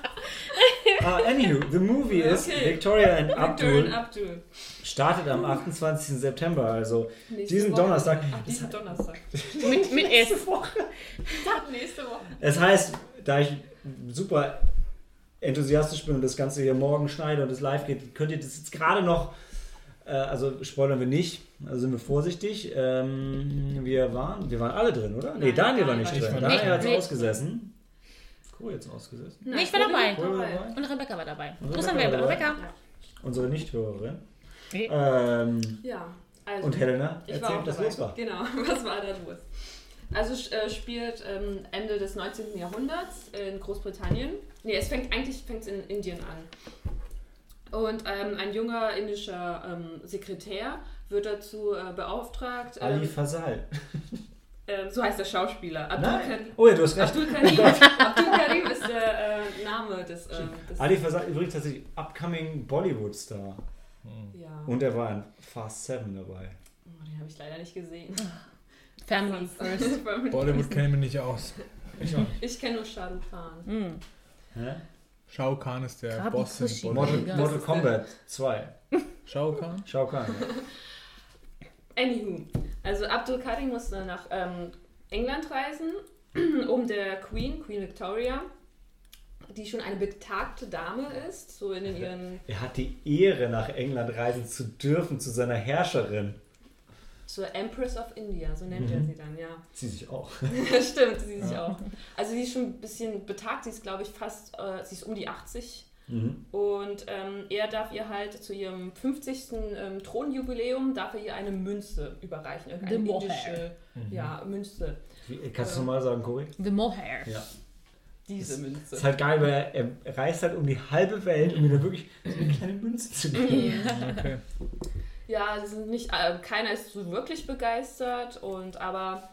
Ah, anywho, the movie is Okay. Victoria and Victoria und Abdul Abdul. startet am 28. September, also Nächste diesen Woche. Donnerstag. Ach, diesen Donnerstag. Mit, mit S. Nächste Woche. Es heißt, da ich super enthusiastisch bin und das Ganze hier morgen schneide und es live geht, könnt ihr das jetzt gerade noch, äh, also spoilern wir nicht, also sind wir vorsichtig. Ähm, wir waren, wir waren alle drin, oder? nee, Nein, Daniel war Daniel nicht war drin. nicht drin. Daniel hat Nee. ausgesessen. Cool, jetzt ausgesessen. Nee, ich war dabei. Dabei. Und Rebecca war dabei. Gruß an Rebecca. Rebecca. Unsere Nichthörerin. Nee. Ähm, Ja, also. und Helena, erzählt, was los war. Genau, was war da los? Also äh, spielt ähm, Ende des 19. Jahrhunderts in Großbritannien. Nee, es fängt eigentlich fängt's in Indien an. Und ähm, ein junger indischer ähm, Sekretär wird dazu äh, beauftragt. Ali Ähm, Fasal. ähm, so heißt der Schauspieler. Abdul Nein. Karim. Oh ja, du hast recht. Abdul Karim, Abdul Karim ist der äh, Name des. ähm, des Ali Fasal übrigens tatsächlich upcoming Bollywood-Star. ja. Und er war in Fast 7 dabei. Oh, den habe ich leider nicht gesehen. Family first. Bollywood kenne ich mich nicht aus. Ich kenne nur Shah Rukh Khan. Hm. Hä? Shao Kahn ist der Krabi Boss in Kushi. Bollywood. Mortal. Mortal Kombat 2. Shao Kahn? Shao Kahn. Ja. Anywho, also Abdul Karim musste nach ähm, England reisen, um der Queen, Queen Victoria, die schon eine betagte Dame ist, so in den ihren, Er hat die Ehre, nach England reisen zu dürfen, zu seiner Herrscherin. Zur Empress of India, so nennt er Mhm. sie dann, ja. Sie sich auch. Stimmt, sie sich Ja. auch. Also sie ist schon ein bisschen betagt, sie ist glaube ich fast, äh, sie ist um die 80 Mhm. und ähm, er darf ihr halt zu ihrem 50. Ähm, Thronjubiläum, darf er ihr eine Münze überreichen, Mohair. indische ja, Münze. Wie, kannst du nochmal sagen, Cory? The Mohair. Ja. Diese Das Münze. ist halt geil, weil er, er reist halt um die halbe Welt, um mir da wirklich so eine kleine Münze zu geben. Okay. Ja, sind nicht, äh, keiner ist so wirklich begeistert und aber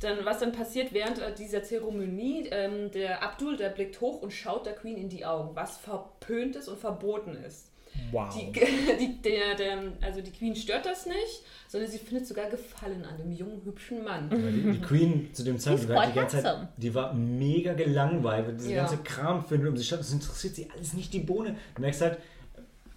dann, was dann passiert während äh, dieser Zeremonie, ähm, der Abdul, der blickt hoch und schaut der Queen in die Augen, was verpönt ist und verboten ist. Wow. Die, die, der, der, also die Queen stört das nicht, sondern sie findet sogar Gefallen an dem jungen, hübschen Mann. Die, die Queen zu dem Zeitpunkt war die ganze Zeit, die war mega gelangweilt, weil diese Ja. ganze Kram findet um sich statt. Das interessiert sie alles nicht die Bohne. Du merkst halt,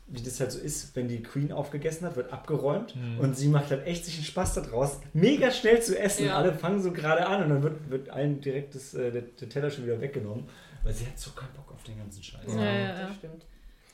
wie das halt so ist, wenn die Queen aufgegessen hat, wird abgeräumt Mhm. und sie macht halt echt sich einen Spaß daraus, mega schnell zu essen. Ja. Alle fangen so gerade an und dann wird, wird allen direkt das, äh, der, der Teller schon wieder weggenommen, weil sie hat so keinen Bock auf den ganzen Scheiß. Ja, ja, ja. Das stimmt.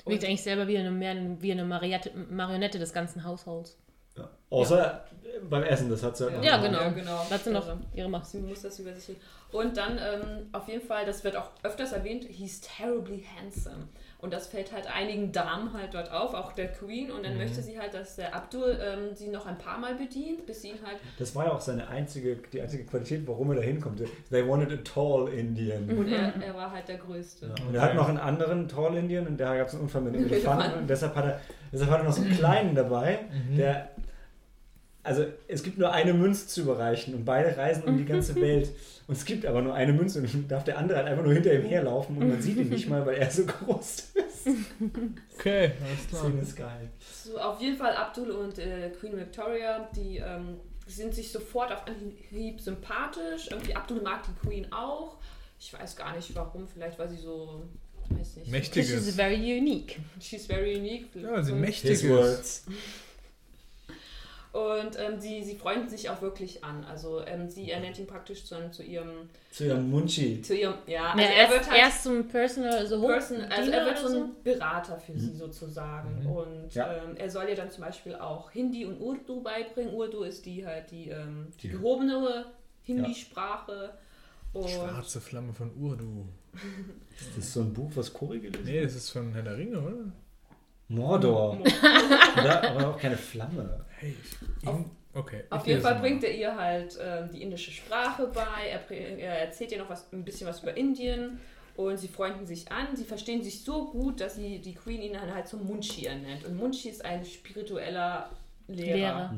Wirkt eigentlich selber wie eine, mehr wie eine Marionette, Marionette des ganzen Haushalts. Ja. Außer äh, beim Essen, das hat sie halt noch Ja, gemacht. genau. Ja, genau. Da hat sie noch Also, ihre Macht. Sie muss das über sich legen. Und dann ähm, auf jeden Fall, das wird auch öfters erwähnt, he's terribly handsome. Und das fällt halt einigen Damen halt dort auf, auch der Queen. Und dann Mhm. möchte sie halt, dass der Abdul ähm, sie noch ein paar Mal bedient, bis sie ihn halt. Das war ja auch seine einzige, die einzige Qualität, warum er da hinkommt. They wanted a tall Indian. Und er, er war halt der Größte. Ja. Und er hat noch einen anderen Tall Indian und da gab es einen Unfall mit einem Elefanten. und deshalb hat er, deshalb hat er noch so einen kleinen dabei, Mhm. der also es gibt nur eine Münze zu überreichen und beide reisen um die ganze Welt. Und es gibt aber nur eine Münze und dann darf der andere halt einfach nur hinter ihm herlaufen und man sieht ihn nicht mal, weil er so groß ist. Okay, alles klar. Szene ist geil. So, auf jeden Fall Abdul und äh, Queen Victoria, die ähm, sind sich sofort auf Anhieb sympathisch. Irgendwie Abdul mag die Queen auch. Ich weiß gar nicht warum, vielleicht weil sie so, weiß nicht. Mächtig This is ist. very unique. She's very unique. Ja, sie mächtig ist. Und ähm, sie, sie freunden sich auch wirklich an. Also ähm, sie ernennt ihn praktisch zu, zu ihrem, Zu ihrem Munchi. zu ihrem, ja, also Ja, er erst, wird halt erst zum Personal, so Person, also er wird so ein Berater für sie sozusagen. Mhm. Und Ja. ähm, er soll ihr dann zum Beispiel auch Hindi und Urdu beibringen. Urdu ist die halt die, ähm, die gehobenere Hindi-Sprache. Und Schwarze Flamme von Urdu. Ist das so ein Buch, was Cory gelesen Nee, das ist von Herr der Ringe, oder? Mordor. Oder? Aber auch keine Flamme. Hey, ich, Auf- okay. Auf ich jeden Fall bringt er ihr halt ähm, die indische Sprache bei. Er, er erzählt ihr noch was, ein bisschen was über Indien. Und sie freunden sich an. Sie verstehen sich so gut, dass sie die Queen ihn dann halt zum Munchi ernennt. Und Munchi ist ein spiritueller Lehrer. Lehrer.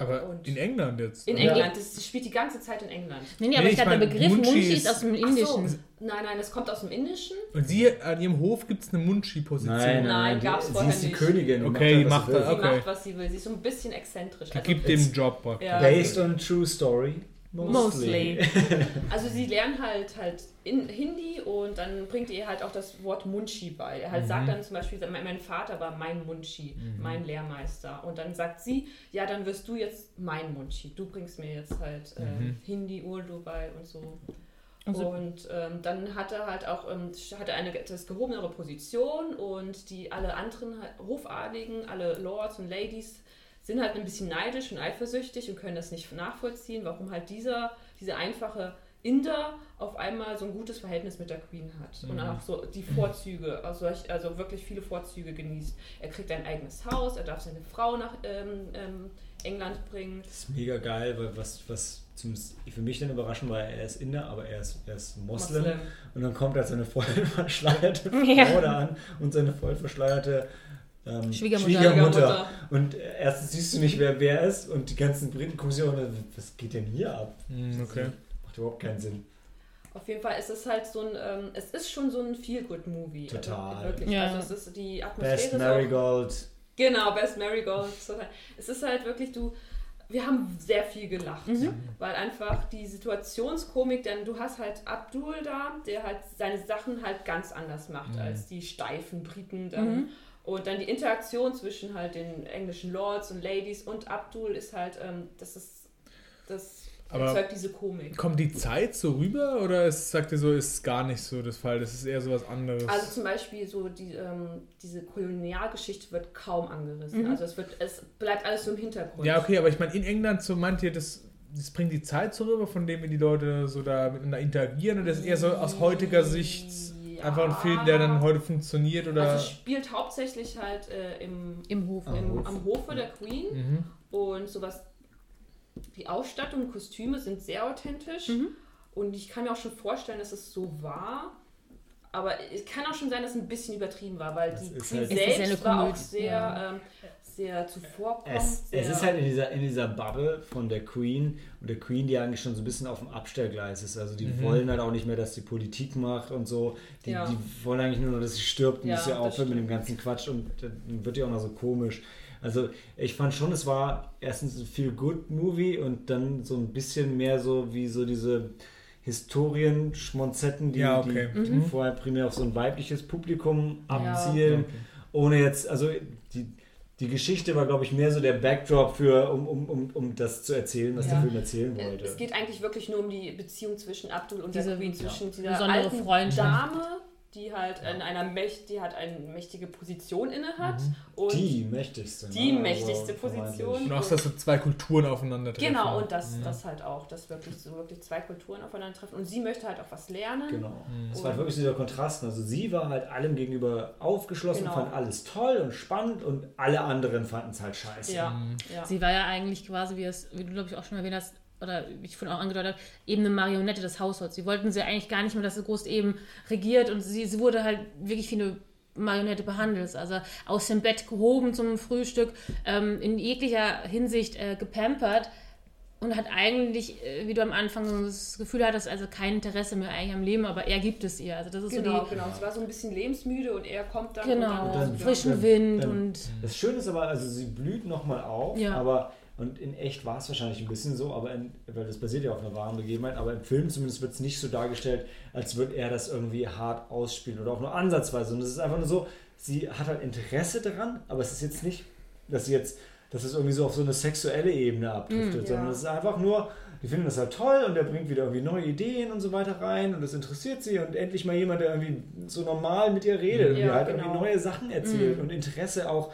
Aber und- in England jetzt. In oder? England. Das spielt die ganze Zeit in England. Nee, nee, aber Nee, ich ich glaube, der Begriff Munchi Munchi ist- ist aus dem Ach so. Indischen. Nein, nein, das kommt aus dem Indischen. Und sie, an ihrem Hof gibt es eine Munchi-Position. Nein, nein, Nein, die, gab's sie vorher ist die nicht. Königin. Okay, halt, was macht sie Sie Okay. macht, was sie will. Sie ist so ein bisschen exzentrisch. Die Also, gibt dem Job. Ja. Based on true story. Mostly. also sie lernen halt halt in Hindi und dann bringt ihr halt auch das Wort Munchi bei. Er halt Mhm. sagt dann zum Beispiel, mein Vater war mein Munchi, Mhm. mein Lehrmeister. Und dann sagt sie, ja, dann wirst du jetzt mein Munchi. Du bringst mir jetzt halt äh, Mhm. Hindi, Urdu bei und so. Also- Und ähm, dann hat er halt auch ähm, hat er eine etwas gehobenere Position und die alle anderen Hofadligen, alle Lords und Ladies sind halt ein bisschen neidisch und eifersüchtig und können das nicht nachvollziehen, warum halt dieser, dieser einfache Inder auf einmal so ein gutes Verhältnis mit der Queen hat und Mhm. auch so die Vorzüge, also, also wirklich viele Vorzüge genießt. Er kriegt ein eigenes Haus, er darf seine Frau nach ähm, ähm, England bringen. Das ist mega geil, weil was, was zumindest für mich dann überraschend war, er ist Inder, aber er ist, er ist Moslem. Moslem. Und dann kommt halt seine voll verschleierte Ja. Frau da an und seine voll verschleierte ähm, Schwiegermutter. Schwiegermutter. Und äh, erstens siehst du nicht, wer wer ist und die ganzen Briten gucken sich auch, was geht denn hier ab? Mhm, okay. Macht überhaupt keinen Sinn. Auf jeden Fall ist es halt so ein, ähm, es ist schon so ein Feel-Good-Movie. Total. Also, wirklich. Ja. Also es ist die Atmosphäre Best ist auch, Marigold. Genau, Best Marigold. Es ist halt wirklich, du, wir haben sehr viel gelacht, Mhm. weil einfach die Situationskomik, denn du hast halt Abdul da, der halt seine Sachen halt ganz anders macht Mhm. als die steifen Briten dann. Mhm. Und dann die Interaktion zwischen halt den englischen Lords und Ladies und Abdul ist halt, ähm, das ist, das Aber- erzeugt diese Komik. Kommt die Zeit so rüber oder ist, sagt ihr so, ist gar nicht so das Fall? Das ist eher so was anderes. Also zum Beispiel so die, ähm, diese Kolonialgeschichte wird kaum angerissen. Mhm. Also es wird, es bleibt alles so im Hintergrund. ja, okay, aber ich meine, in England, so meint ihr, das, das bringt die Zeit so rüber, von dem wie die Leute so da miteinander interagieren oder ist eher so aus heutiger Sicht Ja. einfach ein Film, der dann heute funktioniert oder. Also es spielt hauptsächlich halt äh, im, Im Hof. Am im, Hof. am Hofe der Queen mhm. und sowas. Die Ausstattung und Kostüme sind sehr authentisch Mhm. und ich kann mir auch schon vorstellen, dass es so war. Aber es kann auch schon sein, dass es ein bisschen übertrieben war, weil Das die Queen halt- selbst war auch sehr, ja. ähm, sehr zuvorkommend. Es, sehr, es ist halt in dieser, in dieser Bubble von der Queen und der Queen, die eigentlich schon so ein bisschen auf dem Abstellgleis ist. Also die Mhm. wollen halt auch nicht mehr, dass die Politik macht und so. Die, Ja. die wollen eigentlich nur noch, dass sie stirbt und Ja, dass sie aufhört mit dem ganzen Quatsch und dann wird ja auch noch so komisch. Also ich fand schon, es war erstens ein viel good Movie und dann so ein bisschen mehr so wie so diese Historien-Schmonzetten, die, Ja, okay. die, die Mhm. vorher primär auf so ein weibliches Publikum Ja. abzielen Okay. ohne jetzt, also die, Geschichte war, glaube ich, mehr so der Backdrop für, um, um, um, um das zu erzählen, was Ja. der Film erzählen wollte. Es geht eigentlich wirklich nur um die Beziehung zwischen Abdul und Diese, der Queen, ja, zwischen dieser besondere alten Freundschaft. Dame, die halt in einer Mächt, die hat eine mächtige Position inne hat Mhm. und die mächtigste. die ne? mächtigste Also, Position. Und auch, dass so zwei Kulturen aufeinandertreffen. genau und das, Mhm. das halt auch, dass wirklich so wirklich zwei Kulturen aufeinandertreffen und sie möchte halt auch was lernen. Genau. Mhm. Es war wirklich dieser Kontrast. Also sie war halt allem gegenüber aufgeschlossen, Genau. fand alles toll und spannend und alle anderen fanden es halt scheiße. Ja, Mhm. ja. Sie war ja eigentlich quasi, wie, es, wie du glaube ich auch schon erwähnt hast, oder wie ich vorhin auch angedeutet habe, eben eine Marionette des Haushalts. Sie wollten sie eigentlich gar nicht mehr, dass sie groß eben regiert und sie, sie wurde halt wirklich wie eine Marionette behandelst. Also aus dem Bett gehoben zum Frühstück, ähm, in jeglicher Hinsicht äh, gepampert und hat eigentlich, äh, wie du am Anfang so das Gefühl hattest, also kein Interesse mehr eigentlich am Leben, aber er gibt es ihr. Also das ist Genau, so die genau. Sie war so ein bisschen lebensmüde und er kommt dann. genau, Und dann- frischen dann- Wind dann- und Das Schöne ist aber, also sie blüht nochmal auf, Ja. aber und in echt war es wahrscheinlich ein bisschen so, aber in, weil das basiert ja auf einer wahren Begebenheit, aber im Film zumindest wird es nicht so dargestellt, als würde er das irgendwie hart ausspielen oder auch nur ansatzweise. Und es ist einfach nur so, sie hat halt Interesse daran, aber es ist jetzt nicht, dass sie jetzt, dass es irgendwie so auf so eine sexuelle Ebene abdriftet, Mm, sondern ja. es ist einfach nur, die finden das halt toll und der bringt wieder irgendwie neue Ideen und so weiter rein und das interessiert sie und endlich mal jemand, der irgendwie so normal mit ihr redet und Ja, ihr halt genau. irgendwie neue Sachen erzählt Mhm. und Interesse auch,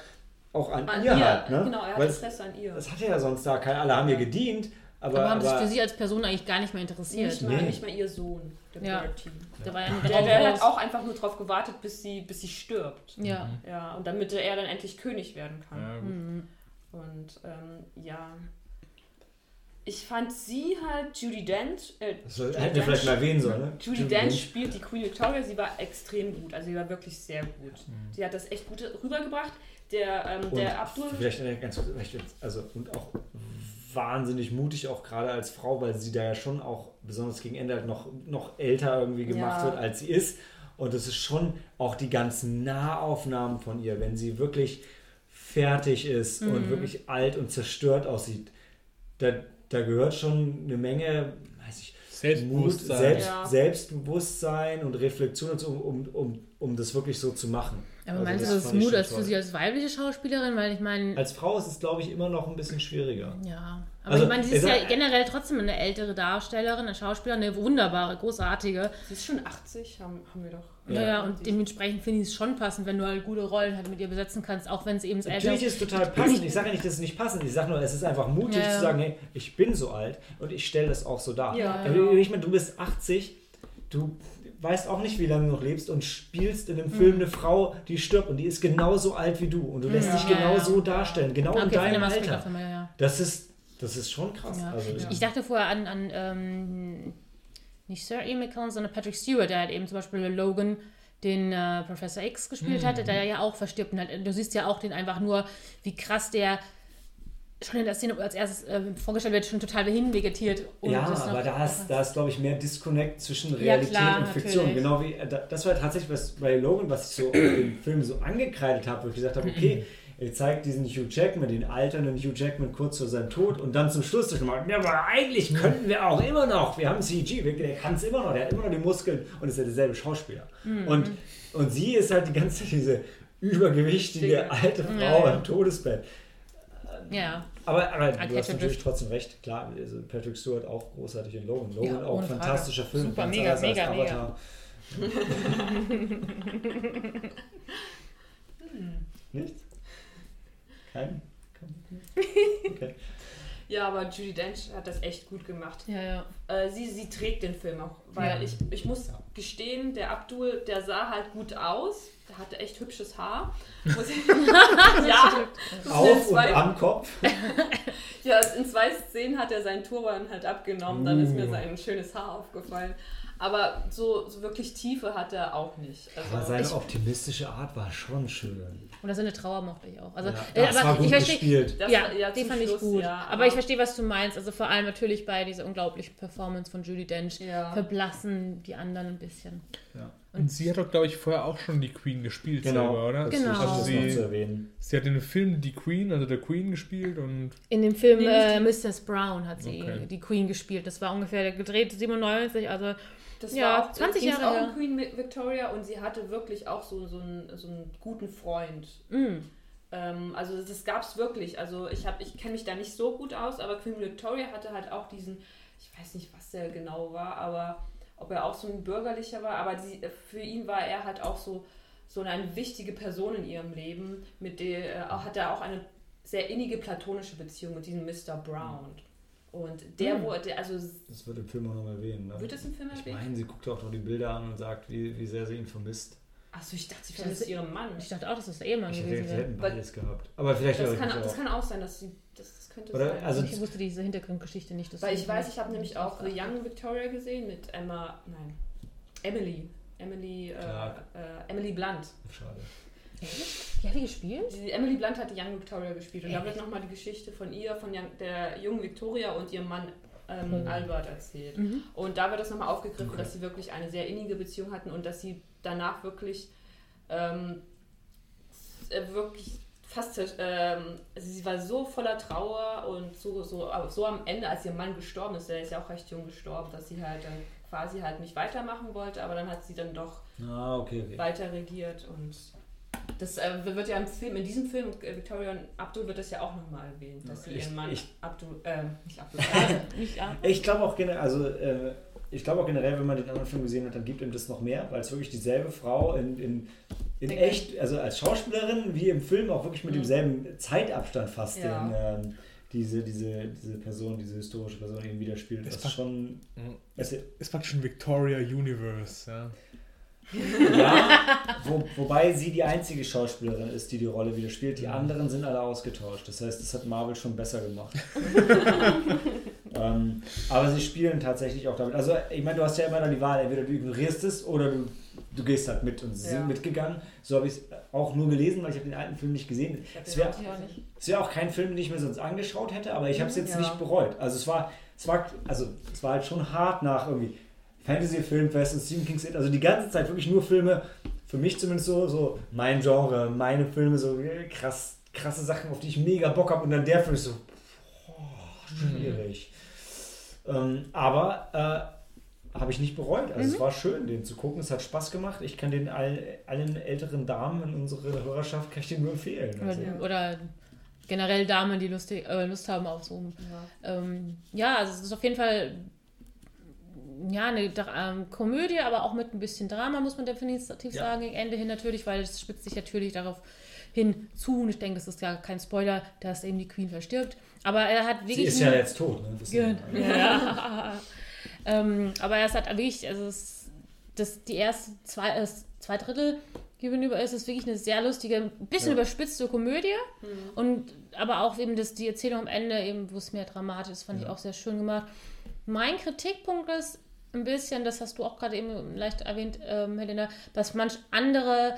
auch an, An ihr, ihr, hat. Ne? genau, er hat Weil Interesse an ihr. das hatte ja sonst da keiner. Alle haben ihr gedient, aber, aber haben sich aber für sie als Person eigentlich gar nicht mehr interessiert. Nicht mal, Nee. nicht mal ihr Sohn, der Ja. Bertie. Der war ja Der, der hat auch einfach nur drauf gewartet, bis sie, bis sie stirbt. Ja. Ja, und damit er dann endlich König werden kann. Ja, gut. Mhm. Und ähm, ja. Ich fand sie halt, Judy Dent. Äh, das Judi hätten wir vielleicht mal erwähnen sollen. Ne? Judy Dench spielt die Queen Victoria, sie war extrem gut, also sie war wirklich sehr gut. Sie hat das echt gut rübergebracht. Der, ähm, Und der Abdul. Vielleicht ganz kurz, also und auch wahnsinnig mutig, auch gerade als Frau, weil sie da ja schon auch besonders gegen Ende halt noch, noch älter irgendwie gemacht Ja. wird, als sie ist. Und es ist schon auch die ganzen Nahaufnahmen von ihr, wenn sie wirklich fertig ist Mhm. und wirklich alt und zerstört aussieht. Da, da gehört schon eine Menge, weiß ich, Mut, Selbstbewusstsein. Selbst, Ja. Selbstbewusstsein und Reflexion und so, um, um, um das wirklich so zu machen. Aber Also meinst du, das ist Mut als für sie als weibliche Schauspielerin? Weil ich meine, Als Frau ist es, glaube ich, immer noch ein bisschen schwieriger. ja. Aber Also, ich meine, sie ist ja generell trotzdem eine ältere Darstellerin, eine Schauspielerin, eine wunderbare, großartige. Sie ist schon 80, haben, haben wir doch. Ja, Ja. und dementsprechend finde ich es schon passend, wenn du halt gute Rollen halt mit ihr besetzen kannst, auch wenn es eben das ältere Natürlich ist es total passend. Ich sage ja nicht, dass es nicht passend ist. Ich sage nur, es ist einfach mutig Ja, ja. zu sagen, hey, ich bin so alt und ich stelle das auch so dar. Ja, genau. Ich meine, du bist 80, du weißt auch nicht, wie lange du noch lebst und spielst in einem Film eine Frau, die stirbt und die ist genauso alt wie du und du lässt Mhm. Ja, dich genau ja. so darstellen, genau Okay, in deinem Alter. ja. Das ist, das ist schon krass. Also, Ich dachte vorher an, an ähm, nicht Sir Ian McKellen, sondern Patrick Stewart, der halt eben zum Beispiel Logan, den äh, Professor X gespielt Mhm. hatte, der ja auch verstirbt. Und halt, du siehst ja auch den einfach nur, wie krass der schon in der Szene als erstes äh, vorgestellt wird, schon total hinvegetiert. Und ja, das noch- aber da ist, da ist glaube ich, mehr Disconnect zwischen Ja, Realität klar, und Fiktion. natürlich. Genau wie, äh, da- das war tatsächlich was bei Logan, was ich so im Film so angekreidet habe, wo ich gesagt habe, okay, er zeigt diesen Hugh Jackman, den alternden Hugh Jackman kurz vor seinem Tod und dann zum Schluss durch mal, ja, aber eigentlich könnten wir auch immer noch, wir haben CG, der kann es immer noch, der hat immer noch die Muskeln und ist ja derselbe Schauspieler. Mhm. Und, und sie ist halt die ganze Zeit diese übergewichtige alte Frau Ja, ja. im Todesbett. Ja, Aber, aber du hast natürlich trotzdem recht. Klar, also Patrick Stewart auch großartig in Logan. Logan Ja, auch Frage. fantastischer Film. Super, mega, mega, mega. Avatar. Nicht? Kein? Kein? Okay. Ja, aber Judy Dench hat das echt gut gemacht. ja, ja. Äh, sie, sie trägt den Film auch, weil Ja. ich, ich muss gestehen, der Abdul, der sah halt gut aus. Der hatte echt hübsches Haar. Ja, Auf und am Kopf. ja, in zwei Szenen hat er seinen Turban halt abgenommen. Dann ist mir Uh. sein schönes Haar aufgefallen. Aber so, so wirklich Tiefe hat er auch nicht. Aber Also, seine ich, optimistische Art war schon schön. Und das seine Trauer mochte ich auch. Also, Ja, äh, das aber war gut ich verstehe, gespielt. das ja, ja, zum fand ich Schluss, gut. ja, aber, ich verstehe, was du meinst. Also vor allem natürlich bei dieser unglaublichen Performance von Judy Dench Ja. verblassen die anderen ein bisschen. Und sie hat doch, glaube ich, vorher auch schon die Queen gespielt Genau. selber, oder? Das Genau. das Sie- zu erwähnen. Sie hat in dem Film die Queen, also der Queen gespielt und In dem Film äh, Mrs. Brown hat sie Okay. die Queen gespielt. Das war ungefähr gedreht 97, also Das Ja, war auch, 20 ging's Jahre auch um Queen Victoria und sie hatte wirklich auch so, so, einen, so einen guten Freund. mh, Ähm, also das gab es wirklich. Also ich habe, ich kenne mich da nicht so gut aus, aber Queen Victoria hatte halt auch diesen, ich weiß nicht, was der genau war, aber ob er auch so ein bürgerlicher war, aber die, für ihn war er halt auch so, so eine wichtige Person in ihrem Leben, mit der äh, hat er auch eine sehr innige platonische Beziehung mit diesem Mr. Brown. Und der Hm. wurde, also Das wird im Film auch noch erwähnen. Ne? wird es im Film ich erwähnt? meine, sie guckt auch noch die Bilder an und sagt, wie, wie sehr sie ihn vermisst. Achso, ich dachte, sie vermisst ihren Mann. ich dachte auch, dass das der Ehemann Ich gewesen sie wäre. hätten beides gehabt. Aber vielleicht Das kann, mich das auch. kann auch sein, dass sie, das, das könnte Oder- sein. also- ich wusste diese Hintergrundgeschichte nicht. Weil ich weiß, ich habe nämlich auch The Young Victoria gesehen mit Emma, nein, Emily. Emily, äh, äh, Emily Blunt. Schade. Die hat die gespielt? Die Emily Blunt hat die Young Victoria gespielt und da Echt? wird nochmal die Geschichte von ihr, von Young, der jungen Victoria und ihrem Mann ähm, Oh. Albert erzählt. Mhm. Und da wird das nochmal aufgegriffen, Okay. dass sie wirklich eine sehr innige Beziehung hatten und dass sie danach wirklich, ähm, äh, wirklich fast, ähm, also sie war so voller Trauer und so, so, so am Ende, als ihr Mann gestorben ist, der ist ja auch recht jung gestorben, dass sie halt dann quasi halt nicht weitermachen wollte, aber dann hat sie dann doch Ah, okay, okay. weiter regiert und das äh, wird ja im Film, in diesem Film, äh, Victoria und Abdul wird das ja auch nochmal erwähnt, dass sie Ich- ihren Mann ich- Abdul, äh, nicht Abdul, äh, Nicht ab. Ich glaube auch generell, also äh, ich glaube auch generell, wenn man den anderen Film gesehen hat, dann gibt ihm das noch mehr, weil es wirklich dieselbe Frau in, in, in Okay. echt, also als Schauspielerin wie im Film auch wirklich mit Mhm. demselben Zeitabstand fast Ja. den, ähm, diese, diese, diese Person, diese historische Person eben wieder spielt. Das war- schon. Es, Ist praktisch ein Victoria Universe, ja. Ja, wo, wobei sie die einzige Schauspielerin ist, die die Rolle wieder spielt. Die anderen sind alle ausgetauscht. Das heißt, das hat Marvel schon besser gemacht. ähm, aber sie spielen tatsächlich auch damit. Also, ich meine, du hast ja immer noch die Wahl, entweder du ignorierst es oder du, du gehst halt mit. Und sie Ja. sind mitgegangen. So habe ich es auch nur gelesen, weil ich habe den alten Film nicht gesehen. Es wäre wäre auch kein Film, den ich mir sonst angeschaut hätte, aber ich habe es jetzt Ja. nicht bereut. Also es war, es war, also es war halt schon hart nach irgendwie Fantasy Filmfest und Stephen King's also die ganze Zeit wirklich nur Filme, für mich zumindest so, so mein Genre, meine Filme, so äh, krass, krasse Sachen, auf die ich mega Bock habe und dann der Film ist so, boah, schwierig. Ähm, aber äh, habe ich nicht bereut. Also es war schön, den zu gucken. Es hat Spaß gemacht. Ich kann den all, allen älteren Damen in unserer Hörerschaft kann ich den nur empfehlen. Also. Oder, generell Damen, die lustig, äh, Lust haben auf so. Ja. Ähm, ja, also es ist auf jeden Fall ja, eine ähm, Komödie, aber auch mit ein bisschen Drama, muss man definitiv Ja. sagen, gegen Ende hin natürlich, weil es spitzt sich natürlich darauf hin zu, und ich denke, das ist ja kein Spoiler, dass eben die Queen verstirbt. Aber er hat wirklich. Sie ist ja jetzt tot. Ne? Ist- Ja. ähm, aber es hat wirklich, also es, das, die erste zwei, äh, zwei Drittel gegenüber ist es wirklich eine sehr lustige, ein bisschen Ja. überspitzte Komödie. Und aber auch eben das, die Erzählung am Ende, eben, wo es mehr dramatisch ist, fand ich Ja. auch sehr schön gemacht. Mein Kritikpunkt ist ein bisschen, das hast du auch gerade eben leicht erwähnt, ähm, Helena, dass manch andere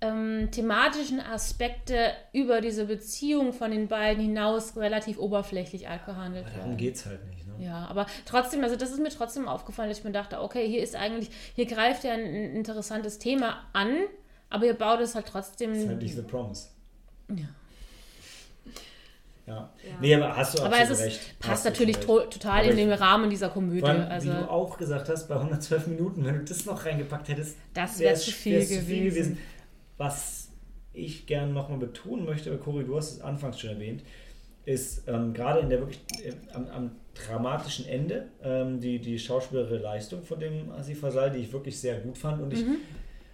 ähm, thematischen Aspekte über diese Beziehung von den beiden hinaus relativ oberflächlich abgehandelt werden. darum geht es halt nicht. Ne? Ja, aber trotzdem, also das ist mir trotzdem aufgefallen, dass ich mir dachte, okay, hier ist eigentlich, hier greift ja ein, ein interessantes Thema an, aber ihr baut es halt trotzdem. Das ist halt nicht The Promise. Ja. Ja. Ja. Nee, aber hast du aber es ist, recht. Hast passt du natürlich to total Aber in den Rahmen dieser Komödie. Allem, also wie du auch gesagt hast, bei 112 Minuten, wenn du das noch reingepackt hättest, das wäre zu viel wär's gewesen. Was ich gerne nochmal betonen möchte, Cory, du hast es anfangs schon erwähnt, ist ähm, gerade in der wirklich äh, am, am dramatischen Ende ähm, die, die schauspielerische Leistung von dem Asif Fasal, die ich wirklich sehr gut fand. Und ich, Mhm.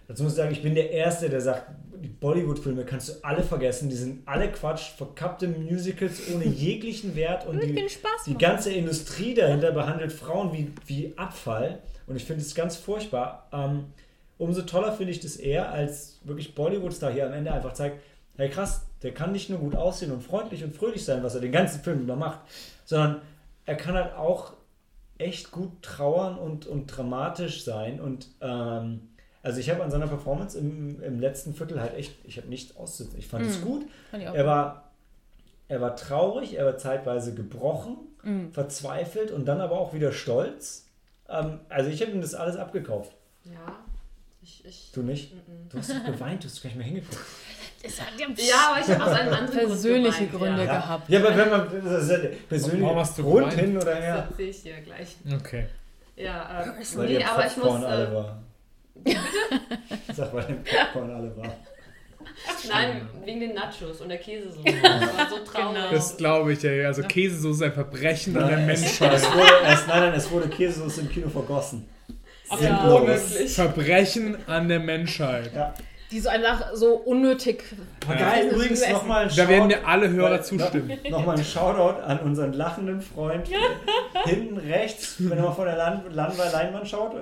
Dazu muss ich sagen, ich bin der Erste, der sagt, die Bollywood-Filme kannst du alle vergessen, die sind alle Quatsch, verkappte Musicals ohne jeglichen Wert und die, die ganze Industrie dahinter behandelt Frauen wie, wie Abfall. Und ich finde es ganz furchtbar. Ähm, umso toller finde ich das eher, als wirklich Bollywood-Star hier am Ende einfach zeigt, hey krass, der kann nicht nur gut aussehen und freundlich und fröhlich sein, was er den ganzen Film über macht, sondern er kann halt auch echt gut trauern und, und dramatisch sein. Und ähm, also ich habe an seiner Performance im, im letzten Viertel halt echt, ich habe nichts auszusetzen. Ich fand es Mhm. gut, Fand ich auch. er war, er war traurig, er war zeitweise gebrochen, Mhm. verzweifelt und dann aber auch wieder stolz. Ähm, also ich habe ihm das alles abgekauft. Ja, ich. ich Du nicht? Mhm. Du hast doch geweint, du hast gar nicht mehr hingeguckt. Das Ja, aber ich habe aus einem anderen Grund Persönliche geweint, Gründe Ja. Gehabt. ja aber wenn man das persönliche Warum hast du Grund hin oder Das her. erzähle ich dir gleich. Okay. Ja, ähm, nee, aber ich muss. Äh, Ich sag, weil der Popcorn alle war. nein, wegen den Nachos und der Käsesoße. Das war so traurig. Genau. Das glaube ich ja. Also Käsesoße ist ein Verbrechen an der Nein, Menschheit. es wurde erst, nein, nein, es wurde Käsesoße im Kino vergossen. Ja, Sinnlos. wirklich. Verbrechen an der Menschheit. Ja. Die so einfach so unnötig. Ja. geil, übrigens nochmal ein Da werden dir alle Hörer Weil- zustimmen. No, Nochmal ein Shoutout an unseren lachenden Freund hinten rechts, wenn man von der Land Land Leinwand schaut,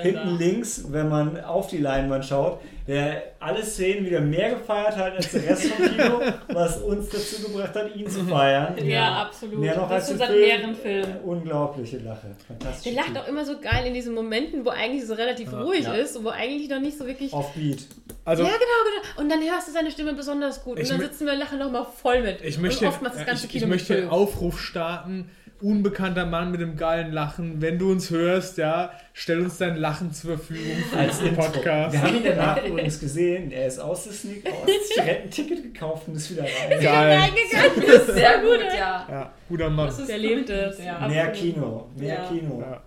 hinten da. links, wenn man auf die Leinwand schaut. Der alle Szenen wieder mehr gefeiert hat als der Rest vom Kino, was uns dazu gebracht hat, ihn zu feiern. Ja, absolut. Mehr noch das als seit Film. mehreren Filmen. Unglaubliche Lache. Fantastisch. Der lacht auch immer so geil in diesen Momenten, wo eigentlich so relativ Ja. ruhig Ja. ist und wo eigentlich noch nicht so wirklich. Offbeat. Also, ja, genau, genau. Und dann hörst du seine Stimme besonders gut. Und dann sitzen wir und lachen nochmal voll mit. ich möchte, und oftmals das ganze ich, Kino ich möchte mit einen. Aufruf starten. Unbekannter Mann mit dem geilen Lachen. Wenn du uns hörst, ja, stell uns dein Lachen zur Verfügung für Als Intro. Podcast. Wir haben ihn danach übrigens gesehen. Er ist aus der Sneak aus, hat direkt ein Ticket gekauft und ist wieder rein. Geil. Reingegangen. Sehr gut, ja. Ja, guter Mann. Das ist Der lebt es. Ja. Mehr. Kino. Mehr Ja. Kino. Ja.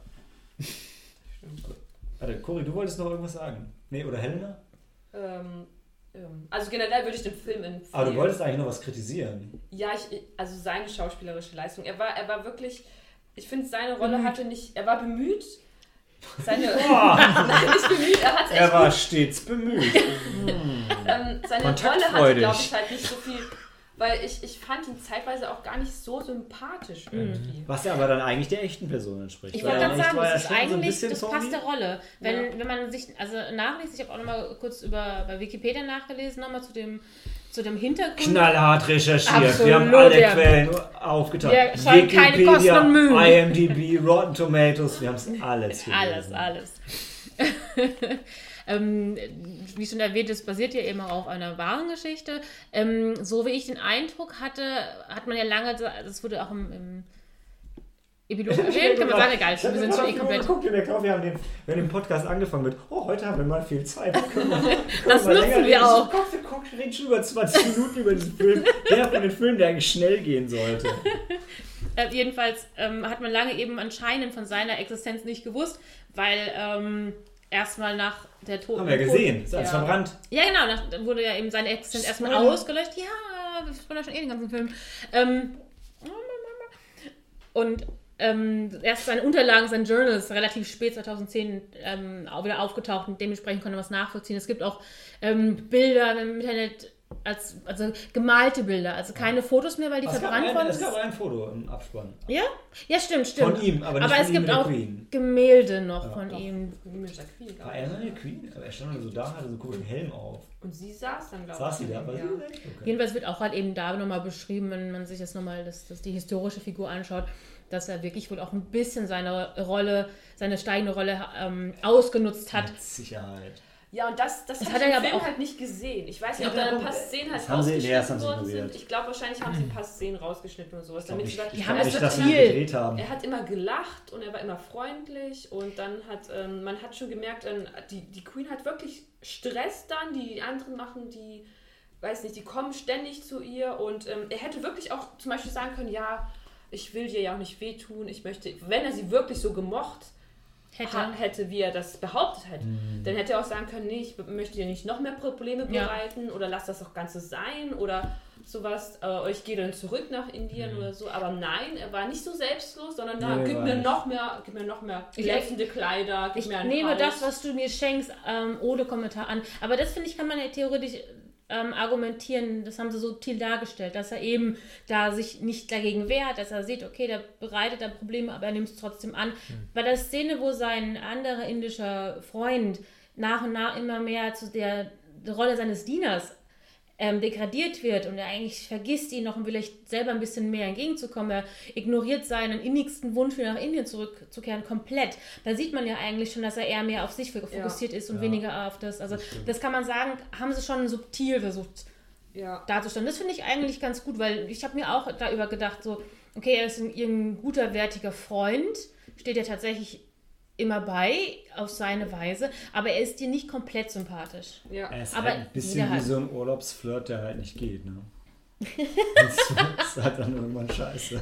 Warte, Cory, du wolltest noch irgendwas sagen? Nee, oder Helena? Ähm, also generell würde ich den Film empfehlen. Aber du wolltest eigentlich noch was kritisieren. Ja, ich, also seine schauspielerische Leistung. Er war, er war wirklich, ich finde, seine Rolle Bemüht. hatte nicht, er war bemüht. Seine, Boah, nein, nicht bemüht, er hat er war gut. stets bemüht. Ähm, seine Rolle hatte, glaube ich, halt nicht so viel, weil ich, ich fand ihn zeitweise auch gar nicht so sympathisch irgendwie. Was ja aber dann eigentlich der echten Person entspricht. Ich wollte gerade sagen, das ist so eigentlich, bisschen das passt der Rolle. Wenn, Ja. wenn man sich, also nachliest, ich habe auch nochmal kurz über, bei Wikipedia nachgelesen, nochmal zu dem, zu dem Hintergrund. Knallhart recherchiert. Wir Absolut, haben alle ja. Quellen aufgetan. Wir scheuen keine Kosten und Mühen. IMDb, Rotten Tomatoes, wir haben es alles gelesen. Alles, alles. ähm, wie schon erwähnt, es basiert ja eben auch auf einer wahren Geschichte. Ähm, so wie ich den Eindruck hatte, hat man ja lange, das wurde auch im, im Epilog erwähnt, kann man sagen, egal, wir sind schon eh komplett. Guckt in der Kauf, wir haben den, wenn den Podcast angefangen mit, oh, heute haben wir mal viel Zeit. Können wir- Das nutzen wir reden. auch. Wir gucken, wir reden schon über 20 Minuten über diesen Film. Der von den Filmen, der eigentlich schnell gehen sollte. Äh, jedenfalls ähm, hat man lange eben anscheinend von seiner Existenz nicht gewusst, weil ähm, erstmal nach der Tod. Haben wir gesehen. Ist alles Ja. verbrannt. Ja, genau, nach, dann wurde ja eben seine Existenz erstmal ausgelöscht. Ja, wir spoilern schon eh den ganzen Film. Ähm, und ähm, erst seine Unterlagen, sein Journal ist relativ spät, 2010, ähm, auch wieder aufgetaucht und dementsprechend konnte man es nachvollziehen. Es gibt auch ähm, Bilder im Internet, als, also gemalte Bilder, also keine Fotos mehr, weil die Es verbrannt ein, worden es sind. gab ein Foto im Abspann. Ja? Ja, stimmt, stimmt. Von ihm, aber nicht Aber von es ihm gibt auch Queen. Gemälde noch Ja. von Doch, ihm. Mit der Queen, glaub War er seine Queen? Aber er stand dann so da, hatte so einen komischen Helm auf. Und sie saß dann, glaube ich. Saß sie da? Ja. Okay. Jedenfalls wird auch halt eben da nochmal beschrieben, wenn man sich jetzt nochmal das, das die historische Figur anschaut, dass er wirklich wohl auch ein bisschen seine Rolle, seine steigende Rolle ähm, ausgenutzt hat. Mit Sicherheit. Ja, und das, das, Das hat ich er im Film auch- halt nicht gesehen. Ich weiß nicht, Ja, ob da ein paar Szenen halt rausgeschnitten worden sind. Ich glaube, wahrscheinlich haben sie ein paar Szenen rausgeschnitten und sowas. Ich Damit nicht, sie da- Die ich haben das dass subtil. gedreht haben. Er hat immer gelacht und er war immer freundlich und dann hat ähm, man hat schon gemerkt, ähm, die, die Queen hat wirklich Stress dann, die anderen machen die, weiß nicht, die kommen ständig zu ihr und ähm, er hätte wirklich auch zum Beispiel sagen können, ja, ich will dir ja auch nicht wehtun, ich möchte, wenn er sie wirklich so gemocht Hätte. ha- hätte, wie er das behauptet hat, dann hätte er auch sagen können, nee, ich möchte dir nicht noch mehr Probleme Ja. bereiten oder lass das doch Ganze sein oder sowas, äh, ich gehe dann zurück nach Indien oder so. Aber nein, er war nicht so selbstlos, sondern na, Nee, gib mir nicht. noch mehr, gib mir noch mehr glänzende Kleider, gib Ich mir ein nehme Haus. das, was du mir schenkst, ähm, ohne Kommentar an. Aber das finde ich, kann man ja theoretisch ähm, argumentieren. Das haben sie subtil dargestellt, dass er eben da sich nicht dagegen wehrt, dass er sieht, okay, der bereitet da Probleme, aber er nimmt es trotzdem an. Bei der Szene, wo sein anderer indischer Freund nach und nach immer mehr zu der Rolle seines Dieners ähm, degradiert wird und er eigentlich vergisst ihn noch und vielleicht selber ein bisschen mehr entgegenzukommen. Er ignoriert seinen innigsten Wunsch, wieder nach Indien zurückzukehren, komplett. Da sieht man ja eigentlich schon, dass er eher mehr auf sich fokussiert ist und Ja. weniger auf das. Also das kann man sagen, haben sie schon subtil versucht Ja. darzustellen. Das finde ich eigentlich ganz gut, weil ich habe mir auch darüber gedacht, so, okay, er ist ein, ein guter, wertiger Freund, steht ja tatsächlich immer bei, auf seine Weise, aber er ist dir nicht komplett sympathisch. ja. Er ist Aber halt ein bisschen wie hat- so ein Urlaubsflirt, der halt nicht geht, ne? das ist halt dann irgendwann scheiße.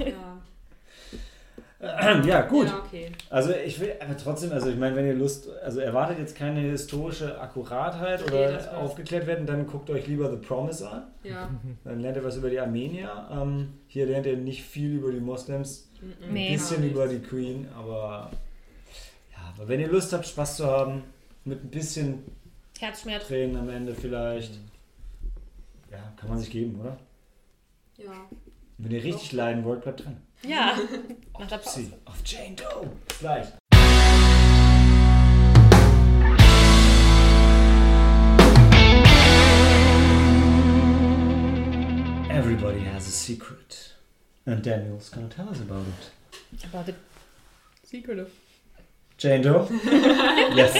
ja. Ja, gut. Ja, okay. Also ich will aber trotzdem, also ich meine, wenn ihr Lust, also erwartet jetzt keine historische Akkuratheit oder aufgeklärt werden, dann guckt euch lieber The Promise an. Ja. Dann lernt ihr was über die Armenier. Ähm, hier lernt ihr nicht viel über die Moslems, ein Nee. bisschen Gar über die Queen, aber aber wenn ihr Lust habt, Spaß zu haben, mit ein bisschen Herzschmerz. Tränen am Ende vielleicht. Ja, kann man sich geben, oder? Ja. Wenn ihr richtig Doch. leiden wollt, bleibt dran. Ja. Macht auf, Pause. auf Jane Doe. Bis gleich. Everybody has a secret. And Daniel's gonna tell us about it. About the secret of Jane Doe? yes.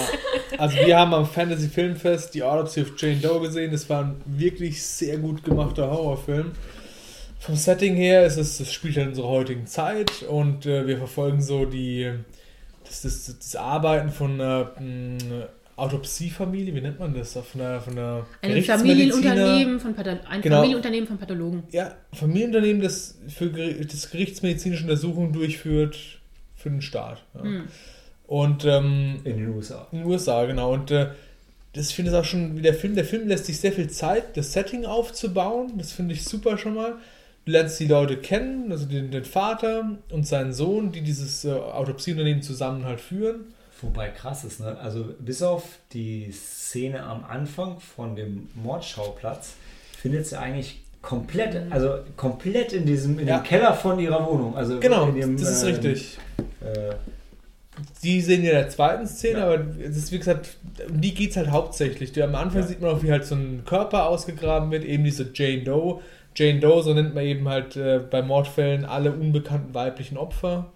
Also wir haben am Fantasy Filmfest die Autopsy of Jane Doe gesehen. Das war ein wirklich sehr gut gemachter Horrorfilm. Vom Setting her ist es, das spielt in unserer heutigen Zeit und äh, wir verfolgen so die das, das, das Arbeiten von einer mh, Autopsiefamilie, wie nennt man das? Von einer, von einer ein. Familienunternehmen von, Patho ein Genau. Familienunternehmen von Pathologen. Ja, Familienunternehmen, das für das gerichtsmedizinische Untersuchungen durchführt für den Staat. Ja. Hm. Und ähm, In den USA. in den USA, genau. Und äh, das finde ich auch schon, wie der Film, der Film lässt sich sehr viel Zeit, das Setting aufzubauen. Das finde ich super schon mal. Du lernst die Leute kennen, also den, den Vater und seinen Sohn, die dieses äh, Autopsieunternehmen zusammen halt führen. Wobei krass ist, ne? Also bis auf die Szene am Anfang von dem Mordschauplatz findet sie eigentlich komplett, also komplett in diesem, in Ja. dem Keller von ihrer Wohnung. Also Genau, in ihrem, das ist ähm, richtig. Äh, Die sehen ja in der zweiten Szene, Ja. aber es ist wie gesagt, um die geht es halt hauptsächlich. Die, am Anfang Ja. sieht man auch, wie halt so ein Körper ausgegraben wird, eben diese Jane Doe. Jane Doe, so nennt man eben halt äh, bei Mordfällen alle unbekannten weiblichen Opfer.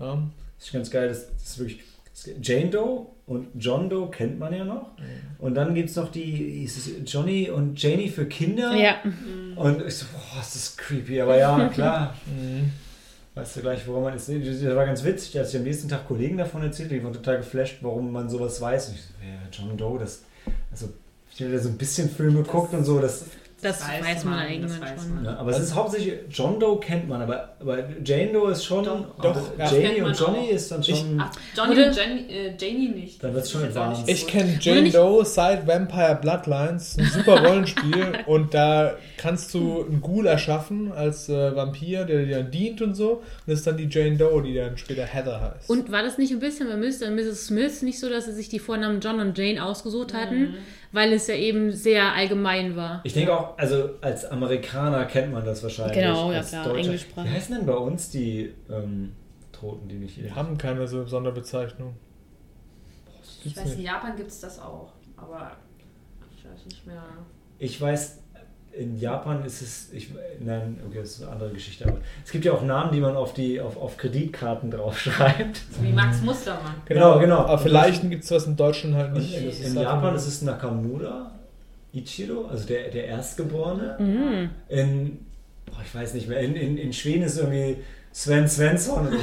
Ja. das ist ganz geil, das, das ist wirklich. das- Jane Doe und John Doe kennt man ja noch. Und dann gibt es noch die ist es Johnny und Janie für Kinder. Ja. Und ich so, boah, ist das creepy. Aber ja, klar. Mhm. Weißt du gleich, worum man ist? Das war ganz witzig, als ich am nächsten Tag Kollegen davon erzählt, die waren total geflasht, warum man sowas weiß. Und ich so, ja, John Doe, das, also, ich habe da so ein bisschen Filme geguckt und so, das, Das weiß, man, irgendwann das weiß schon. man. ja, aber es ist hauptsächlich, John Doe kennt man, aber, aber Jane Doe ist schon, Doch, und doch, ja. Janie man und Johnny auch. ist dann schon, Ach, Johnny und Jenny, äh, Janie nicht. Dann schon ist jetzt auch warm. Ich kenne Jane Doe seit Vampire Bloodlines, ein super Rollenspiel und da kannst du einen Ghoul erschaffen als äh, Vampir, der dir dann dient und so. Und das ist dann die Jane Doe, die dann später Heather heißt. Und war das nicht ein bisschen bei Mr. und Mrs. Smith nicht so, dass sie sich die Vornamen John und Jane ausgesucht hatten, weil es ja eben sehr allgemein war? ich denke auch, also als Amerikaner kennt man das wahrscheinlich. Genau, ja klar, Deutscher. englischsprachig. Wie heißen denn bei uns die ähm, Toten, die nicht die haben keine so Sonderbezeichnung. Ich Gibt's weiß, in nicht. Japan gibt es das auch, aber ich weiß nicht mehr. Ich weiß, in Japan ist es, ich, nein, okay, das ist eine andere Geschichte, aber es gibt ja auch Namen, die man auf, die, auf, auf Kreditkarten draufschreibt. So wie Max Mustermann. Genau, genau. Aber Leichen gibt es was in Deutschland halt Und nicht. in, in Japan ist es Nakamura Ichiro, also der, der Erstgeborene. Mhm. In, boah, ich weiß nicht mehr, in, in, in Schweden ist irgendwie Sven Svensson.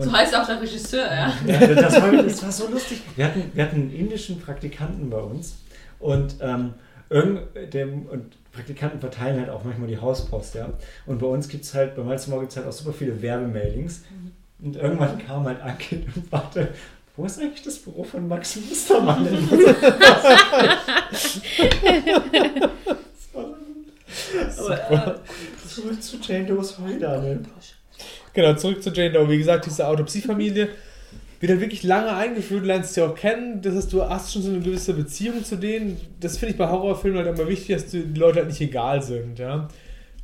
So heißt auch der Regisseur, ja. Ja, das, war, das war so lustig. Wir hatten, wir hatten einen indischen Praktikanten bei uns und, ähm, irgend, dem, und Praktikanten verteilen halt auch manchmal die Hauspost, ja. Und bei uns gibt es halt, bei Malzmore gibt es halt auch super viele Werbemailings. Und irgendwann kam halt ein Kind und fragte, wo ist eigentlich das Büro von Max Mustermann? in unserem Haus?" das war. Aber äh, zurück zu Jane Doe, sorry Daniel. Genau, zurück zu Jane Doe. Wie gesagt, diese Autopsiefamilie wird halt wirklich lange eingeführt, du lernst sie auch kennen. Das heißt, du hast schon so eine gewisse Beziehung zu denen. Das finde ich bei Horrorfilmen halt immer wichtig, dass die Leute halt nicht egal sind, ja.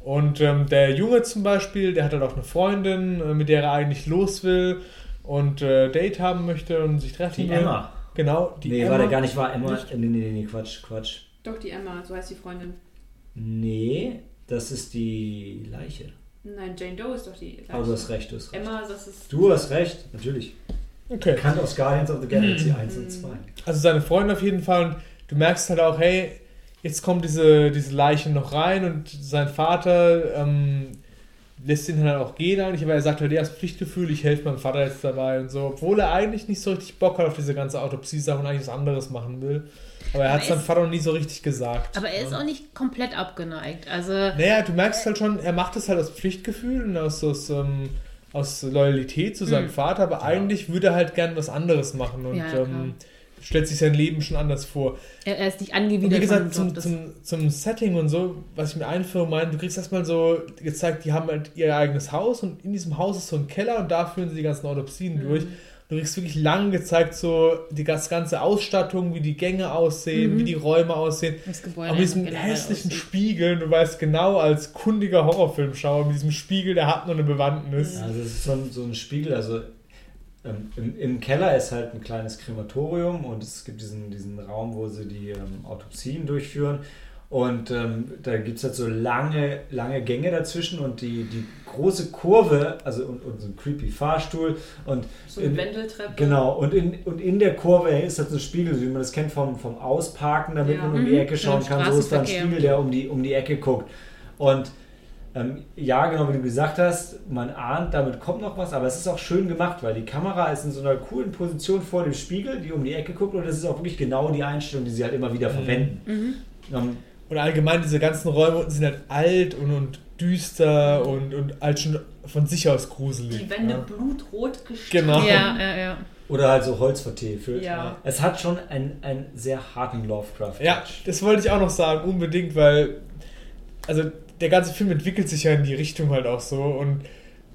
Und ähm, der Junge zum Beispiel, der hat halt auch eine Freundin, äh, mit der er eigentlich los will und äh, Date haben möchte und sich treffen Die will. Emma. Genau, die nee, Emma. war der gar nicht wahr. Emma. Nicht? Nee, nee, nee, Quatsch, Quatsch. Doch, die Emma, so heißt die Freundin. Nee, das ist die Leiche. Nein, Jane Doe ist doch die. Aber du hast recht, du hast recht. Emma, das ist. Du hast recht, natürlich. Okay. Bekannt aus Guardians of the Galaxy 1 und 2. Also seine Freundin auf jeden Fall. Und du merkst halt auch, hey, jetzt kommt diese, diese Leiche noch rein und sein Vater ähm, lässt ihn halt auch gehen eigentlich, aber er sagt halt, er hat Pflichtgefühl, ich helfe meinem Vater jetzt dabei und so. Obwohl er eigentlich nicht so richtig Bock hat auf diese ganze Autopsie-Sache und eigentlich was anderes machen will. Aber er hat seinem ist- Vater noch nie so richtig gesagt. Aber er ist ja. auch nicht komplett abgeneigt. Also, Naja, du merkst halt schon, er macht es halt aus Pflichtgefühl und aus, aus, ähm, aus Loyalität zu seinem Mhm. Vater, aber eigentlich würde er halt gern was anderes machen und Ja, ähm, stellt sich sein Leben schon anders vor. er, er ist nicht Und angewidert wie von gesagt, zum, zum, zum Setting und so, was ich mir einführe, meine, du kriegst erstmal so gezeigt, die haben halt ihr eigenes Haus und in diesem Haus ist so ein Keller und da führen sie die ganzen Autopsien Mhm. durch. Du kriegst wirklich lang gezeigt, so die ganz- ganze Ausstattung, wie die Gänge aussehen, Mhm. wie die Räume aussehen. das Gebäude Aber mit diesem hässlichen aussieht. Spiegel, du weißt genau, als kundiger Horrorfilmschauer, mit diesem Spiegel, der hat nur eine Bewandtnis. Also es ist so ein, so ein Spiegel, also ähm, im, im Keller ist halt ein kleines Krematorium und es gibt diesen, diesen Raum, wo sie die ähm, Autopsien durchführen. Und ähm, da gibt es halt so lange, lange Gänge dazwischen und die, die große Kurve, also und, und so ein creepy Fahrstuhl und So eine in- Wendeltreppe. Genau, und in, und in der Kurve ist halt so ein Spiegel, wie man das kennt vom, vom Ausparken, damit Ja. man um die Mhm, Ecke so schauen kann. So ist da ein. Spiegel, der um die, um die Ecke guckt. Und ähm, ja, genau wie du gesagt hast, man ahnt, damit kommt noch was, aber es ist auch schön gemacht, weil die Kamera ist in so einer coolen Position vor dem Spiegel, die um die Ecke guckt und das ist auch wirklich genau die Einstellung, die sie halt immer wieder verwenden. Ähm, Und allgemein diese ganzen Räume unten sind halt alt und, und düster und, und halt schon von sich aus gruselig. Die Wände ja. blutrot gestrichen. Genau. Ja, ja, ja. oder halt so Holz vertefelt. Ja. Es hat schon einen, einen sehr harten Lovecraft-Touch. Ja, das wollte ich auch noch sagen, unbedingt, weil also der ganze Film entwickelt sich ja in die Richtung halt auch so und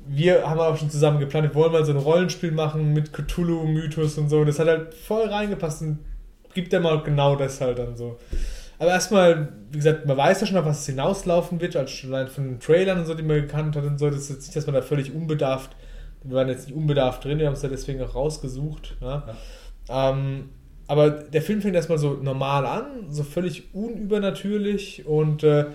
wir haben auch schon zusammen geplant, wir wollen mal so ein Rollenspiel machen mit Cthulhu-Mythos und so und das hat halt voll reingepasst und gibt ja mal genau das halt dann so. Aber erstmal, wie gesagt, man weiß ja schon, auf was es hinauslaufen wird, als schon von den Trailern und so, die man gekannt hat und so. Das ist jetzt nicht, dass man da völlig unbedarft, wir waren jetzt nicht unbedarft drin, wir haben es ja deswegen auch rausgesucht. Ja. Ähm, aber der Film fängt erstmal so normal an, so völlig unübernatürlich und äh,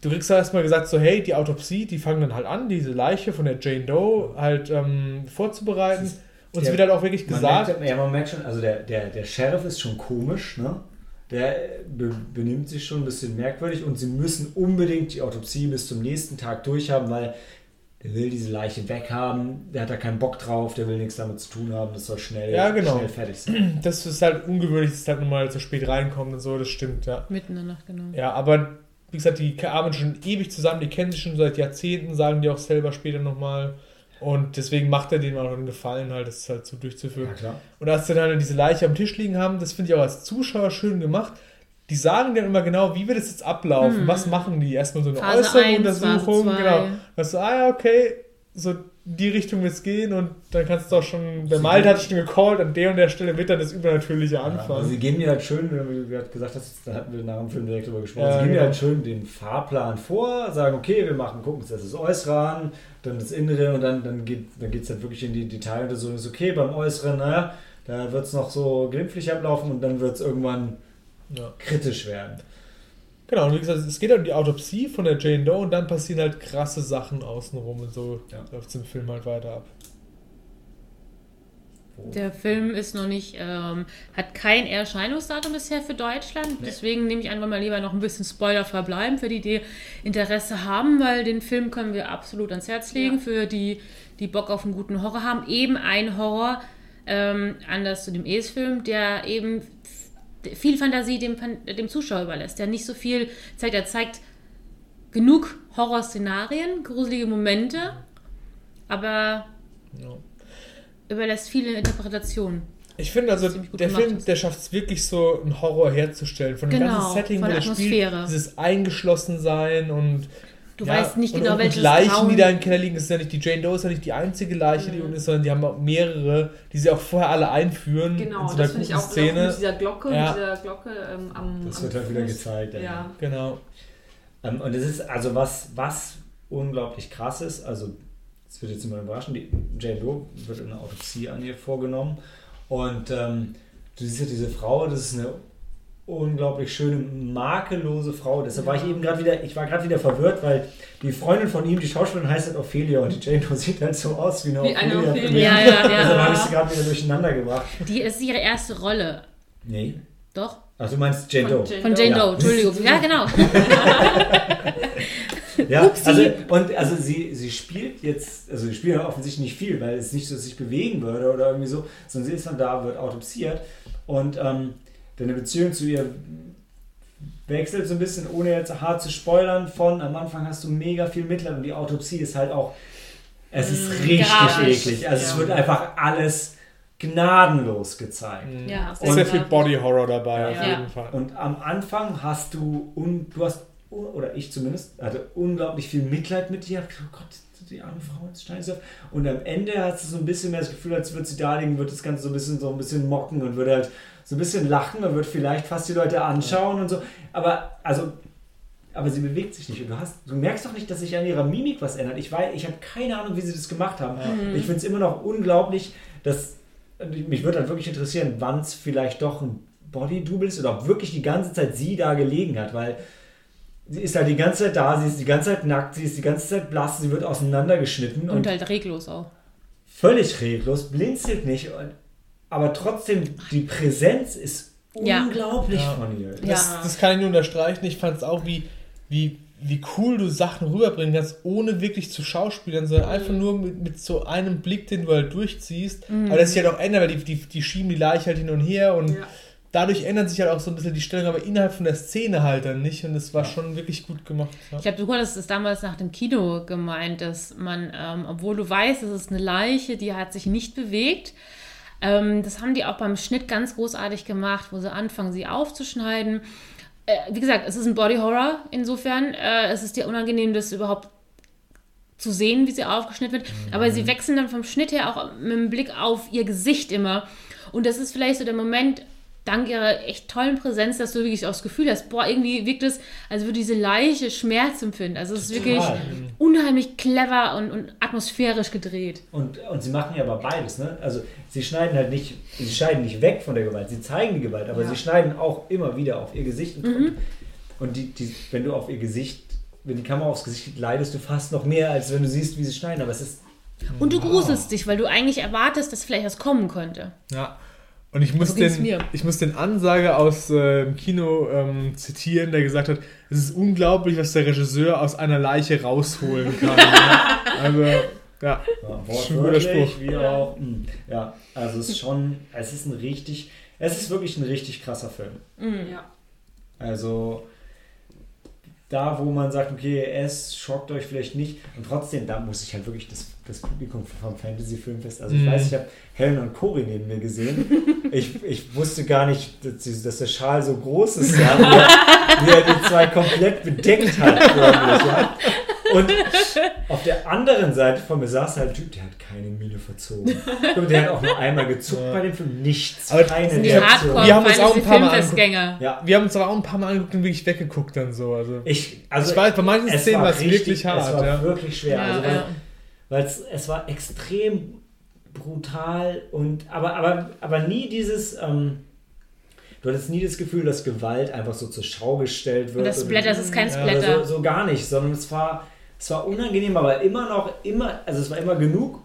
du kriegst ja erstmal gesagt, so hey, die Autopsie, die fangen dann halt an, diese Leiche von der Jane Doe halt ähm, vorzubereiten. Und es wird halt auch wirklich gesagt, merkt, ja, man merkt schon, also der, der, der Sheriff ist schon komisch, ne? Der be benimmt sich schon ein bisschen merkwürdig und sie müssen unbedingt die Autopsie bis zum nächsten Tag durchhaben, weil der will diese Leiche weghaben, der hat da keinen Bock drauf, der will nichts damit zu tun haben, das soll schnell, Ja, genau. schnell fertig sein. das ist halt ungewöhnlich, dass es halt nochmal so spät reinkommt und so, das stimmt, ja. Mitten in der Nacht, genau. Ja, aber wie gesagt, die arbeiten schon ewig zusammen, die kennen sich schon seit Jahrzehnten, sagen die auch selber später nochmal. Und deswegen macht er denen auch einen Gefallen, halt, das halt so durchzuführen. Ja, klar. Und als sie dann diese Leiche am Tisch liegen haben, das finde ich auch als Zuschauer schön gemacht. Die sagen dann immer genau, wie wird es jetzt ablaufen, Hm. was machen die? Erstmal so eine Phase äußere eins, Untersuchung, Phase genau. Das so, ah ja, okay, so die Richtung wird es gehen und dann kannst du auch schon, der Malte hat schon gecallt, an der und der Stelle wird dann das Übernatürliche Ja, also anfangen. sie geben dir halt schön, wie du gerade gesagt hast, da hatten wir nach dem Film direkt drüber gesprochen, Ja, sie geben dir genau. halt schön den Fahrplan vor, sagen, okay, wir machen, gucken uns das Äußere an, dann das Innere und dann, dann geht es dann geht's halt wirklich in die Detailuntersuchung. Ist okay, beim Äußeren, naja, da wird es noch so glimpflich ablaufen und dann wird es irgendwann Ja. kritisch werden. Genau, und wie gesagt, es geht um die Autopsie von der Jane Doe und dann passieren halt krasse Sachen außenrum und so Ja. läuft es im Film halt weiter ab. Der Film ist noch nicht, ähm, hat kein Erscheinungsdatum bisher für Deutschland. Deswegen nehme ich an, wollen wir lieber noch ein bisschen Spoiler verbleiben für die, die Interesse haben, weil den Film können wir absolut ans Herz legen Ja. für die, die Bock auf einen guten Horror haben. Eben ein Horror, ähm, anders zu dem Es-Film, der eben viel Fantasie dem, dem Zuschauer überlässt, der nicht so viel zeigt. Er zeigt genug Horrorszenarien, gruselige Momente, aber Ja. Überlässt viele Interpretationen. Ich finde also, der Film, ist. der schafft es wirklich so, einen Horror herzustellen. Von dem Genau, ganzen Setting, von der der spielt, Atmosphäre. dieses Eingeschlossensein und Du weißt nicht und, genau, und, welches und Leichen, Traum- die da im Keller liegen. Das ist ja nicht, die Jane Doe ist ja nicht die einzige Leiche, die Mhm. unten ist, sondern die haben auch mehrere, die sie auch vorher alle einführen Genau, in so das finde ich auch Szene. mit dieser Glocke, Ja. mit dieser Glocke ähm, am Das am wird halt wieder gezeigt. Ja. Genau. Ähm, und es ist also was, was unglaublich krass ist, also es wird jetzt immer überraschen, die Jane Doe wird eine Autopsie an ihr vorgenommen und ähm, du siehst ja diese Frau, das ist eine unglaublich schöne, makellose Frau. Deshalb war ich Ja. eben gerade wieder, ich war gerade wieder verwirrt, weil die Freundin von ihm, die Schauspielerin heißt halt Ophelia und die Jane Doe sieht halt so aus wie eine Wie eine Ophelia. Ophelia. von mir. Ja, ja, Deshalb habe ich ja. sie gerade wieder durcheinander gebracht. Die ist ihre erste Rolle. Nee. Doch? Ach, du meinst Jane Doe. Von. Jane Ja. Doe, Entschuldigung. Ja, genau. Ja, Upsi. also, und also sie, sie spielt jetzt, also sie spielt ja offensichtlich nicht viel, weil es nicht so sich bewegen würde oder irgendwie so, sondern sie ist dann da, wird autopsiert und ähm, deine Beziehung zu ihr wechselt so ein bisschen, ohne jetzt hart zu spoilern, von am Anfang hast du mega viel Mitleid und die Autopsie ist halt auch, es ist Mm, richtig grafisch, eklig. Also es ja. wird einfach alles gnadenlos gezeigt. Ja, Es ist sehr viel Ja. Body Horror dabei, auf Ja. jeden Fall. Und am Anfang hast du, un, du hast, oder ich zumindest, hatte unglaublich viel Mitleid mit dir. Oh Gott, die arme Frau, sie auf. Und am Ende hast du so ein bisschen mehr das Gefühl, als würde sie da liegen, wird das Ganze so ein bisschen, so ein bisschen mocken und würde halt so ein bisschen lachen und wird vielleicht fast die Leute anschauen und so. Aber, also, aber sie bewegt sich nicht. Und du, hast, du merkst doch nicht, dass sich an ihrer Mimik was ändert. Ich, weiß, ich habe keine Ahnung, wie sie das gemacht haben. Ich finde es immer noch unglaublich, dass mich würde halt wirklich interessieren, wann es vielleicht doch ein Body-Double ist oder ob wirklich die ganze Zeit sie da gelegen hat, weil sie ist halt die ganze Zeit da, sie ist die ganze Zeit nackt, sie ist die ganze Zeit blass, sie wird auseinandergeschnitten Und halt reglos auch. völlig reglos, blinzelt nicht, und, aber trotzdem die Präsenz ist Ja. unglaublich Ja. von ihr. Ja. Das, das kann ich nur unterstreichen. Ich fand es auch, wie, wie, wie cool du Sachen rüberbringen kannst, ohne wirklich zu schauspielern, sondern einfach nur mit, mit so einem Blick, den du halt durchziehst. Aber das sich halt auch ändert, weil die, die, die schieben die Leiche halt hin und her und Ja. Dadurch ändert sich halt auch so ein bisschen die Stellung, aber innerhalb von der Szene halt dann nicht. Und das war schon wirklich gut gemacht. Ja. Ich glaube, du hattest es damals nach dem Kino gemeint, dass man, ähm, obwohl du weißt, es ist eine Leiche, die hat sich nicht bewegt. Ähm, das haben die auch beim Schnitt ganz großartig gemacht, wo sie anfangen, sie aufzuschneiden. Äh, wie gesagt, es ist ein Body Horror insofern. Äh, es ist dir unangenehm, das überhaupt zu sehen, wie sie aufgeschnitten wird. Aber sie wechseln dann vom Schnitt her auch mit dem Blick auf ihr Gesicht immer. Und das ist vielleicht so der Moment, dank ihrer echt tollen Präsenz, dass du wirklich auch das Gefühl hast, boah, irgendwie wirkt es, als würde diese Leiche Schmerz empfinden. Also es ist wirklich Total. unheimlich clever und, und atmosphärisch gedreht. Und, und sie machen ja aber beides, ne? Also sie schneiden halt nicht, sie schneiden nicht weg von der Gewalt, sie zeigen die Gewalt, aber Ja. sie schneiden auch immer wieder auf ihr Gesicht. Und, Mhm. und die, die, wenn du auf ihr Gesicht, wenn die Kamera aufs Gesicht geht, leidest du fast noch mehr, als wenn du siehst, wie sie schneiden. Aber es ist Und du gruselst dich, weil du eigentlich erwartest, dass vielleicht was kommen könnte. Ja. Und ich muss, So den, ich muss den Ansager aus äh, dem Kino ähm, zitieren, der gesagt hat, es ist unglaublich, was der Regisseur aus einer Leiche rausholen kann. ja. Also, ja. Ja, Schon guter Spruch. wie auch. mh, Ja, also es ist schon, es ist ein richtig, es ist wirklich ein richtig krasser Film. Ja. Also da, wo man sagt, okay, es schockt euch vielleicht nicht und trotzdem, da muss ich halt wirklich das, das Publikum vom Fantasy-Filmfest, also ich Mhm. weiß, ich habe Helen und Cory neben mir gesehen. Ich, ich wusste gar nicht, dass, dass der Schal so groß ist, ja, wie, er, wie er die zwei komplett bedeckt hat. Ja. Und auf der anderen Seite von mir saß halt ein Typ, der hat keine Miene verzogen. Und der hat auch nur einmal gezuckt Ja. bei dem Film. Nichts, Aber keine Die wir haben uns auch ein paar Mal. Ja, Wir haben uns aber auch ein paar Mal angeguckt und wirklich weggeguckt dann so. Also, ich, also ich weiß, bei manchen Szenen war war es wirklich hart. Es war ja. wirklich schwer. Ja, also, weil, ja. Weil es, es war extrem brutal und aber, aber, aber nie dieses. Ähm, du hattest nie das Gefühl, dass Gewalt einfach so zur Schau gestellt wird. Und das Splatter, das ist kein Ja, Splatter. so, so gar nicht, sondern es war, es war unangenehm, aber immer noch, immer, also es war immer genug,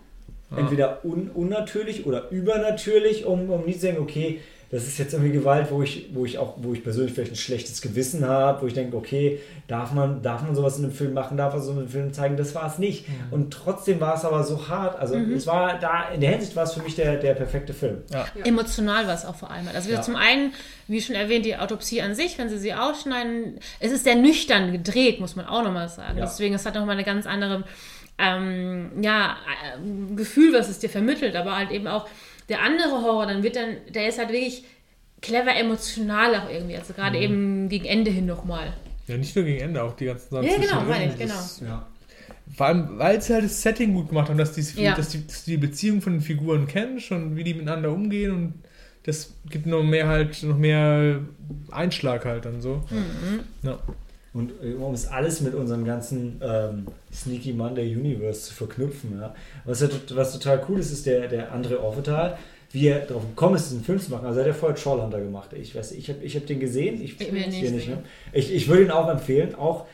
entweder un, unnatürlich oder übernatürlich, um, um nie zu denken, okay, das ist jetzt irgendwie Gewalt, wo ich, wo ich auch, wo ich persönlich vielleicht ein schlechtes Gewissen habe, wo ich denke, okay, darf man, darf man sowas in einem Film machen, darf man so einen Film zeigen, das war es nicht. Und trotzdem war es aber so hart. Also es war da, in der Hinsicht war es für mich der, der perfekte Film. Emotional war es auch vor allem. Also Ja. zum einen, wie schon erwähnt, die Autopsie an sich, wenn sie sie ausschneiden, es ist sehr nüchtern gedreht, muss man auch nochmal sagen. Ja. Deswegen, es hat nochmal eine ganz andere ähm, ja, äh, Gefühl, was es dir vermittelt, aber halt eben auch der andere Horror, dann wird dann, der ist halt wirklich clever emotional auch irgendwie, also gerade Mhm. eben gegen Ende hin nochmal. Ja, nicht nur gegen Ende, auch die ganzen Sachen. Ja, genau, meine ich, genau. Das- Ja. Vor allem, weil sie halt das Setting gut gemacht haben, dass, die, Ja. dass, die, dass du die Beziehung von den Figuren kennst und wie die miteinander umgehen und das gibt noch mehr halt, noch mehr Einschlag halt dann so. Mhm. Ja. Und äh, um es alles mit unserem ganzen ähm, Sneaky Monday Universe zu verknüpfen. Ja. Was, was total cool ist, ist der, der André Orvetal, wie er darauf gekommen ist, diesen Film zu machen. Also er hat ja vorher Trollhunter gemacht. Ich weiß, ich habe ich hab den gesehen. Ich, Ich hier nicht ne? ich, ich würde ihn auch empfehlen. Auch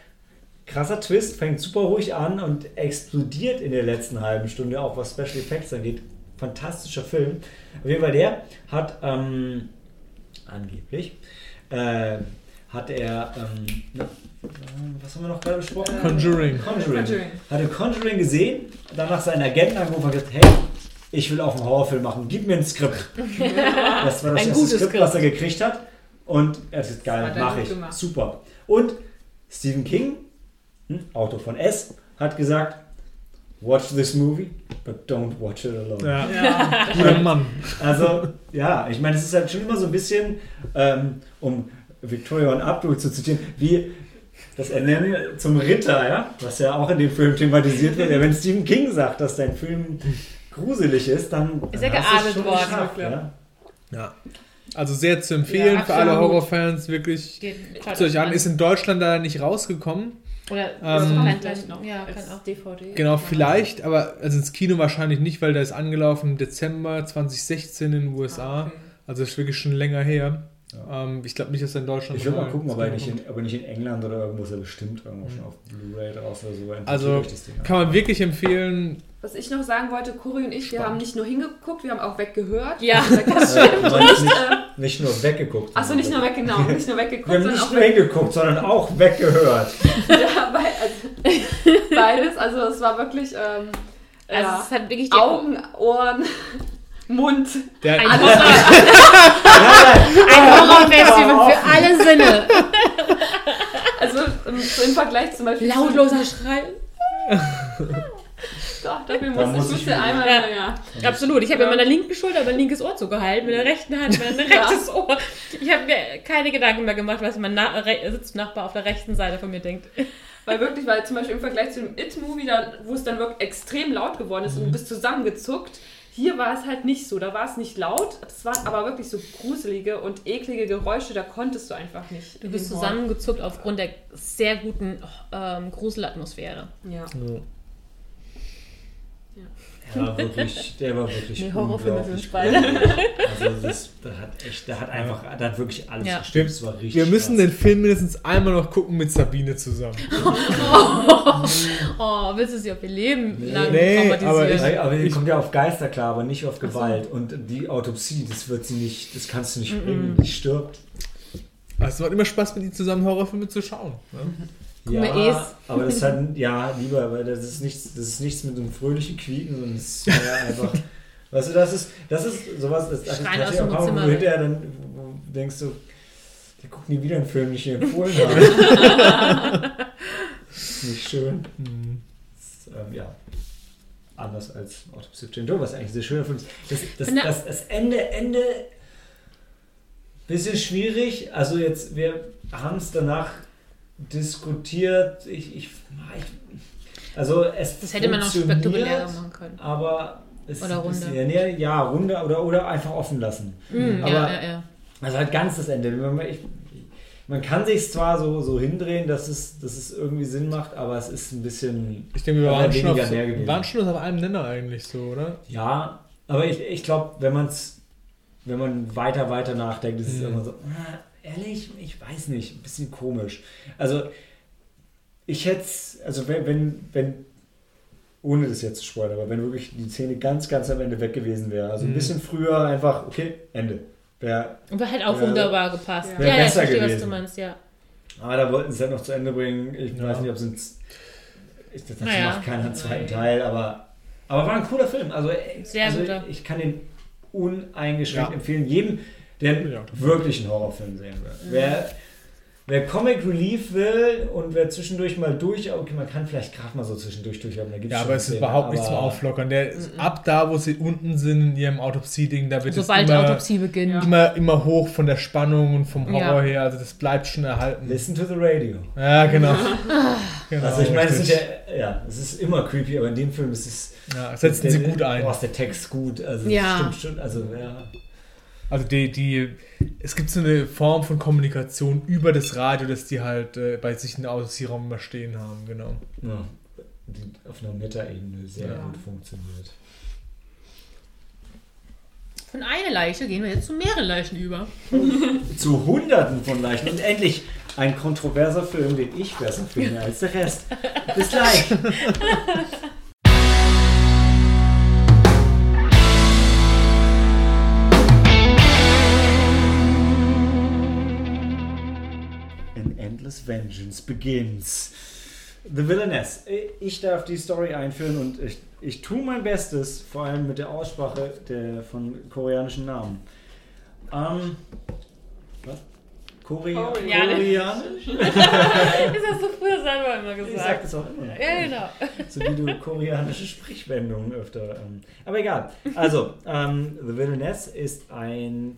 krasser Twist, fängt super ruhig an und explodiert in der letzten halben Stunde, auch was Special Effects angeht. Fantastischer Film. Auf jeden Fall, der hat ähm, angeblich äh, hat er ähm, na, was haben wir noch gerade besprochen? Conjuring. Conjuring. Conjuring. Hatte Conjuring gesehen, danach seinen Agenten angerufen und gesagt, hey, ich will auch einen Horrorfilm machen, gib mir ein Skript. Das war das Ein erste gutes Skript, was er gekriegt hat. Und er hat gesagt, geil, hat mach gut ich. gemacht. Super. Und Stephen King, hm, Autor von S, hat gesagt, watch this movie, but don't watch it alone. Ja, Ja. guter Mann. Also, ja, ich meine, es ist halt schon immer so ein bisschen, ähm, um Victoria und Abdul zu zitieren, wie das Ernennen zum Ritter, ja, was ja auch in dem Film thematisiert wird. Ja, wenn Stephen King sagt, dass dein Film gruselig ist, dann, Ist er geadelt worden, geschafft, ja. Ja. Also sehr zu empfehlen Ja, für alle. Horrorfans, wirklich. Geht, Guckt euch an, ist in Deutschland da nicht rausgekommen. Oder Ähm, kann Vielleicht noch Ja, kann auch. DVD. Genau, vielleicht, aber also ins Kino wahrscheinlich nicht, weil der ist angelaufen im Dezember 2016 in den USA. Ah, okay. Also ist wirklich schon länger her. Ähm, ich glaube nicht, dass er in Deutschland. Ich will mal gucken, ob er nicht, in, aber nicht in England oder irgendwo ist er bestimmt irgendwo schon auf Blu-ray draus oder so. Also kann man wirklich empfehlen. Was ich noch sagen wollte, Cory und ich, wir haben nicht nur hingeguckt, wir haben auch weggehört. Ja. Das Äh, stimmt. nicht, Ähm, nicht nur weggeguckt. Achso, nicht nur weg, genau, nicht nur weggeguckt, Wir haben sondern nicht auch nur hingeguckt, sondern auch weggehört. ja, bei, also, beides. Also es war wirklich ähm, Also ja, es hat wirklich die Augen, Ohren, Mund. Der, Ein Alles Ein Horrorfestival für alle Sinne. Also so im Vergleich zum Beispiel. Lautloser Schrei. Doch, dafür Da muss, muss ich ich musste wieder- einmal, Ja. ja. Absolut. Ich habe Ja. mit meiner linken Schulter mein linkes Ohr zugehalten, mit der rechten Hand mein Ja. rechtes Ohr. Ich habe mir keine Gedanken mehr gemacht, was mein Na Sitznachbar auf der rechten Seite von mir denkt. Weil wirklich, weil zum Beispiel im Vergleich zu dem It-Movie, da, wo es dann wirklich extrem laut geworden ist Mhm. und du bist zusammengezuckt, hier war es halt nicht so. Da war es nicht laut, es waren aber wirklich so gruselige und eklige Geräusche, da konntest du einfach nicht. Du bist zusammengezuckt aufgrund der sehr guten ähm, Gruselatmosphäre. Ja. Ja, wirklich, der war wirklich Nee, Horrorfilme sind beide. Also das, der hat echt, der hat einfach, der hat wirklich alles Ja. gestimmt. Das war richtig wir müssen krass. den Film mindestens einmal noch gucken mit Sabine zusammen. Oh, willst du sie auf ihr Leben lang Nee, traumatisieren? aber ich- aber die kommt ja auf Geister klar, aber nicht auf Gewalt. Und die Autopsie, das wird sie nicht, das kannst du nicht bringen. Die stirbt. Also es macht immer Spaß, mit ihr zusammen Horrorfilme zu schauen. Ne? Mal, Ja, es. aber das ist halt, ja, lieber, weil das ist nichts, das ist nichts mit so einem fröhlichen Quieken, sondern es ist ja einfach, weißt du, das ist, das ist sowas, das, das Schreien dem auch kaum, wo du weg. hinterher dann denkst du, der guckt nie wieder einen Film, den ich dir empfohlen habe. nicht schön. Hm. Das, ähm, ja. Anders als Autopsy of Jane Doe, was eigentlich sehr schöner Film ist. Das, das, das, das Ende, Ende, bisschen schwierig. Also jetzt, wir haben es danach diskutiert. Ich, ich, ich also es Das hätte man noch funktioniert, spektakulärer machen können. Aber es Oder ist Runde. bisschen- Ja, ja, Runde oder, oder einfach offen lassen. Mm, Aber- ja, ja, ja. Also halt ganz das Ende. Man, ich, man kann sich zwar so, so hindrehen, dass es, dass es irgendwie Sinn macht, aber es ist ein bisschen. Ich denke, wir waren schon, auf, weniger mehr gewesen. waren schon auf einem Nenner eigentlich so, oder? Ja, aber ich, ich glaube, wenn man es, wenn man weiter, weiter nachdenkt, ist es Mhm. immer so, ah, ehrlich, ich weiß nicht, ein bisschen komisch. Also, ich hätte also wenn, wenn, wenn, ohne das jetzt zu spoilern, aber wenn wirklich die Szene ganz, ganz am Ende weg gewesen wäre, also ein Mhm. bisschen früher einfach, okay, Ende. Wäre Und hat auch Ja. wunderbar gepasst. Ja. Ja, ja, ich besser verstehe, was gewesen. du meinst, ja. Aber da wollten sie es halt noch zu Ende bringen. Ich Ja. weiß nicht, ob sie es. Ich, das Naja. macht keiner einen zweiten Teil, aber, aber war ein cooler Film. Also, Sehr also guter. ich kann den uneingeschränkt Ja. empfehlen. Jedem, der Ja. wirklich einen Horrorfilm sehen will. Wer, wer Comic Relief will und wer zwischendurch mal durch, okay, man kann vielleicht gerade mal so zwischendurch durchhaben. Da gibt's Ja, aber es ist Szenen, überhaupt nichts zum Auflockern. Der ist ab da, wo sie unten sind in ihrem Autopsie-Ding, da wird Sobald es die immer, Autopsie beginnt. Ja. immer, immer hoch von der Spannung und vom Horror Ja. her. Also das bleibt schon erhalten. Listen to the radio. Ja, genau. genau Also ich meine, es ja, ja, es ist immer creepy, aber in dem Film ist es. ja, setzen der, sie gut ein. Boah, ist der Text gut. Also Ja. stimmt schon. Also ja. Also die, die, es gibt so eine Form von Kommunikation über das Radio, das die halt äh, bei sich in der Autopsieraum immer stehen haben, genau. Ja, die auf einer Meta-Ebene sehr Ja. gut funktioniert. Von einer Leiche gehen wir jetzt zu mehreren Leichen über. Zu hunderten von Leichen und endlich ein kontroverser Film, den ich besser finde als der Rest. Bis gleich. Endless Vengeance begins. The Villainess. Ich darf die Story einführen und ich, ich tue mein Bestes, vor allem mit der Aussprache der, von koreanischen Namen. Ähm, was? Korea Koreanisch. Koreanisch? Das hast du früher selber immer Ich sag gesagt. das auch immer. Ja, genau. So wie du koreanische Sprichwendungen öfter. Ähm, aber egal. Also, ähm, The Villainess ist ein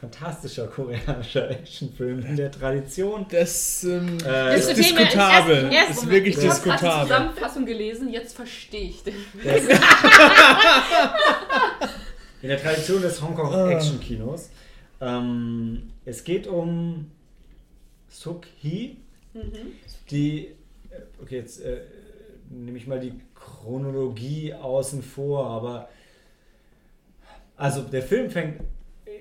fantastischer koreanischer Actionfilm in der Tradition. Das ähm, Äh, ist diskutabel. erst- erst- ist wirklich Ich Ich habe die diskutabel. Zusammenfassung gelesen, jetzt verstehe ich den. Das in der Tradition des Hongkong Ah. Action Kinos. Ähm, es geht um Suk Hee, die, äh, okay, jetzt äh, nehme ich mal die Chronologie außen vor, aber also der Film fängt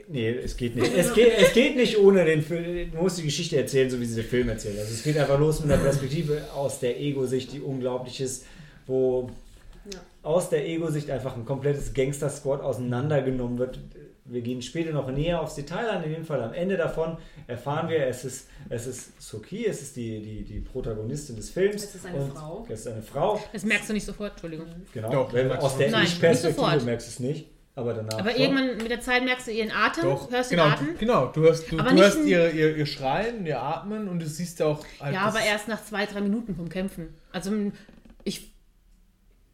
Nee, es geht nicht. Es geht, es geht nicht ohne den Film. Du musst die Geschichte erzählen, so wie sie der Film erzählt. Also es geht einfach los mit einer Perspektive aus der Ego-Sicht, die unglaublich ist, wo Ja. aus der Ego-Sicht einfach ein komplettes Gangster-Squad auseinandergenommen wird. Wir gehen später noch näher aufs Detail an. In dem Fall am Ende davon erfahren wir, es ist, es ist Soki, es ist die, die, die Protagonistin des Films. Es ist eine Frau. Es ist eine Frau. Das merkst du nicht sofort, Entschuldigung. Genau. Doch, aus der Ich-Perspektive merkst du es nicht. Aber danach. Aber schon. irgendwann mit der Zeit merkst du ihren Atem, Doch, hörst genau, den Atem. genau. Du hörst, du, Aber du nicht hörst ihr, ihr, ihr Schreien, ihr Atmen und du siehst auch halt. Ja, aber erst nach zwei, drei Minuten vom Kämpfen. Also ich.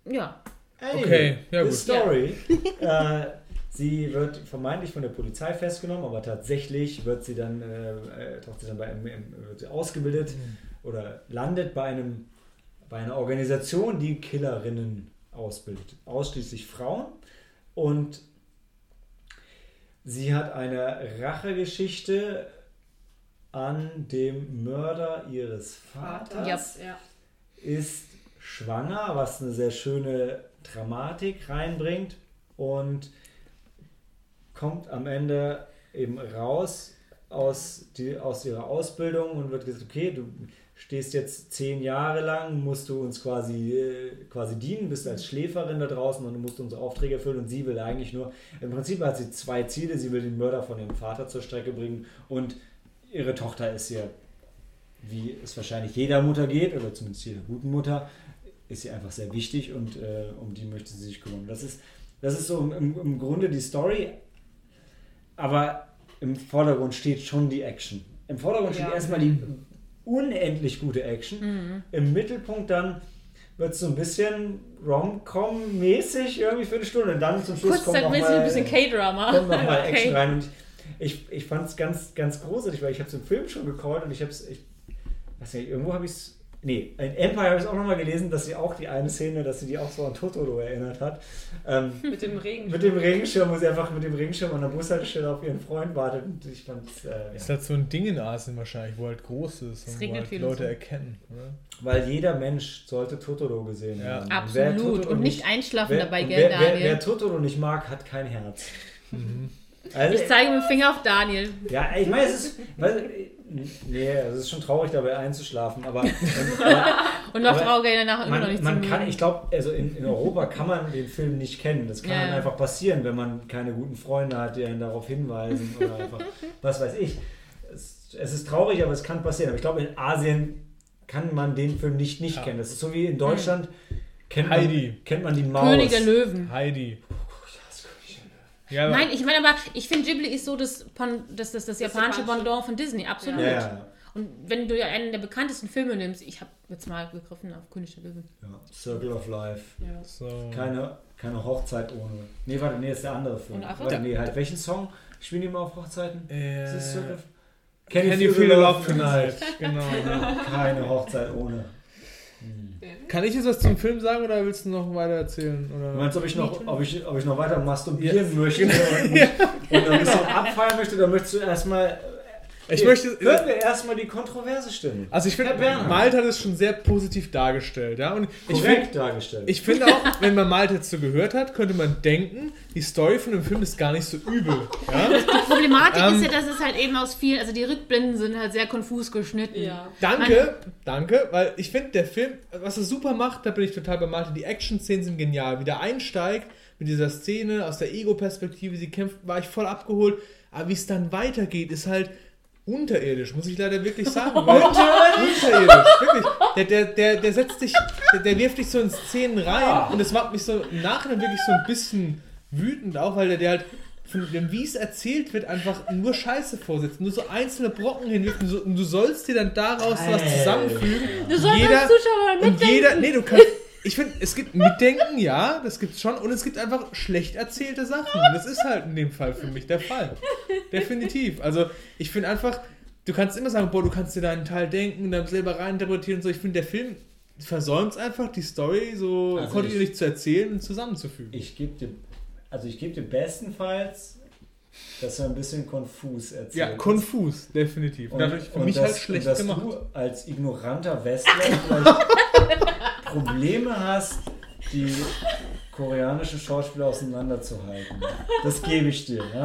Ja. Anyway, Okay, ja the gut. Story. äh, sie wird vermeintlich von der Polizei festgenommen, aber tatsächlich wird sie dann, äh, äh, taucht sie dann bei einem, wird sie ausgebildet oder landet bei einem bei einer Organisation, die Killerinnen ausbildet. Ausschließlich Frauen. Und sie hat eine Rachegeschichte an dem Mörder ihres Vaters Ja. ist schwanger, was eine sehr schöne Dramatik reinbringt und kommt am Ende eben raus aus, die, aus ihrer Ausbildung und wird gesagt, okay, du stehst jetzt zehn Jahre lang, musst du uns quasi, äh, quasi dienen, bist als Schläferin da draußen und du musst unsere Aufträge erfüllen und sie will eigentlich nur, im Prinzip hat sie zwei Ziele, sie will den Mörder von ihrem Vater zur Strecke bringen und ihre Tochter ist ihr, wie es wahrscheinlich jeder Mutter geht, oder zumindest jeder guten Mutter, ist sie einfach sehr wichtig und äh, um die möchte sie sich kümmern. Das ist, das ist so im, im Grunde die Story, aber im Vordergrund steht schon die Action. Im Vordergrund steht Ja. erstmal die unendlich gute Action. Im Mittelpunkt dann wird es so ein bisschen Rom-Com-mäßig irgendwie für eine Stunde. Und dann zum Schluss kommt noch Kurzzeitmäßig mal, ein bisschen K-Drama. kommt noch mal Okay. Action rein. Und ich, ich fand es ganz, ganz großartig, weil ich habe es im Film schon gecallt und ich habe es, ich weiß nicht, irgendwo habe ich es, nee, in Empire habe ich es auch nochmal gelesen, dass sie auch die eine Szene, dass sie die auch so an Totoro erinnert hat. Ähm, Mit dem Regen. mit dem Regenschirm, wo sie einfach mit dem Regenschirm an der Bushaltestelle auf ihren Freund wartet. Und ich fand äh, ja. Ist halt so ein Ding in Asien wahrscheinlich, wo halt groß ist und wo halt Leute und so. erkennen. Oder? Weil jeder Mensch sollte Totoro gesehen Ja. haben. Absolut. Totoro Und nicht einschlafen wer, dabei, und gell, wer, wer, Daniel? wer Totoro nicht mag, hat kein Herz. Also, ich zeige mit dem Finger auf Daniel. ja, ich meine, es ist. Weil, nee, es ist schon traurig, dabei einzuschlafen, aber. aber Und noch trauriger danach immer noch man, nicht man zu kann, ich glaube, also in, in Europa kann man den Film nicht kennen. Das kann Ja, einfach passieren, wenn man keine guten Freunde hat, die einen darauf hinweisen oder einfach, was weiß ich. Es, es ist traurig, aber es kann passieren. Aber ich glaube, in Asien kann man den Film nicht nicht Ja. kennen. Das ist so wie in Deutschland kennt man, Heidi. kennt man die Maus. König der Löwen. Heidi. Ja, Nein, ich meine aber, ich finde Ghibli ist so das, Pon- das, das, das japanische. Pendant von Disney, absolut. Ja, ja, Und wenn du ja einen der bekanntesten Filme nimmst, ich habe jetzt mal gegriffen auf König der Löwen. ja. Circle of Life. Ja. so. Keine, keine Hochzeit ohne. Nee, warte, nee, ist der andere Film. Warte, nee, halt, welchen Song spielen die immer auf Hochzeiten? Äh, Circle of Can you feel the love tonight? Genau. Keine Hochzeit ohne. Kann ich jetzt was zum Film sagen oder willst du noch weiter erzählen? Du Oder? meinst, ob ich noch, ob ich, ob ich noch weiter masturbieren möchte und, und ein bisschen abfeiern möchte, dann möchtest du erstmal. Ich möchte. Hören wir erstmal die kontroverse Stimme. Also ich finde. Malte hat es schon sehr positiv dargestellt, ja. Und ich finde, Korrekt dargestellt. ich finde auch, wenn man Malte jetzt so gehört hat, könnte man denken, die Story von dem Film ist gar nicht so übel. Ja? Die Problematik Ähm. ist ja, dass es halt eben aus vielen, also die Rückblenden sind halt sehr konfus geschnitten. Ja. Danke, danke, weil ich finde, der Film, was er super macht, da bin ich total bei Malte. Die Action-Szenen sind genial. Wie der einsteigt mit dieser Szene aus der Ego-Perspektive, sie kämpft, war ich voll abgeholt. Aber wie es dann weitergeht, ist halt unterirdisch, muss ich leider wirklich sagen. Weil, unterirdisch, wirklich. Der, der, der, der setzt dich, der, der wirft dich so in Szenen rein und das macht mich so im Nachhinein wirklich so ein bisschen wütend auch, weil der, der halt von dem, wie es erzählt wird, einfach nur Scheiße vorsetzt, nur so einzelne Brocken hinwirft und, so, und du sollst dir dann daraus was Alter. Du zusammenfügen. sollst Jeder- als Zuschauer Und mitdenken. jeder, nee, du kannst, ich finde, es gibt Mitdenken, ja, das gibt's schon, und es gibt einfach schlecht erzählte Sachen. Das ist halt in dem Fall für mich der Fall. Definitiv. Also, ich finde einfach, du kannst immer sagen, boah, du kannst dir deinen Teil denken und dann selber reininterpretieren und so. Ich finde, der Film versäumt es einfach, die Story so Also kontinuierlich zu erzählen und zusammenzufügen. Ich gebe dir, also ich gebe dir bestenfalls, dass er ein bisschen konfus erzählt. ja, konfus, definitiv. Und, dadurch für mich dass, halt schlecht und dass gemacht. du als ignoranter Westler vielleicht Probleme hast, die koreanischen Schauspieler auseinanderzuhalten. Das gebe ich dir. Ja?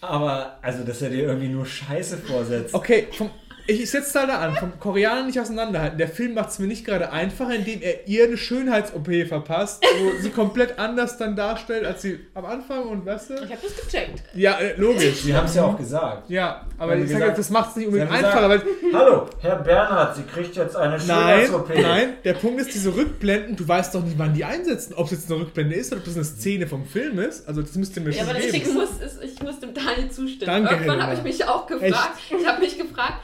Aber, also, dass er dir irgendwie nur Scheiße vorsetzt. Okay, vom, ich setze da da an, vom Koreaner nicht auseinanderhalten. Der Film macht es mir nicht gerade einfacher, indem er ihr eine Schönheits-OP verpasst, wo sie komplett anders dann darstellt, als sie am Anfang und weißt du? Ich habe das gecheckt. Ja, äh, logisch. Sie haben es ja auch gesagt. Ja, aber ich sage das macht es nicht unbedingt einfacher, weil Hallo, Herr Bernhard, Sie kriegt jetzt eine Nein, Schönheits-OP. nein, der Punkt ist, diese Rückblenden, du weißt doch nicht, wann die einsetzen. Ob es jetzt eine Rückblende ist oder ob das eine Szene vom Film ist. Also das müsst ihr mir Ja, schon aber geben. ich muss, es- ich muss dem Daniel zustimmen. Danke, Irgendwann habe ich mich auch gefragt, ich habe mich gefragt,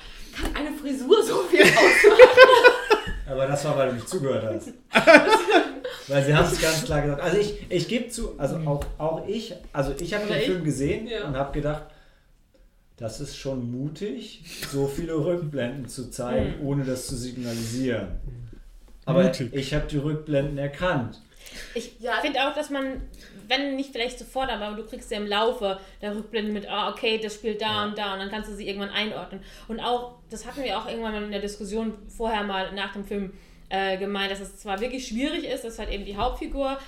kann eine Frisur so viel ausmachen? Aber das war, weil du nicht zugehört hast. weil sie haben es ganz klar gesagt. Also ich, ich gebe zu, also auch, auch ich, also ich habe den? Film gesehen Ja. und habe gedacht, das ist schon mutig, so viele Rückblenden zu zeigen, ohne das zu signalisieren. Aber Mutig. ich habe die Rückblenden erkannt. Ich Ja. finde auch, dass man, wenn nicht vielleicht sofort, aber du kriegst ja im Laufe der Rückblende mit, ah, okay, das spielt da und da und dann kannst du sie irgendwann einordnen. Und auch, das hatten wir auch irgendwann mal in der Diskussion vorher mal nach dem Film äh, gemeint, dass es zwar wirklich schwierig ist, dass halt eben die Hauptfigur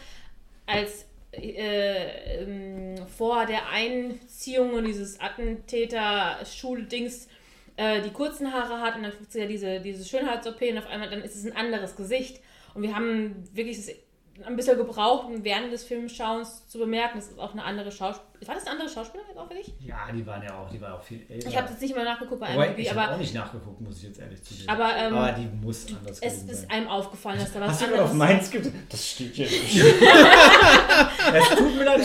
als äh, ähm, vor der Einziehung und dieses Attentäter-Schuldings äh, die kurzen Haare hat und dann kriegt sie ja diese, diese Schönheits-OP und auf einmal dann ist es ein anderes Gesicht. Und wir haben wirklich das ein bisschen gebraucht, um während des Filmschauens zu bemerken, das ist auch eine andere Schauspielerin. War das eine andere Schauspielerin jetzt auch für dich? Ja, die waren ja auch, die war auch viel älter. Ich habe jetzt nicht mal nachgeguckt bei IMDb, ich habe auch nicht nachgeguckt, muss ich jetzt ehrlich zugeben. aber, ähm, Aber die muss anders es ist sein. einem aufgefallen, dass da was Hast du gerade auf anderes meins gibt? Das steht hier nicht. es tut mir leid,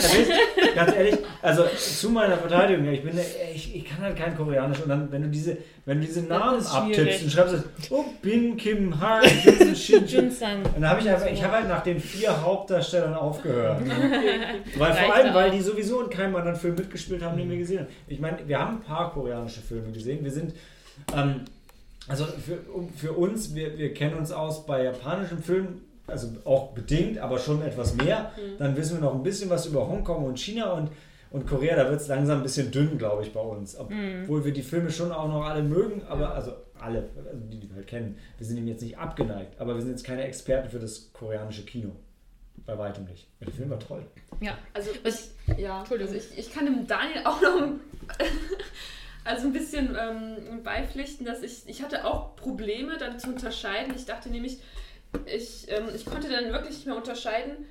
ganz ehrlich, also zu meiner Verteidigung, ja, ich bin, ich, ich kann halt kein Koreanisch und dann, wenn du diese, wenn du diese Namen abtippst und schreibst, oh, Bin Kim Ha, Jun Shin Jin. Junsang. Und dann habe ich einfach, ich habe halt nach den vier Hauptdarstellern aufgehört. weil vor allem, weil die sowieso in keinem anderen Film mitgespielt haben, den wir gesehen haben. Ich meine, wir haben ein paar koreanische Filme gesehen. Wir sind, ähm, also für, für uns, wir, wir kennen uns aus bei japanischen Filmen, also auch bedingt, aber schon etwas mehr. Dann wissen wir noch ein bisschen was über Hongkong und China und, und Korea. Da wird es langsam ein bisschen dünn, glaube ich, bei uns. Obwohl wir die Filme schon auch noch alle mögen, aber also alle, also die, die wir halt kennen. Wir sind ihm jetzt nicht abgeneigt, aber wir sind jetzt keine Experten für das koreanische Kino. Bei weitem nicht. Der Film war toll. Ja. Also ich, ja, Entschuldigung. Also ich, ich kann dem Daniel auch noch ein- also ein bisschen ähm, beipflichten, dass ich, ich hatte auch Probleme dann zu unterscheiden. Ich dachte nämlich, ich, ähm, ich konnte dann wirklich nicht mehr unterscheiden,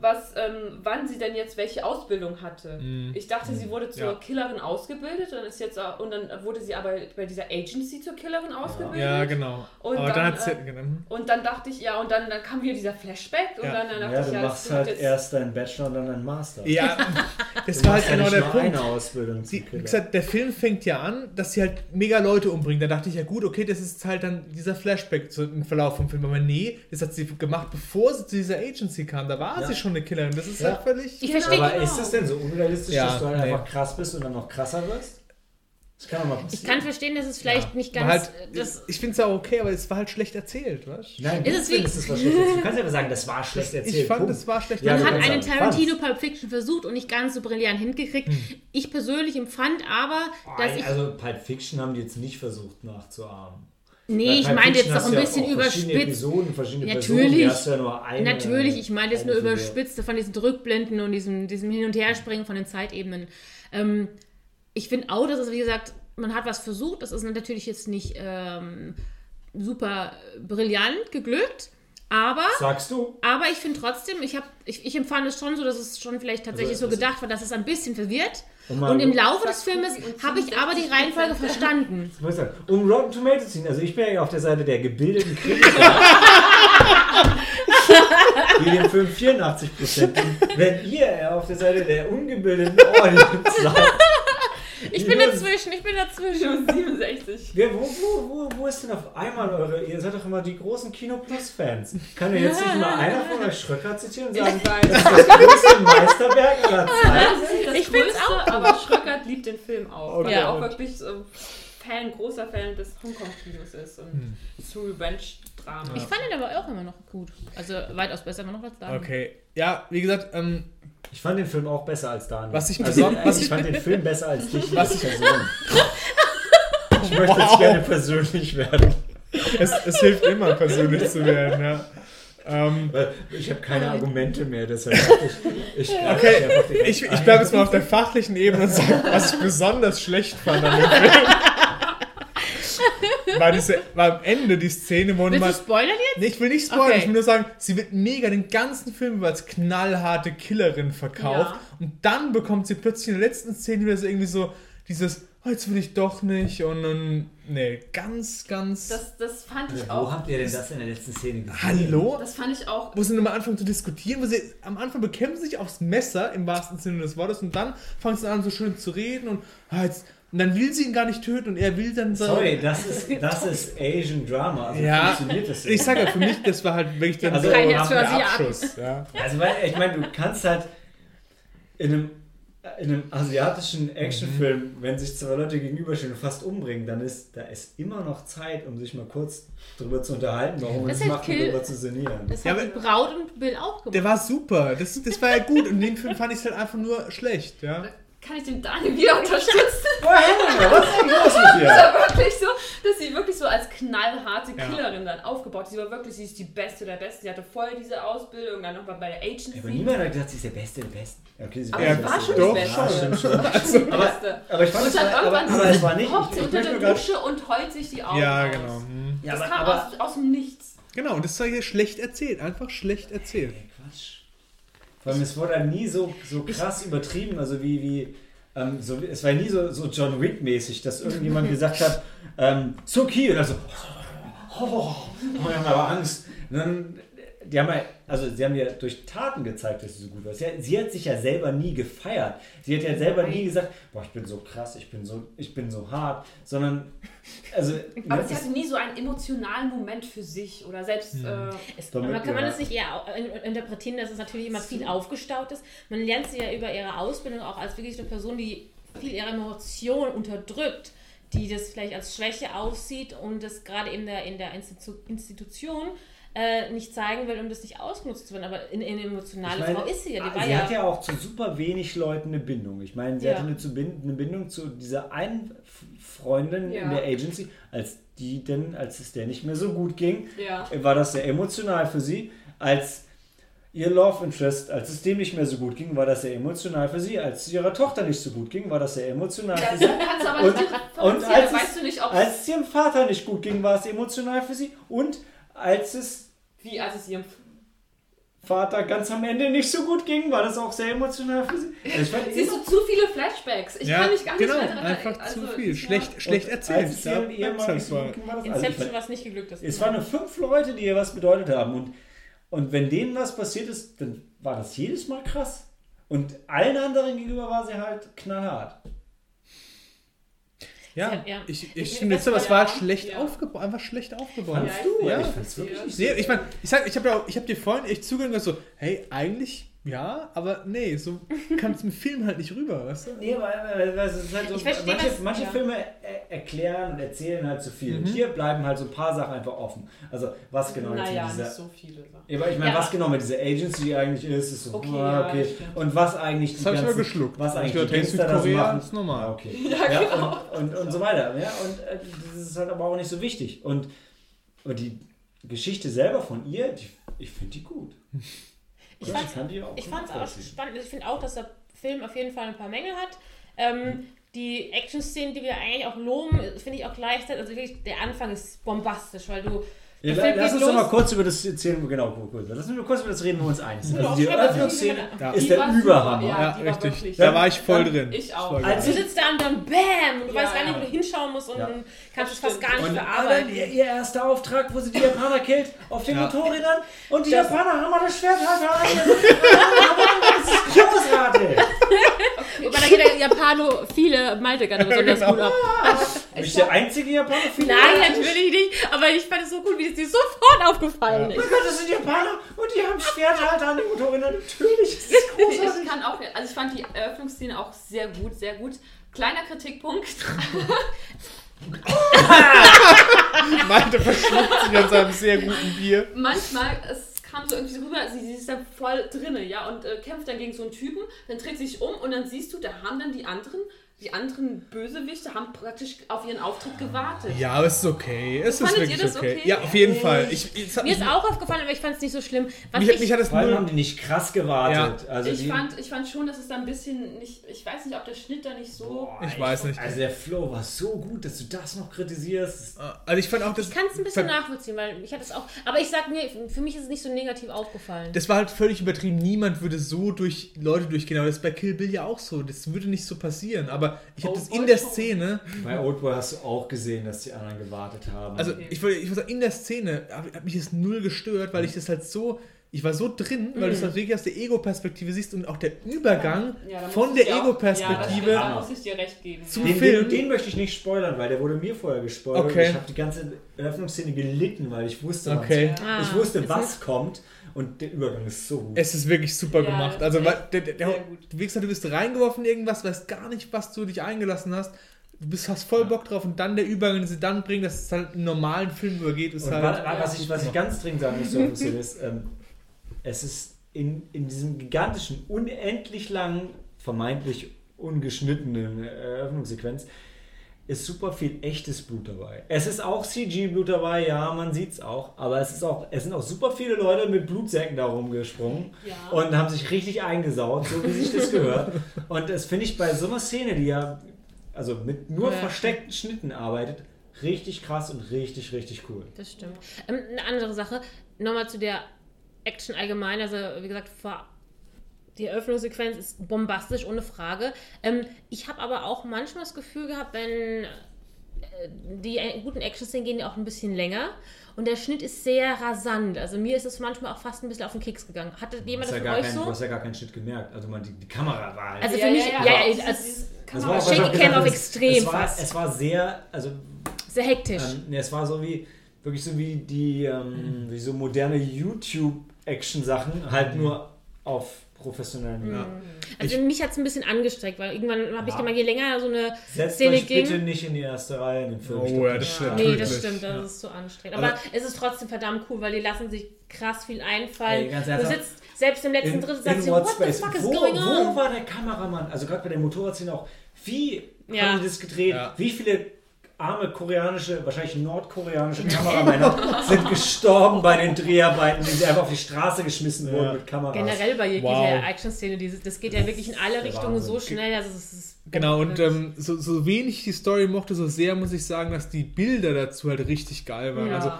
was, ähm, wann sie denn jetzt welche Ausbildung hatte. Mhm. Ich dachte, sie wurde zur Ja. Killerin ausgebildet und ist jetzt und dann wurde sie aber bei dieser Agency zur Killerin ausgebildet. Ja, genau. Und Aber dann, dann sie. äh. Und dann dachte ich, ja, und dann, dann kam wieder dieser Flashback und Ja. dann, dann dachte Ja, ich, du ja, machst das wird halt jetzt- erst deinen Bachelor und dann deinen Master. Ja, das Du war halt machst genau der nur Punkt. eine Ausbildung Die, wie gesagt, der Film fängt ja an, dass sie halt mega Leute umbringt. Da dachte ich ja, gut, okay, das ist halt dann dieser Flashback im Verlauf vom Film. Aber nee, das hat sie gemacht, bevor sie zu dieser Agency kam. Da war Ja. sie schon eine Killerin. Das ist Ja. halt völlig. Ich verstehe Aber genau. ist das denn so unrealistisch, Ja, dass du halt nee. einfach krass bist und dann noch krasser wirst? Das kann doch mal Ich passieren. kann verstehen, dass es vielleicht Ja. nicht Aber ganz. halt, das, ich finde es auch okay, aber es war halt schlecht erzählt, weißt Nein, Ist es wie- findest, es war schlecht erzählt. Du kannst einfach sagen, das war schlecht erzählt. Ich fand, Punkt. es war schlecht Ja, man hat einen Tarantino. Pulp Fiction versucht und nicht ganz so brillant hingekriegt. Hm. Ich persönlich empfand aber, dass ich. also Pulp Fiction haben die jetzt nicht versucht nachzuahmen. Nee, ich Pulp meinte jetzt noch ein ja bisschen verschiedene überspitzt. Episoden, verschiedene Natürlich. Personen, die hast du ja nur eine. Natürlich, ich meine jetzt nur überspitzt von diesen Rückblenden und diesem, diesem Hin- und Herspringen von den Zeitebenen. Ähm, ich finde auch, dass es, wie gesagt, man hat was versucht. Das ist natürlich jetzt nicht ähm, super brillant geglückt, aber, Sagst du? aber ich finde trotzdem, ich, hab, ich, ich empfand es schon so, dass es schon vielleicht tatsächlich Also, so gedacht war, dass es ein bisschen verwirrt. Um Und im Laufe des Filmes habe ich aber die 67%. Reihenfolge verstanden. Was muss ich sagen? Um Rotten Tomatoes zu ziehen. Also ich bin ja auf der Seite der gebildeten Kritiker. die dem Film 84% geben. Wenn ihr eher auf der Seite der ungebildeten Audience seid. Ich bin dazwischen, ich bin dazwischen. Schon 67. Wer, wo, wo, wo, wo ist denn auf einmal eure. Ihr seid doch immer die großen Kino Plus-Fans. Kann ja jetzt nicht mal einer von euch Schröcker zitieren und sagen, das ist das größte Meisterwerk aller Zeiten? Das ist das Ich find's Größte, auch aber Schröckert liebt den Film auch. Weil Ja. er auch wirklich so Fan, großer Fan des Hongkong-Kinos ist und zu Revenge-Drama. Ich fand ihn aber auch immer noch gut. Also weitaus besser immer noch als da. Okay. Ja, wie gesagt, ähm, Ich fand den Film auch besser als Daniel. Was ich also, was ich ich- fand den Film besser als dich Was als Person. Ich möchte jetzt Wow. gerne persönlich werden. es, es hilft immer, persönlich zu werden, ja. Ähm, ich habe keine Argumente mehr, deshalb ich, ich Okay, ich, ich bleibe jetzt mal auf der fachlichen Ebene und sage, was ich besonders schlecht fand an dem Film. War, diese, war am Ende die Szene, wo Willst du man. spoilern jetzt? Nee, ich will nicht spoilern, Okay. ich will nur sagen, sie wird mega den ganzen Film über als knallharte Killerin verkauft. Ja. Und dann bekommt sie plötzlich in der letzten Szene wieder so irgendwie so dieses, oh, jetzt will ich doch nicht. Und dann, nee, ganz, ganz. Das, das fand ich Wo auch. habt ihr denn das in der letzten Szene gesehen? Hallo? Das fand ich auch. wo sie nochmal anfangen zu diskutieren, wo sie am Anfang bekämpfen sich aufs Messer im wahrsten Sinne des Wortes und dann fangen sie an so schön zu reden und, ah, jetzt, und dann will sie ihn gar nicht töten und er will dann so. Sorry, das ist, das ist Asian Drama. Also Ja, funktioniert das ich sage ja, für mich, das war halt wirklich dann Also so kein Herz für der Asiaten. Abschuss. Ja. Also, weil, ich meine, du kannst halt in einem, in einem asiatischen Actionfilm, wenn sich zwei Leute gegenüberstehen und fast umbringen, dann ist da ist immer noch Zeit, um sich mal kurz drüber zu unterhalten, warum man Das ist macht und Kill- drüber zu sinnieren. Das Ja, hat die Braut und Bill auch gemacht. Der war super, das, das war ja gut und den Film fand ich halt einfach nur schlecht. Ja. Kann ich den Daniel wieder unterstützen? Helena, was ist denn los mit Das dir? war wirklich so, dass sie wirklich so als knallharte Ja. Killerin dann aufgebaut. Sie war wirklich, sie ist die Beste der Besten. Sie hatte voll diese Ausbildung, dann nochmal bei der Agency. Aber niemand hat gesagt, sie ist der Beste der Besten. Ja, Okay, sie Aber war Ja, sie die war Beste schon die. Beste. Ja, schon. Die Aber- Beste. Aber ich fand es dann aber, aber, es war nicht. sie unter der Dusche und heult sich die Augen Ja, aus. genau. Hm. Ja, Das aber, kam aber, aus, aus dem Nichts. Genau, und das war hier schlecht erzählt, einfach schlecht erzählt. Ey, Quatsch. Vor allem, es wurde dann nie so, so krass übertrieben, also wie, wie ähm, so, es war nie so, so John Wick-mäßig, dass irgendjemand gesagt hat, ähm, so Key, und also, oh, oh, oh, wir haben aber Angst. Und dann, die haben ja, also sie haben ja durch Taten gezeigt, dass sie so gut war. Sie, hat- sie hat sich ja selber nie gefeiert. Sie hat ja selber nie gesagt, boah, ich bin so krass, ich bin so, ich bin so hart, sondern, also, Aber sie hatte nie so einen emotionalen Moment für sich oder selbst. Hm. Äh, Es, kann man ja. das nicht eher interpretieren, dass es natürlich immer viel aufgestaut ist? Man lernt sie ja über ihre Ausbildung auch als wirklich eine Person, die viel ihre Emotionen unterdrückt, die das vielleicht als Schwäche aussieht und das gerade in der, in der Institu Institution äh, nicht zeigen will, um das nicht ausgenutzt zu werden. Aber eine emotionale Ich meine, Frau ist sie ja. Die sie ja, hat ja auch zu super wenig Leuten eine Bindung. Ich meine, sie Ja. hatte eine, eine Bindung zu dieser einen Freundin Ja. in der Agency, als die denn, als es der nicht mehr so gut ging, war das sehr emotional für sie. Als ihr Love Interest, als es dem nicht mehr so gut ging, war das sehr emotional für sie. Als es ihrer Tochter nicht so gut ging, war das sehr emotional für sie. Und- nicht und differenzieren. als Da es- weißt du nicht, ob Als es ihrem Vater nicht gut ging, war es emotional für sie. Und als es wie als es ihrem Vater ganz am Ende nicht so gut ging, war das auch sehr emotional für sie. Also Siehst du zu viele Flashbacks? Ich ja, kann mich gar nicht genau, mehr dran einfach also, zu viel. war- Schlecht, schlecht erzählt. Als es Da ihrem bleibt's Ehemann nicht so bei. gut ging, war das also Inception, fand- was nicht geglückt ist. Es waren nur fünf Leute, die ihr was bedeutet haben. Und, und wenn denen was passiert ist, dann war das jedes Mal krass. Und allen anderen gegenüber war sie halt knallhart. Ja, Ja, ich, ich, Ich- stimme das jetzt, aber es war schlecht ja. aufgebaut, einfach schlecht aufgebaut. Fandst du? ja. Ich fand's wirklich nicht so. Nee, ich meine, ich sag, ich habe ja, auch- ich habe dir vorhin echt zugehört und gesagt so, hey, eigentlich ja, aber nee, so kam es im Film halt nicht rüber, weißt du? Nee, weil, weil, weil es ist halt so, Ich verstehe, manche, was- manche ja. Filme er, erklären und erzählen halt zu viel. Mhm. Und hier bleiben halt so ein paar Sachen einfach offen. Also was genau jetzt Naja, in dieser... nicht so viele Sachen. Ja, aber ich meine, Ja. was genau mit dieser Agency eigentlich ist, ist so, Okay, ah, ja, okay. das und was eigentlich Das habe ich aber ganzen- geschluckt. was Ich eigentlich dachte, die Gangster da so Südkorea machen. ist normal. Okay. Ja, Ja, genau. und, und, und so weiter. Ja, und äh, das ist halt aber auch nicht so wichtig. Und, und die Geschichte selber von ihr, die, ich finde die gut. Ich auch fand es auch nachvollziehen. spannend. Ich finde auch, dass der Film auf jeden Fall ein paar Mängel hat. Ähm, die Action-Szenen, die wir eigentlich auch loben, finde ich auch gleichzeitig. Also wirklich, der Anfang ist bombastisch, weil du. Ja, der Film lass geht uns doch mal kurz über das erzählen, genau, kurz. Lass uns mal kurz über das reden, wo wir uns. Ja, Also die Eröffnungsszene Ja. ist Die der Überhammer. Ja, Ja, richtig. Da war ich voll drin. ich auch. Voll Als Du sitzt da und dann BÄM! Und du Ja, weißt gar nicht, wo du hinschauen musst und kannst du es fast gar nicht Und verarbeiten. dann ihr, ihr erster Auftrag, wo sie die Japaner killt, auf den Ja. Motorrädern und die Das- Japaner haben mal das Schwert halt ist großartig. Wobei da geht der Japano viele Malte gerade besonders genau. gut ab. Bin ich der einzige Japaner? Viele Nein, natürlich nicht. Aber ich fand es so gut, wie es dir sofort aufgefallen Oh ist. mein Gott, das sind Japaner und die haben Schwerthalter an den Motorrädern. Natürlich ist das großartig. Ich kann auch, also ich fand die Eröffnungsszene auch sehr gut, sehr gut. Kleiner Kritikpunkt. Malte verschluckt sich an seinem sehr guten Bier. Manchmal, es kam so irgendwie rüber, sie, sie ist dann voll drinne, ja, und äh, kämpft dann gegen so einen Typen, dann dreht sie sich um und dann siehst du, da haben dann die anderen die anderen Bösewichte haben praktisch auf ihren Auftritt gewartet. Ja, aber es ist okay. Es ist wirklich das okay. okay? Ja, auf jeden Fall. Ich, hat Mir ist auch aufgefallen, aber ich fand es nicht so schlimm. Was mich, hat- ich, mich hat es null. haben die nicht krass gewartet. Also Ich die, fand, ich fand schon, dass es da ein bisschen nicht. Ich weiß nicht, ob der Schnitt da nicht so. Boah, Ich weiß nicht. Also der Flow war so gut, dass du das noch kritisierst. Also ich fand auch, das, ich kann es ein bisschen nachvollziehen, weil ich hatte es auch. Aber ich sag mir, für mich ist es nicht so negativ aufgefallen. das war halt völlig übertrieben. Niemand würde so durch Leute durchgehen. Aber das ist bei Kill Bill ja auch so. Das würde nicht so passieren. Aber ich habe Oh, das in der. Szene. Bei Oldboy hast du auch gesehen, dass die anderen gewartet haben. Also ich würde ich würd sagen, in der Szene hat, mich das null gestört, weil ich das halt so. Ich war so drin, weil du es halt wirklich aus der Ego-Perspektive siehst und auch der Übergang Ja, von der Ego-Perspektive Ja, da muss ich dir recht geben. zum den, Film. den, den möchte ich nicht spoilern, weil der wurde mir vorher gespoilert. Okay. Und ich habe die ganze Eröffnungsszene gelitten, weil ich wusste, was- Okay. Ah, ich wusste, was kommt. Und der Übergang ist so gut. Es ist wirklich super Ja, gemacht. Also, ist weil der, der, der, du, wie gesagt, du bist reingeworfen in irgendwas, weißt gar nicht, was du dich eingelassen hast. Du bist, hast voll Bock drauf und dann der Übergang, den sie dann bringen, dass es halt einen normalen Film übergeht, ist Und halt. wa- wa- was, ich, was ich ganz dringend sagen muss, ist, ähm, es ist in, in diesem gigantischen, unendlich langen, vermeintlich ungeschnittenen Eröffnungssequenz ist super viel echtes Blut dabei. Es ist auch CG-Blut dabei, ja, man sieht es auch, aber es, ist auch, es sind auch super viele Leute mit Blutsäcken da rumgesprungen Ja. und haben sich richtig eingesaut, so wie sich das gehört. Und das finde ich bei so einer Szene, die ja also mit nur Ja. versteckten Schnitten arbeitet, richtig krass und richtig, richtig cool. Das stimmt. Ähm, eine andere Sache, nochmal zu der Action allgemein. Also, wie gesagt, vor die Eröffnungssequenz ist bombastisch, ohne Frage. Ähm, ich habe aber auch manchmal das Gefühl gehabt, wenn äh, die guten Action-Szenen gehen ja auch ein bisschen länger und der Schnitt ist sehr rasant. Also mir ist es manchmal auch fast ein bisschen auf den Keks gegangen. Hatte Du jemand das ja von euch kein, du so? hast ja gar keinen Schnitt gemerkt. Also man, die, die Kamera war halt. Also für mich, ja, ja, aber als- Kamera- war auch, was Shaky Cam gesagt auf extrem es war, fast. es war sehr, also Sehr hektisch. ähm, es war so wie, wirklich so wie die, ähm, wie so moderne YouTube-Action-Sachen, halt nur auf professionellen Niveau. Ja. also mich hat es ein bisschen angestreckt, weil irgendwann habe ich Ja. gemerkt, je länger so eine Setzt Szene euch ging. bitte nicht in die erste Reihe in den Film. Oh Ich glaub, ja, das stimmt. Nee, das stimmt, das ja. ist zu anstrengend. Aber, Aber- es ist trotzdem verdammt cool, weil die lassen sich krass viel einfallen. Ey, ganz du sitzt selbst im letzten in, Drittel sagst du, What what the fuck is Wo, going wo on? war der Kameramann? Also gerade bei der Motorradszene auch. Wie Ja. haben die das gedreht? Ja. Wie viele arme koreanische, wahrscheinlich nordkoreanische Kameramänner sind gestorben bei den Dreharbeiten, die sie einfach auf die Straße geschmissen wurden Ja. mit Kameras. Generell bei jeglicher Wow. Action-Szene, das geht ja wirklich in alle Richtungen so Wahnsinn. schnell, also es ist Genau, und ähm, so, so wenig ich die Story mochte, so sehr muss ich sagen, dass die Bilder dazu halt richtig geil waren. Ja. Also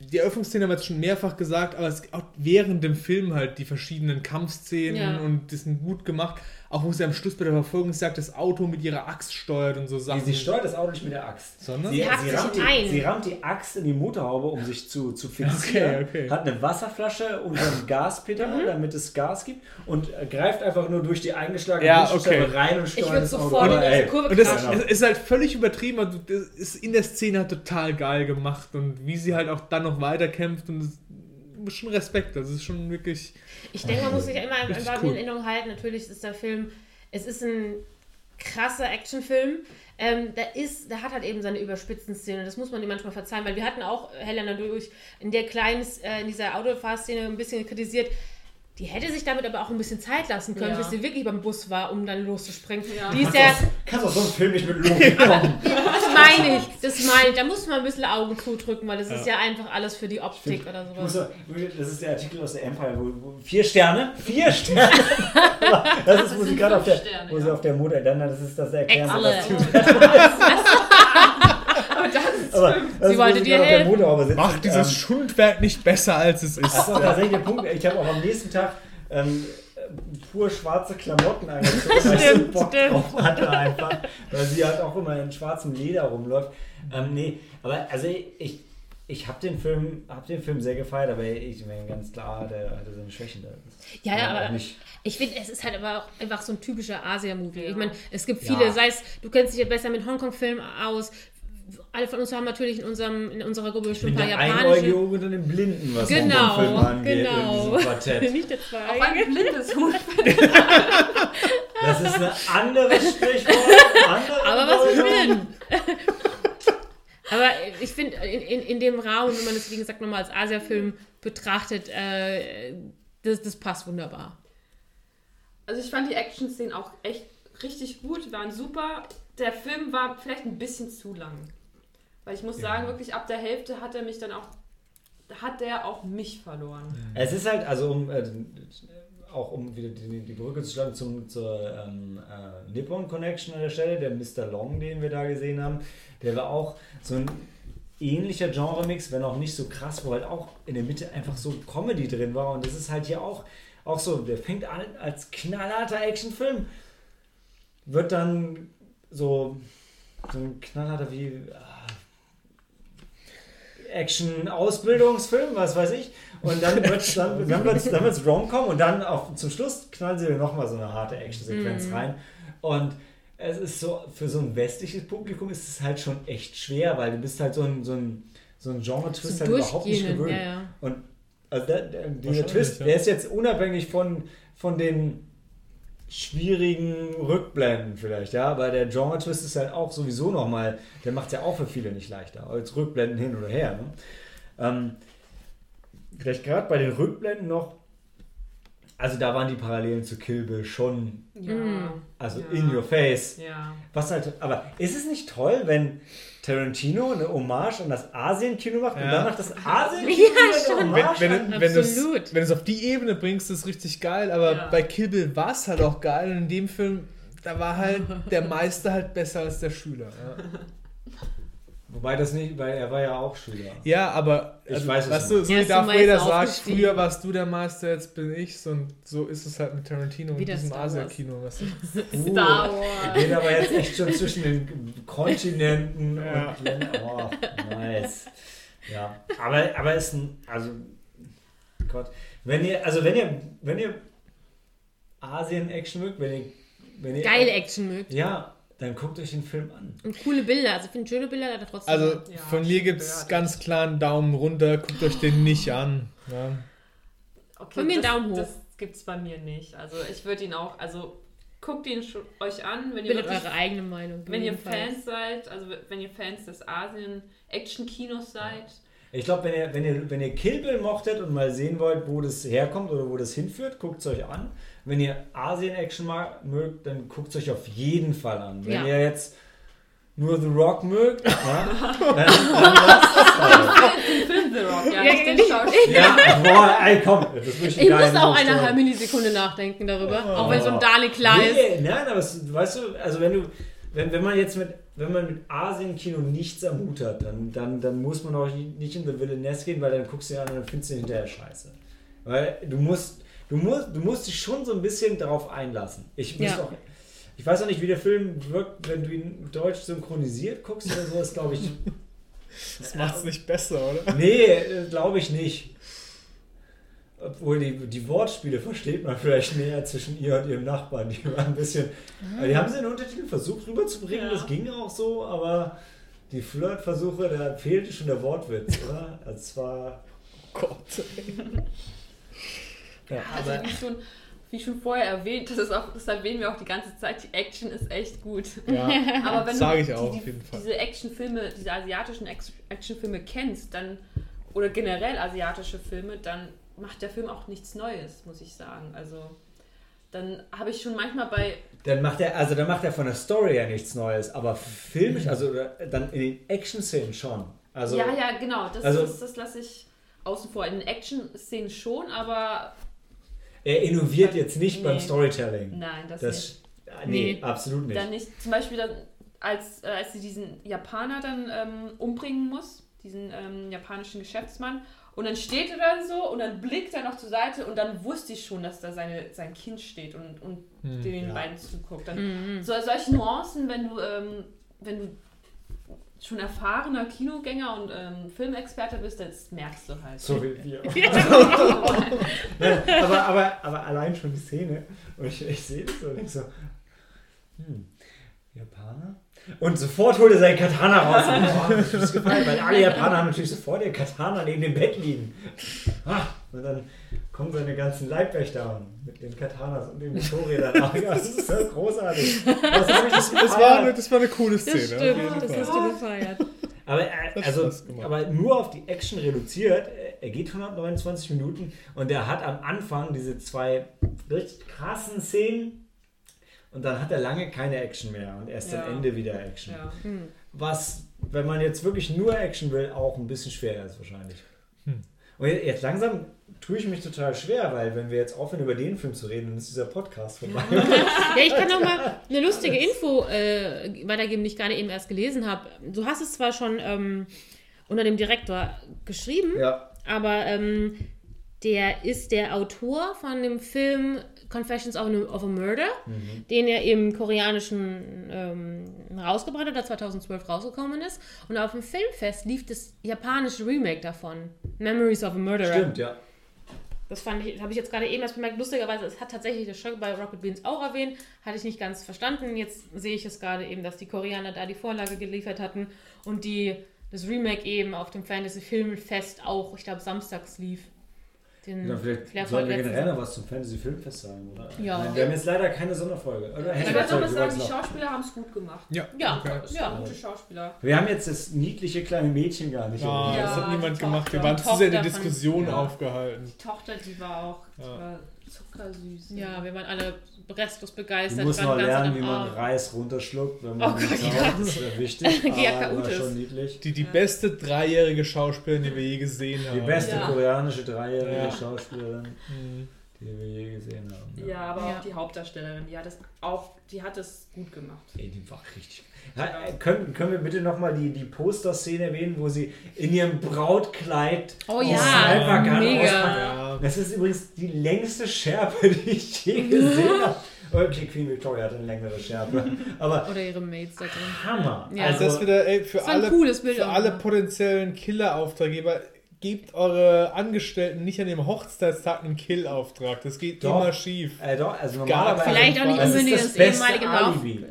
die Eröffnungsszene haben wir jetzt schon mehrfach gesagt, aber es auch während dem Film halt die verschiedenen Kampfszenen Ja. und die sind gut gemacht. Auch wo sie am Schluss bei der Verfolgungsjagd das Auto mit ihrer Axt steuert und so Sie, Sachen. sie steuert das Auto nicht mit der Axt. Sondern? Sie hackt sich rammt die, sie rammt die Axt in die Motorhaube, um sich zu, zu fixieren. Okay, okay. Hat eine Wasserflasche unter dem Gaspedal, Mhm. damit es Gas gibt. Und greift einfach nur durch die eingeschlagene Ja, Windschutzscheibe okay. rein und Ich steuert würde das Auto. sofort in diese Kurve Und das krachen. ist, halt völlig übertrieben, also das ist in der Szene halt total geil gemacht und wie sie halt auch dann noch weiterkämpft und schon Respekt, das ist schon wirklich. Ich denke, man muss sich immer einfach cool. in Erinnerung halten. Natürlich ist der Film, es ist ein krasser Actionfilm. Ähm, da ist, da hat halt eben seine überspitzten Szenen. Das muss man ihm manchmal verzeihen, weil wir hatten auch Helena durch in der kleinen, äh, in dieser Autofahrszene ein bisschen kritisiert. Die hätte sich damit aber auch ein bisschen Zeit lassen können, Ja. bis sie wirklich beim Bus war, um dann loszuspringen. Ja. Die ist kannst, ja, auch, kannst auch so einen Film nicht mit Logik machen. das meine ich, das meine ich. Da muss man ein bisschen Augen zudrücken, weil das ist ja einfach alles für die Optik oder Ich muss sowas. so- Das ist der Artikel aus der Empire, wo, wo vier Sterne, vier Sterne. Das ist, wo sie gerade auf der, Sterne, wo sie ja. auf der Mutter, dann das ist das erklären. Alle. Das Aber das Sie ist, wo wollte dir helfen. Macht dieses Ähm, Schundwerk nicht besser, als es Das ist. ist auch tatsächlich der Punkt. Ich habe auch am nächsten Tag ähm, äh, pur schwarze Klamotten angezogen, weil ich so Stimmt, Bock drauf hatte einfach. Weil sie halt auch immer in schwarzem Leder rumläuft. Ähm, nee, aber also ich, ich habe den, Film, hab den Film sehr gefeiert, aber ich meine ganz klar, der hatte seine Schwächen. Da. Ja, ja, aber nicht. ich finde, es ist halt aber auch einfach so ein typischer Asia-Movie. Ja. Ich meine, es gibt viele, Ja. sei es, du kennst dich ja besser mit Hongkong-Filmen aus. Alle von uns haben natürlich in, unserem, in unserer Gruppe schon ein paar japanische. und den Blinden, was Genau, Hongkong-Filme angeht genau. in diesem Quartett. Nicht der auch Zweige. ein blindes Huhn. Das ist ein anderes Sprichwort. Andere Aber was ich Bedeutung. will. Aber ich finde, in, in, in dem Raum, wenn man das wie gesagt nochmal als Asia-Film betrachtet, äh, das, das passt wunderbar. Also ich fand die Action-Szenen auch echt richtig gut, waren super. Der Film war vielleicht ein bisschen zu lang. Weil ich muss Ja. sagen, wirklich ab der Hälfte hat er mich dann auch, hat der auch mich verloren. Es ist halt, also um äh, auch um wieder die, die Brücke zu schlagen zum, zur ähm, äh, Nippon Connection an der Stelle, der Mr. Long, den wir da gesehen haben, der war auch so ein ähnlicher Genre-Mix, wenn auch nicht so krass, wo halt auch in der Mitte einfach so Comedy drin war. Und das ist halt hier auch, auch so, der fängt an als knallharter Actionfilm, wird dann so, so ein knallharter wie Action-Ausbildungsfilm, was weiß ich. Und dann wird es dann, dann wird's, dann wird's Rom-Com und dann auf, zum Schluss knallen sie nochmal so eine harte Action-Sequenz rein. Und es ist so, für so ein westliches Publikum ist es halt schon echt schwer, weil du bist halt so ein, so ein, so ein Genre-Twist halt überhaupt nicht gewöhnt. ja, ja. Und also der, der, dieser Twist, ja. der ist jetzt unabhängig von, von den schwierigen Rückblenden vielleicht, ja, aber der Genre-Twist ist halt auch sowieso nochmal, der macht es ja auch für viele nicht leichter, als Rückblenden hin oder her. Ne? Ähm, vielleicht gerade bei den Rückblenden noch, also da waren die Parallelen zu Kill Bill schon, Ja. Also Ja. in your face. Ja. Was halt, aber ist es nicht toll, wenn Tarantino eine Hommage an das Asien-Kino macht und Ja. danach das Asien-Kino Ja, eine schon. Wenn, Hommage wenn, an- du- wenn, du es, Absolut. wenn du es auf die Ebene bringst, ist es richtig geil, aber Ja. bei Kill Bill war es halt auch geil und in dem Film, da war halt der Meister halt besser als der Schüler. Ja, Wobei das nicht, weil er war ja auch Schüler. ja aber Ich also, weiß es weißt nicht. du, so Er wie Darth Vader sagt, früher warst du der Meister, jetzt bin ich's und so ist es halt mit Tarantino und Wie das diesem Star Wars. Asia-Kino. Weißt du? Uh, Star Wir Wars. gehen aber jetzt echt schon zwischen den Kontinenten Ja. und. Oh, nice. Ja, aber, aber ist ein. Also. Gott. Wenn ihr, also wenn ihr, wenn ihr Asien-Action mögt, wenn ihr. Wenn ihr Geile Action mögt. Ja, dann guckt euch den Film an. Und coole Bilder. Also ich finde schöne Bilder er trotzdem. Also Ja, von mir gibt es ganz klar einen Daumen runter, guckt euch den nicht an. Ja. Okay, Von mir einen das, Daumen hoch. Das gibt's bei mir nicht. Also ich würde ihn auch, also guckt ihn euch an, wenn ihr bildet wirklich, eure eigene Meinung. wenn ihr. Fans seid, also wenn ihr Fans des Asien-Action-Kinos seid. Ich glaube, wenn ihr, wenn, ihr, wenn ihr Kill Bill mochtet und mal sehen wollt, wo das herkommt oder wo das hinführt, guckt es euch an. Wenn ihr Asien-Action mögt, dann guckt es euch auf jeden Fall an. Wenn Ja. ihr jetzt nur The Rock mögt, ja, dann, dann lasst es halt. Den Film The Rock, ja, Ja, nicht den nicht- Schauspieler. Ja, boah, ey, komm. Das ist Ich musste auch eine halbe Millisekunde nachdenken darüber. Auch wenn so ein Dali klar ist. Nee, nein, aber es, weißt du, also wenn du, wenn, wenn man jetzt mit, wenn man mit Asien-Kino nichts am Hut hat, dann, dann, dann muss man auch nicht in The Villainess gehen, weil dann guckst du ja an und dann findest du hinterher scheiße. Weil du musst, du musst, du musst dich schon so ein bisschen darauf einlassen. Ich, muss Ja. auch, ich weiß auch nicht, wie der Film wirkt, wenn du ihn deutsch synchronisiert guckst oder so, ist glaube ich. Das macht es nicht besser, oder? Nee, glaube ich nicht. Obwohl die, die Wortspiele versteht man vielleicht näher zwischen ihr und ihrem Nachbarn. Die waren ein bisschen. Die haben sie in den Untertiteln versucht rüberzubringen, Ja. das ging auch so, aber die Flirtversuche, da fehlte schon der Wortwitz, oder? Es war. Gott. Ja, Also aber, wie schon, wie schon vorher erwähnt, das, ist auch, das erwähnen wir auch die ganze Zeit, die Action ist echt gut. Ja, Aber wenn sage du ich auch die, auf jeden Fall. diese Actionfilme, diese asiatischen Actionfilme kennst, dann oder generell asiatische Filme, dann macht der Film auch nichts Neues, muss ich sagen. Also dann habe ich schon manchmal bei dann macht er, also dann macht er von der Story ja nichts Neues, aber filmisch, also dann in den Action-Szenen schon. Also, ja ja genau, das, also- das, das lasse ich außen vor. In den Action-Szenen schon, aber er innoviert jetzt nicht beim Nee. Storytelling. nein, das, Das, nicht. nee, Nee. absolut nicht. Dann nicht. Zum Beispiel dann, als, äh, als sie diesen Japaner dann ähm, umbringen muss, diesen ähm, japanischen Geschäftsmann, und dann steht er dann so und dann blickt er noch zur Seite und dann wusste ich schon, dass da seine, sein Kind steht und, und Hm. den ja. beiden zuguckt. Dann, Mhm. so, solche Nuancen, wenn du, ähm, wenn du schon erfahrener Kinogänger und ähm, Filmexperte bist, das merkst du halt. So wie wir. Nein, aber, aber, aber allein schon die Szene. Und ich, ich sehe das so und denke so, hm, Japaner? Und sofort holt er seinen Katana raus. Und, oh, das ist gefallen, weil alle Japaner haben natürlich sofort ihr Katana neben dem Bett liegen. Ah, und dann kommen seine ganzen Leibwächter mit den Katanas und den Motorrädern. Ach, ja, das ist so großartig. Das, das, Das war, eine, das war eine coole Szene. Das stimmt, das hast du gefeiert. Aber, äh, also, aber nur auf die Action reduziert. Er geht 129 Minuten und er hat am Anfang diese zwei richtig krassen Szenen. und dann hat er lange keine Action mehr und erst Ja. am Ende wieder Action. Ja. Was, wenn man jetzt wirklich nur Action will, auch ein bisschen schwer ist wahrscheinlich. Hm. Und jetzt langsam tue ich mich total schwer, weil wenn wir jetzt aufhören, über den Film zu reden, dann ist dieser Podcast vorbei. Ja, ich kann noch mal eine lustige Info äh, weitergeben, die ich gerade eben erst gelesen habe. Du hast es zwar schon ähm, unter dem Direktor geschrieben, ja. aber ähm, der ist der Autor von dem Film Confessions of a, Murder, den er im koreanischen ähm, rausgebracht hat, der 2012 rausgekommen ist. Und auf dem Filmfest lief das japanische Remake davon, Memories of a Murderer. Stimmt, ja. Das fand ich, habe ich jetzt gerade eben erst bemerkt. Lustigerweise, es hat tatsächlich der Show bei Rocket Beans auch erwähnt. Hatte ich nicht ganz verstanden. Jetzt sehe ich es gerade eben, dass die Koreaner da die Vorlage geliefert hatten und die das Remake eben auf dem Fantasy Filmfest auch, ich glaube, samstags lief. Den Ja, vielleicht Flair sollten wir generell noch was zum Fantasy Filmfest sagen, oder? Ja. Nein, Wir haben jetzt leider keine Sonderfolge. Oder? Ich würde aber sagen, die noch. Schauspieler haben es gut gemacht. Ja, Ja, okay. ja. Gute Schauspieler. Wir haben jetzt das niedliche kleine Mädchen gar nicht. Ja, erwähnt. das hat Ja, niemand die gemacht. Wir Tochter. waren zu sehr in der Tochter von- Diskussion Ja. aufgehalten. Die Tochter, die war auch die Ja. war zuckersüß. Ja, wir waren alle restlos Du begeistert. musst waren noch lernen, wie man. Reis runterschluckt, wenn Oh man Gott, ihn ja. Das wäre wichtig. Aber schon niedlich. Die, die beste dreijährige Schauspielerin, die wir je gesehen haben. Die beste Ja. koreanische dreijährige Ja. Schauspielerin, Mhm. Die wir je gesehen haben. Ja, aber Ja. auch die Hauptdarstellerin, die hat es auch, die hat es gut gemacht. Ey, die war richtig. Ja, äh, können, können wir bitte nochmal die, die Poster-Szene erwähnen, wo sie in ihrem Brautkleid Oh ja, Sniper-Gun mega. Ja. Das ist übrigens die längste Schärpe, die ich je gesehen habe. Okay, Queen Victoria hat eine längere Schärpe. Aber Oder ihre Mates da drin. Hammer. Ja. Also das wieder, ey, für Das alle, cooles Bild für alle ne? potenziellen Killer-Auftraggeber, gebt eure Angestellten nicht an dem Hochzeitstag einen Kill-Auftrag. Das geht Doch. immer schief. Äh, doch, also Gar. Vielleicht auch nicht es ist unbedingt das das beste ehemalige Alibi.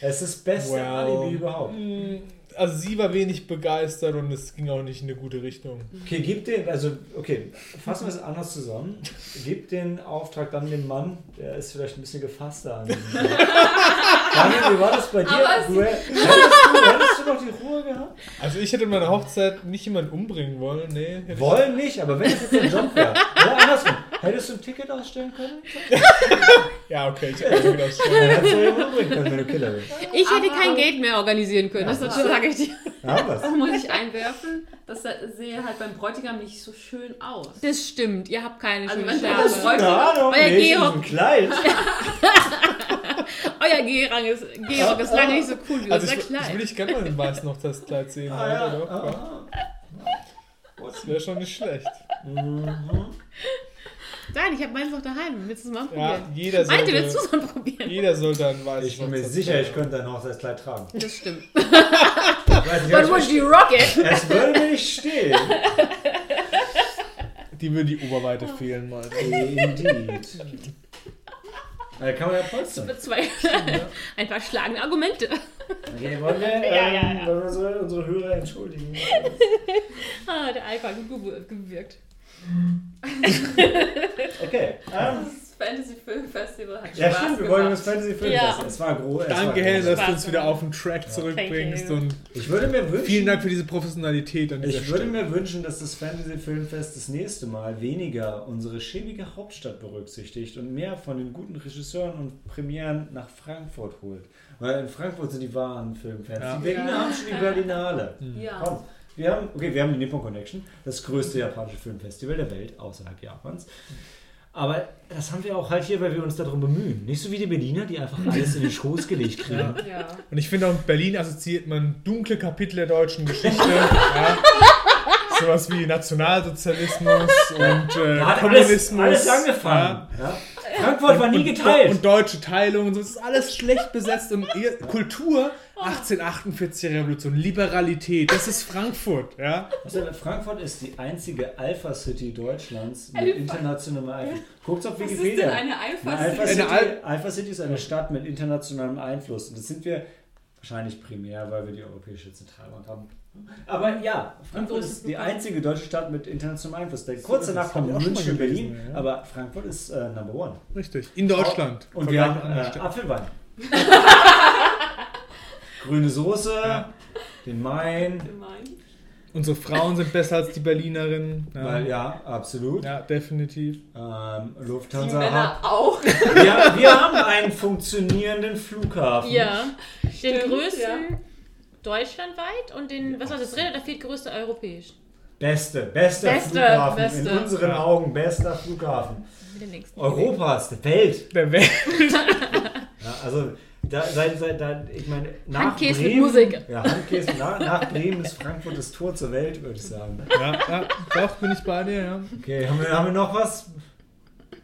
Es ist das beste Well. Alibi überhaupt. Also sie war wenig begeistert und es ging auch nicht in eine gute Richtung. Okay, gib den, also, okay, fassen wir es anders zusammen. Gib den Auftrag dann dem Mann, der ist vielleicht ein bisschen gefasster an diesem. Daniel, wie war das bei dir? Aber Du, hättest, du, hättest du noch die Ruhe gehabt? Also ich hätte in meiner Hochzeit nicht jemanden umbringen wollen, nee. Wollen nicht, aber wenn es jetzt ein Job wäre. Oder andersrum. Hättest du ein Ticket ausstellen können? Ja, okay, ich hätte das du jemanden umbringen können, wenn du Killer bist. Ich hätte kein Geld mehr organisieren können, das sage ich dir. Ja, was? Da muss ich einwerfen, das sehe halt beim Bräutigam nicht so schön aus. Das stimmt, ihr habt keine Also schöne das Bräutigam- Keine Ahnung, Euer in Georg- Kleid. Euer Georg ist, Georg ist leider nicht so cool wie Also unser ich, ich will Kleid. nicht gerne mal den weißen Hochzeitskleid sehen. Ah, ja. oder? Ah, Ja. Das wäre schon nicht schlecht. Nein, ich habe meins noch daheim. Willst du es mal Ja, probieren? jeder Meinte, willst du sollte, es mal probieren? jeder sollte ein weißes Ich bin mir sicher, ich könnte ein Hochzeitskleid tragen. Das stimmt. Nicht, But would you rock it? es würde mir nicht stehen. Die würde die Oberweite fehlen, mal. Indeed. Da kann man ja. Mit zwei ein paar schlagende Argumente. Okay, wollen wir, ähm, Ja, ja, ja. Wollen wir so unsere Hörer entschuldigen? Ah, der Alkohol hat gew- gewirkt. Okay. Ähm, Das Fantasy Film Festival hat ja, Spaß stimmt, wir wollen das Fantasy Film Ja. testen. Es war groß. Danke, Helen, dass du uns wieder auf den Track zurückbringst. Und Ich würde mir wünschen, vielen Dank für diese Professionalität an dieser Ich würde Stelle. mir wünschen, dass das Fantasy Filmfest das nächste Mal weniger unsere schäbige Hauptstadt berücksichtigt und mehr von den guten Regisseuren und Premieren nach Frankfurt holt. Weil in Frankfurt sind die wahren Filmfans. Ja. Die Berliner Ja. haben schon die Berlinale. Ja. Komm, wir haben, okay, wir haben die Nippon Connection, das größte japanische Filmfestival der Welt außerhalb Japans. Aber das haben wir auch halt hier, weil wir uns darum bemühen. Nicht so wie die Berliner, die einfach alles in den Schoß gelegt kriegen. Ja. Und ich finde auch mit Berlin assoziiert man dunkle Kapitel der deutschen Geschichte. ja. Sowas wie Nationalsozialismus und äh, hat Kommunismus. alles, alles angefangen. Ja. Frankfurt war nie und, geteilt. Und deutsche Teilung und so. Es ist alles schlecht besetzt. Und Kultur, 1848 Revolution, Liberalität, das ist Frankfurt. Ja? Also Frankfurt ist die einzige Alpha-City Deutschlands mit internationalem Einfluss. Guckt's auf Was ist Wikipedia. denn eine Eine Alpha? Alpha, Eine City, Al- Alpha City ist eine Stadt mit internationalem Einfluss. Und das sind wir wahrscheinlich primär, weil wir die Europäische Zentralbank haben. Aber ja, Frankfurt ist die einzige deutsche Stadt mit internationalem Einfluss. Denn kurz danach kommt München und Berlin, ja. aber Frankfurt ist äh, Number One. Richtig. In Deutschland. Und wir haben äh. Apfelwein. Grüne Soße, Ja. den Main. Unsere Frauen sind besser als die Berlinerinnen. Ja, Weil, ja, absolut. ja definitiv. Ähm, Die Lufthansa Männer hat. auch. Ja, wir haben einen funktionierenden Flughafen. Ja, den Stimmt, größten ja. deutschlandweit und den, was war das dritte, der viertgrößte europäisch. Beste, bester Beste, Flughafen. beste. In unseren. Augen bester Flughafen. Europas, der Welt. Der Welt. Ja, also, da, seit, seit, da, ich meine, nach Handkäse mit Bremen, Musik. Ja, Handkäse, nach, nach Bremen ist Frankfurt das Tor zur Welt, würde ich sagen. Ja, ja, doch, bin ich bei dir, ja. Okay, haben wir, haben wir noch was?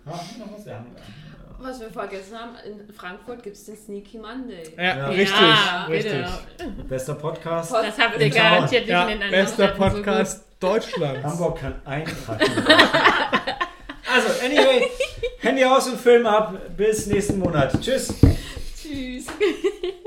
Haben wir noch was? Ja, haben wir. Was wir vergessen haben, in Frankfurt gibt es den Sneaky Monday. Ja, Ja. richtig, Ja, richtig. bitte. Bester Podcast. Das habt ihr garantiert nicht Ja, in den anderen bester Städten so. Podcast Deutschlands. Hamburg kann einpacken. also, anyway, Handy aus und Film ab. Bis nächsten Monat. Tschüss. Tschüss.